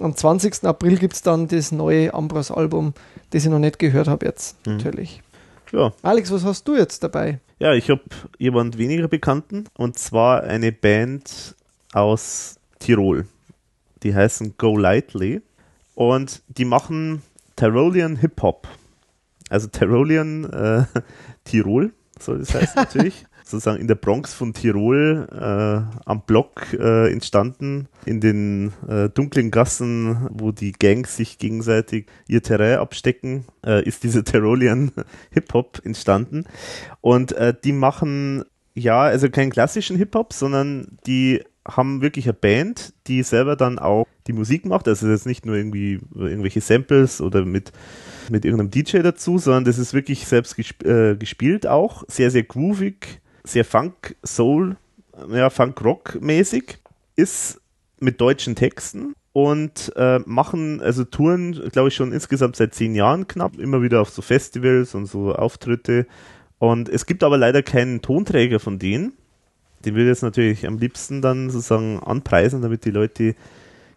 am 20. April gibt es dann das neue Ambros-Album, das ich noch nicht gehört habe jetzt, mhm. natürlich. Ja. Alex, was hast du jetzt dabei? Ja, ich habe jemand weniger Bekannten und zwar eine Band aus Tirol. Die heißen Go Lightly und die machen Tyrolean Hip Hop. Also Tyrolean äh, Tirol soll das heißen natürlich. sozusagen in der Bronx von Tirol äh, am Block äh, entstanden, in den äh, dunklen Gassen, wo die Gangs sich gegenseitig ihr Terrain abstecken, äh, ist dieser Tyrolean Hip-Hop entstanden. Und äh, die machen ja, also keinen klassischen Hip-Hop, sondern die haben wirklich eine Band, die selber dann auch die Musik macht. Also ist nicht nur irgendwie irgendwelche Samples oder mit, mit irgendeinem DJ dazu, sondern das ist wirklich selbst gesp äh, gespielt auch. Sehr, sehr groovig, sehr Funk, Soul, ja, Funk-Rock-mäßig. Ist mit deutschen Texten und äh, machen, also Touren, glaube ich, schon insgesamt seit zehn Jahren knapp, immer wieder auf so Festivals und so Auftritte. Und es gibt aber leider keinen Tonträger von denen. Den würde ich jetzt natürlich am liebsten dann sozusagen anpreisen, damit die Leute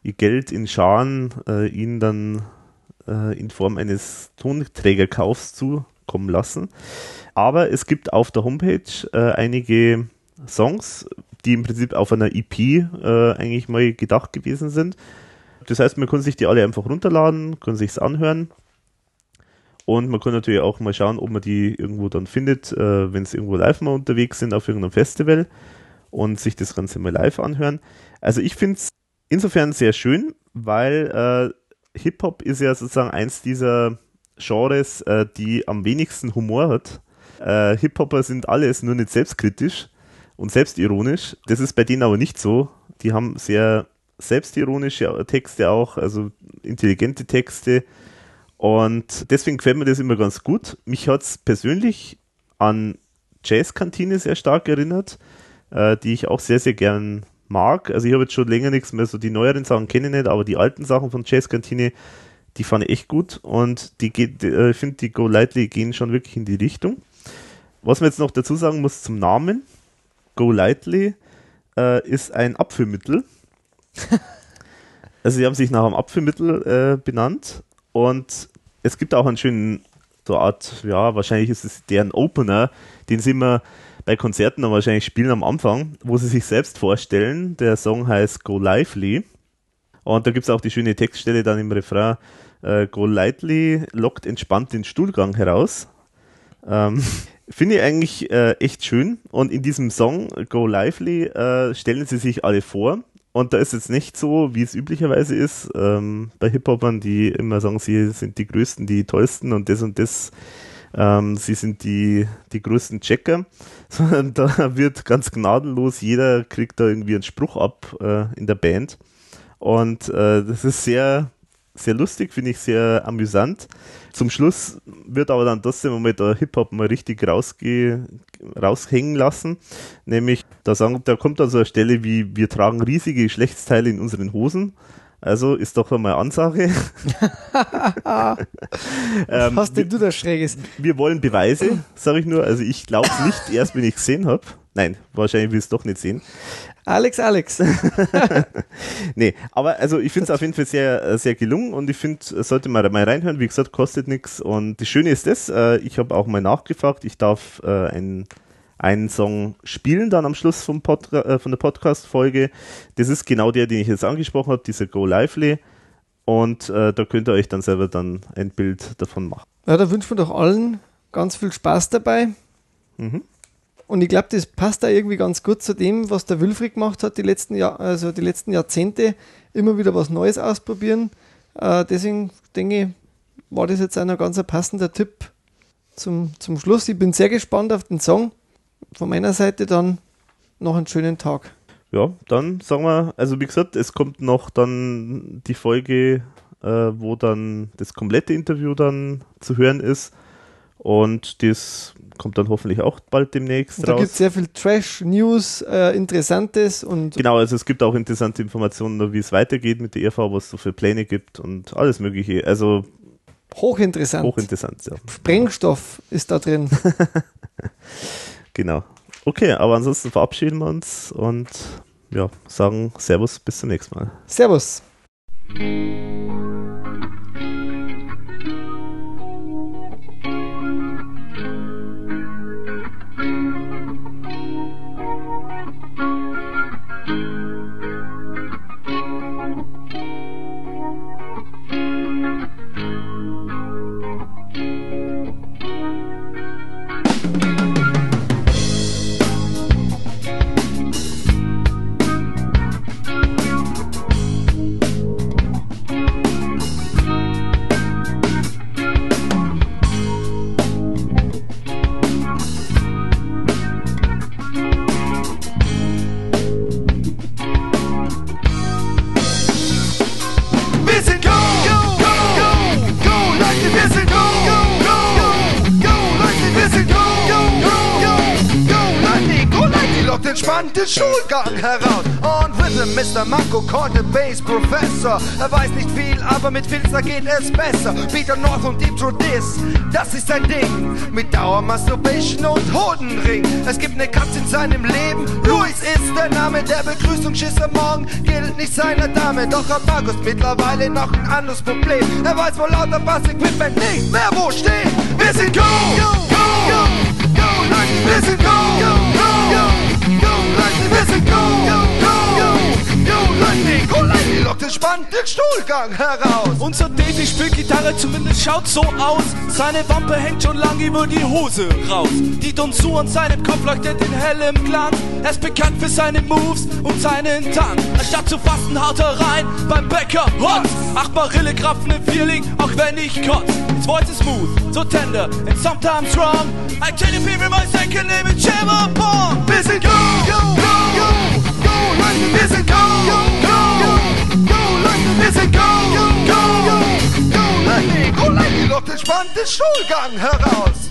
ihr Geld in Scharen äh, ihnen dann äh, in Form eines Tonträgerkaufs zukommen lassen. Aber es gibt auf der Homepage äh, einige Songs, die im Prinzip auf einer EP äh, eigentlich mal gedacht gewesen sind. Das heißt, man kann sich die alle einfach runterladen, kann sich es anhören. Und man kann natürlich auch mal schauen, ob man die irgendwo dann findet, äh, wenn sie irgendwo live mal unterwegs sind auf irgendeinem Festival und sich das Ganze mal live anhören. Also ich finde es insofern sehr schön, weil äh, Hip-Hop ist ja sozusagen eins dieser Genres, äh, die am wenigsten Humor hat. Äh, Hip-Hopper sind alles nur nicht selbstkritisch und selbstironisch. Das ist bei denen aber nicht so. Die haben sehr selbstironische Texte auch, also intelligente Texte. Und deswegen gefällt mir das immer ganz gut. Mich hat es persönlich an Jazzkantine sehr stark erinnert, äh, die ich auch sehr, sehr gern mag. Also ich habe jetzt schon länger nichts mehr, so die neueren Sachen kenne ich nicht, aber die alten Sachen von Jazzkantine, die fand ich echt gut und die geht, äh, ich finde, die Go Lightly gehen schon wirklich in die Richtung. Was man jetzt noch dazu sagen muss zum Namen, Go Lightly äh, ist ein Abführmittel. also sie haben sich nach einem Abführmittel äh, benannt und es gibt auch einen schönen so Art, ja, wahrscheinlich ist es deren Opener, den sie immer bei Konzerten dann wahrscheinlich spielen am Anfang, wo sie sich selbst vorstellen. Der Song heißt Go Lively. Und da gibt es auch die schöne Textstelle dann im Refrain, äh, Go Lightly lockt entspannt den Stuhlgang heraus. Ähm, Finde ich eigentlich äh, echt schön. Und in diesem Song Go Lively äh, stellen sie sich alle vor. Und da ist jetzt nicht so, wie es üblicherweise ist, ähm, bei Hip-Hopern, die immer sagen, sie sind die Größten, die Tollsten und das und das. Ähm, sie sind die, die größten Checker, sondern da wird ganz gnadenlos, jeder kriegt da irgendwie einen Spruch ab äh, in der Band. Und äh, das ist sehr, sehr lustig, finde ich sehr amüsant. Zum Schluss wird aber dann trotzdem mal der Hip-Hop mal richtig rausge raushängen lassen. Nämlich, da, sagen, da kommt dann so eine Stelle wie, wir tragen riesige Geschlechtsteile in unseren Hosen. Also ist doch einmal Ansage. ähm, Was denn du da Schräges? Wir wollen Beweise, sage ich nur. Also ich glaube es nicht erst, wenn ich gesehen habe. Nein, wahrscheinlich will es doch nicht sehen. Alex, Alex. nee, aber also ich finde es auf jeden Fall sehr, sehr gelungen und ich finde, sollte man mal reinhören. Wie gesagt, kostet nichts. Und das Schöne ist das, äh, ich habe auch mal nachgefragt, ich darf äh, ein einen Song spielen dann am Schluss vom Pod, äh, von der Podcast-Folge. Das ist genau der, den ich jetzt angesprochen habe, dieser Go Lively. Und äh, da könnt ihr euch dann selber dann ein Bild davon machen. Ja, da wünschen wir doch allen ganz viel Spaß dabei. Mhm. Und ich glaube, das passt da irgendwie ganz gut zu dem, was der Wilfried gemacht hat, die letzten, Jahr, also die letzten Jahrzehnte, immer wieder was Neues ausprobieren. Äh, deswegen denke ich, war das jetzt ein ganz passender Tipp zum, zum Schluss. Ich bin sehr gespannt auf den Song. Von meiner Seite dann noch einen schönen Tag. Ja, dann sagen wir, also wie gesagt, es kommt noch dann die Folge, äh, wo dann das komplette Interview dann zu hören ist. Und das kommt dann hoffentlich auch bald demnächst da raus. Da gibt es sehr viel Trash, News, äh, Interessantes und. Genau, also es gibt auch interessante Informationen, wie es weitergeht mit der ERV, was es so für Pläne gibt und alles Mögliche. Also. Hochinteressant. Hochinteressant, ja. Sprengstoff ist da drin. genau. Okay, aber ansonsten verabschieden wir uns und ja, sagen Servus, bis zum nächsten Mal. Servus. Den Schulgang heraus. Und Rhythm, Mr. Manko, Corte, Bass, Professor. Er weiß nicht viel, aber mit Filzer geht es besser. Peter North und Deep Throat Diss, das ist sein Ding. Mit Dauer, Masturbation und Hodenring. Es gibt ne Katze in seinem Leben. Luis ist der Name, der Begrüßungsschiss am Morgen gilt nicht seiner Dame. Doch hat Markus mittlerweile noch ein anderes Problem. Er weiß, wo lauter Bass-Equipment nicht mehr wo steht. Wir sind Go! Go! Go! Go! Go! Wir sind Go! Go! Go! Wir sind go, go, go, go, go, Lightning, lockt entspannt den Stuhlgang heraus. Unser Davy spielt Gitarre, zumindest schaut so aus. Seine Wampe hängt schon lang über die Hose raus. Die Tonsur an seinem Kopf leuchtet in hellem Glanz. Er ist bekannt für seine Moves und seinen Tanz. Anstatt zu fasten, haut er rein beim Bäcker Hot. Acht Barille Kraft ne Feeling, auch wenn ich kotz. His voice is smooth, so tender and sometimes wrong. I tell you people my second name is Trevor Pong. Wir sind go, go, go. Wir sind go, go, go, go, Leute, wir sind go, go, go, Lightning, go, Lightning, lockt entspannt den Stuhlgang heraus.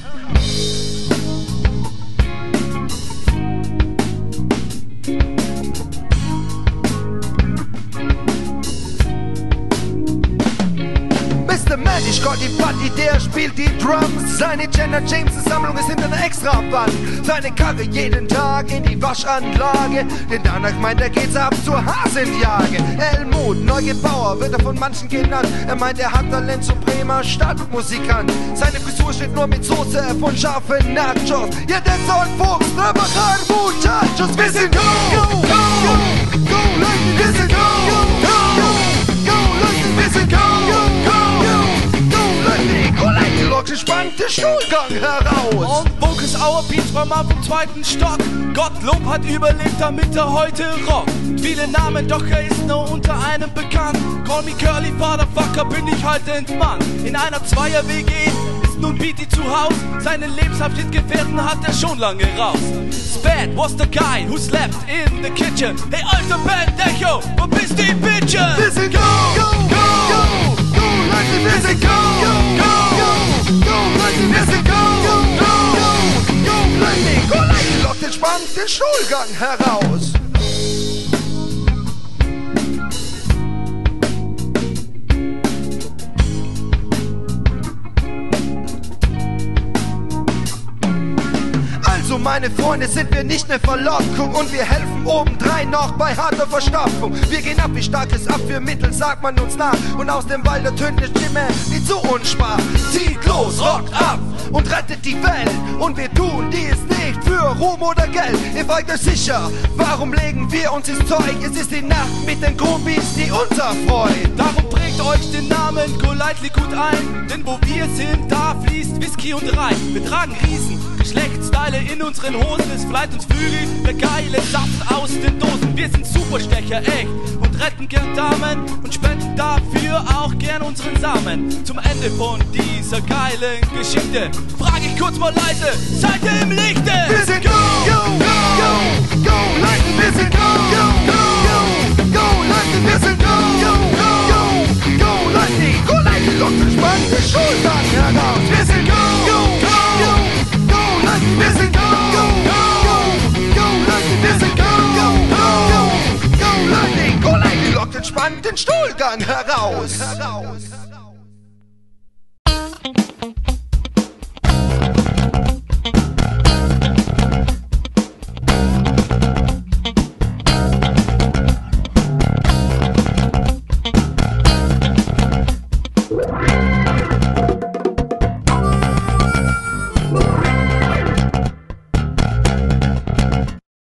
Mr. Man, ich Gott, die Party, der spielt die Drums. Seine Jenna James Sammlung ist in einer extra Band. Seine Karre jeden Tag in die Waschanlage. Denn danach meint er geht's ab zur Hasenjage. Helmut, Neugebauer, wird er von manchen genannt. Er meint, er hat Talent, Supremer Stadtmusikant. Seine Frisur steht nur mit Soße von scharfen Nachos. Ja, der Zollfuchs, trabajar muchachos. Wir sind go, go, go, go, go, Leute, wir sind go, go, go, Nikolai lockt gespannt den Schulgang heraus. Und Focus Our Beats vom auf dem zweiten Stock. Gottlob hat überlebt, damit er heute rockt. Viele Namen, doch er ist nur unter einem bekannt. Call me Curly, Fatherfucker, bin ich halt Mann. In einer Zweier-WG ist nun Beatty zu Haus. Seinen Lebensabschnittgefährten hat er schon lange raus. Spad was the guy who slept in the kitchen. Hey, alter Pendejo, wo bist die Bitches? Wir sind go, go, go, go, entspannt den Schulgang heraus. Also meine Freunde sind wir nicht eine Verlockung und wir helfen obendrein noch bei harter Verstopfung. Wir gehen ab wie starkes Abführmittel, sagt man uns nach und aus dem Wald ertönt eine Stimme, die zu uns sprach. Zieht los, rockt ab und rettet die Welt und wir tun dies nicht für Ruhm oder Geld. Ihr fragt euch sicher, warum legen wir uns ins Zeug? Es ist die Nacht mit den Groupies, die uns erfreut. Darum prägt euch den Namen Golightly gut ein, denn wo wir sind, da fließt Whisky und Rein. Wir tragen Riesen, Geschlechtsteile in unseren Hosen, es bleibt uns Flügel, der geile Saft aus den Dosen. Wir sind Superstecher, echt, und retten gern Damen und spenden dafür auch gern unseren Samen. Zum Ende von dieser geilen Geschichte frage ich kurz mal leise, seid ihr im Lichte? Wir sind go, go, go, go, Leute, wir sind go, go, go, go, Leute, wir sind go, go, go, go, Leute, go, Leute, lockt entspannt Schultern heraus. Wir sind go, go, go, entspannt den Stuhlgang heraus.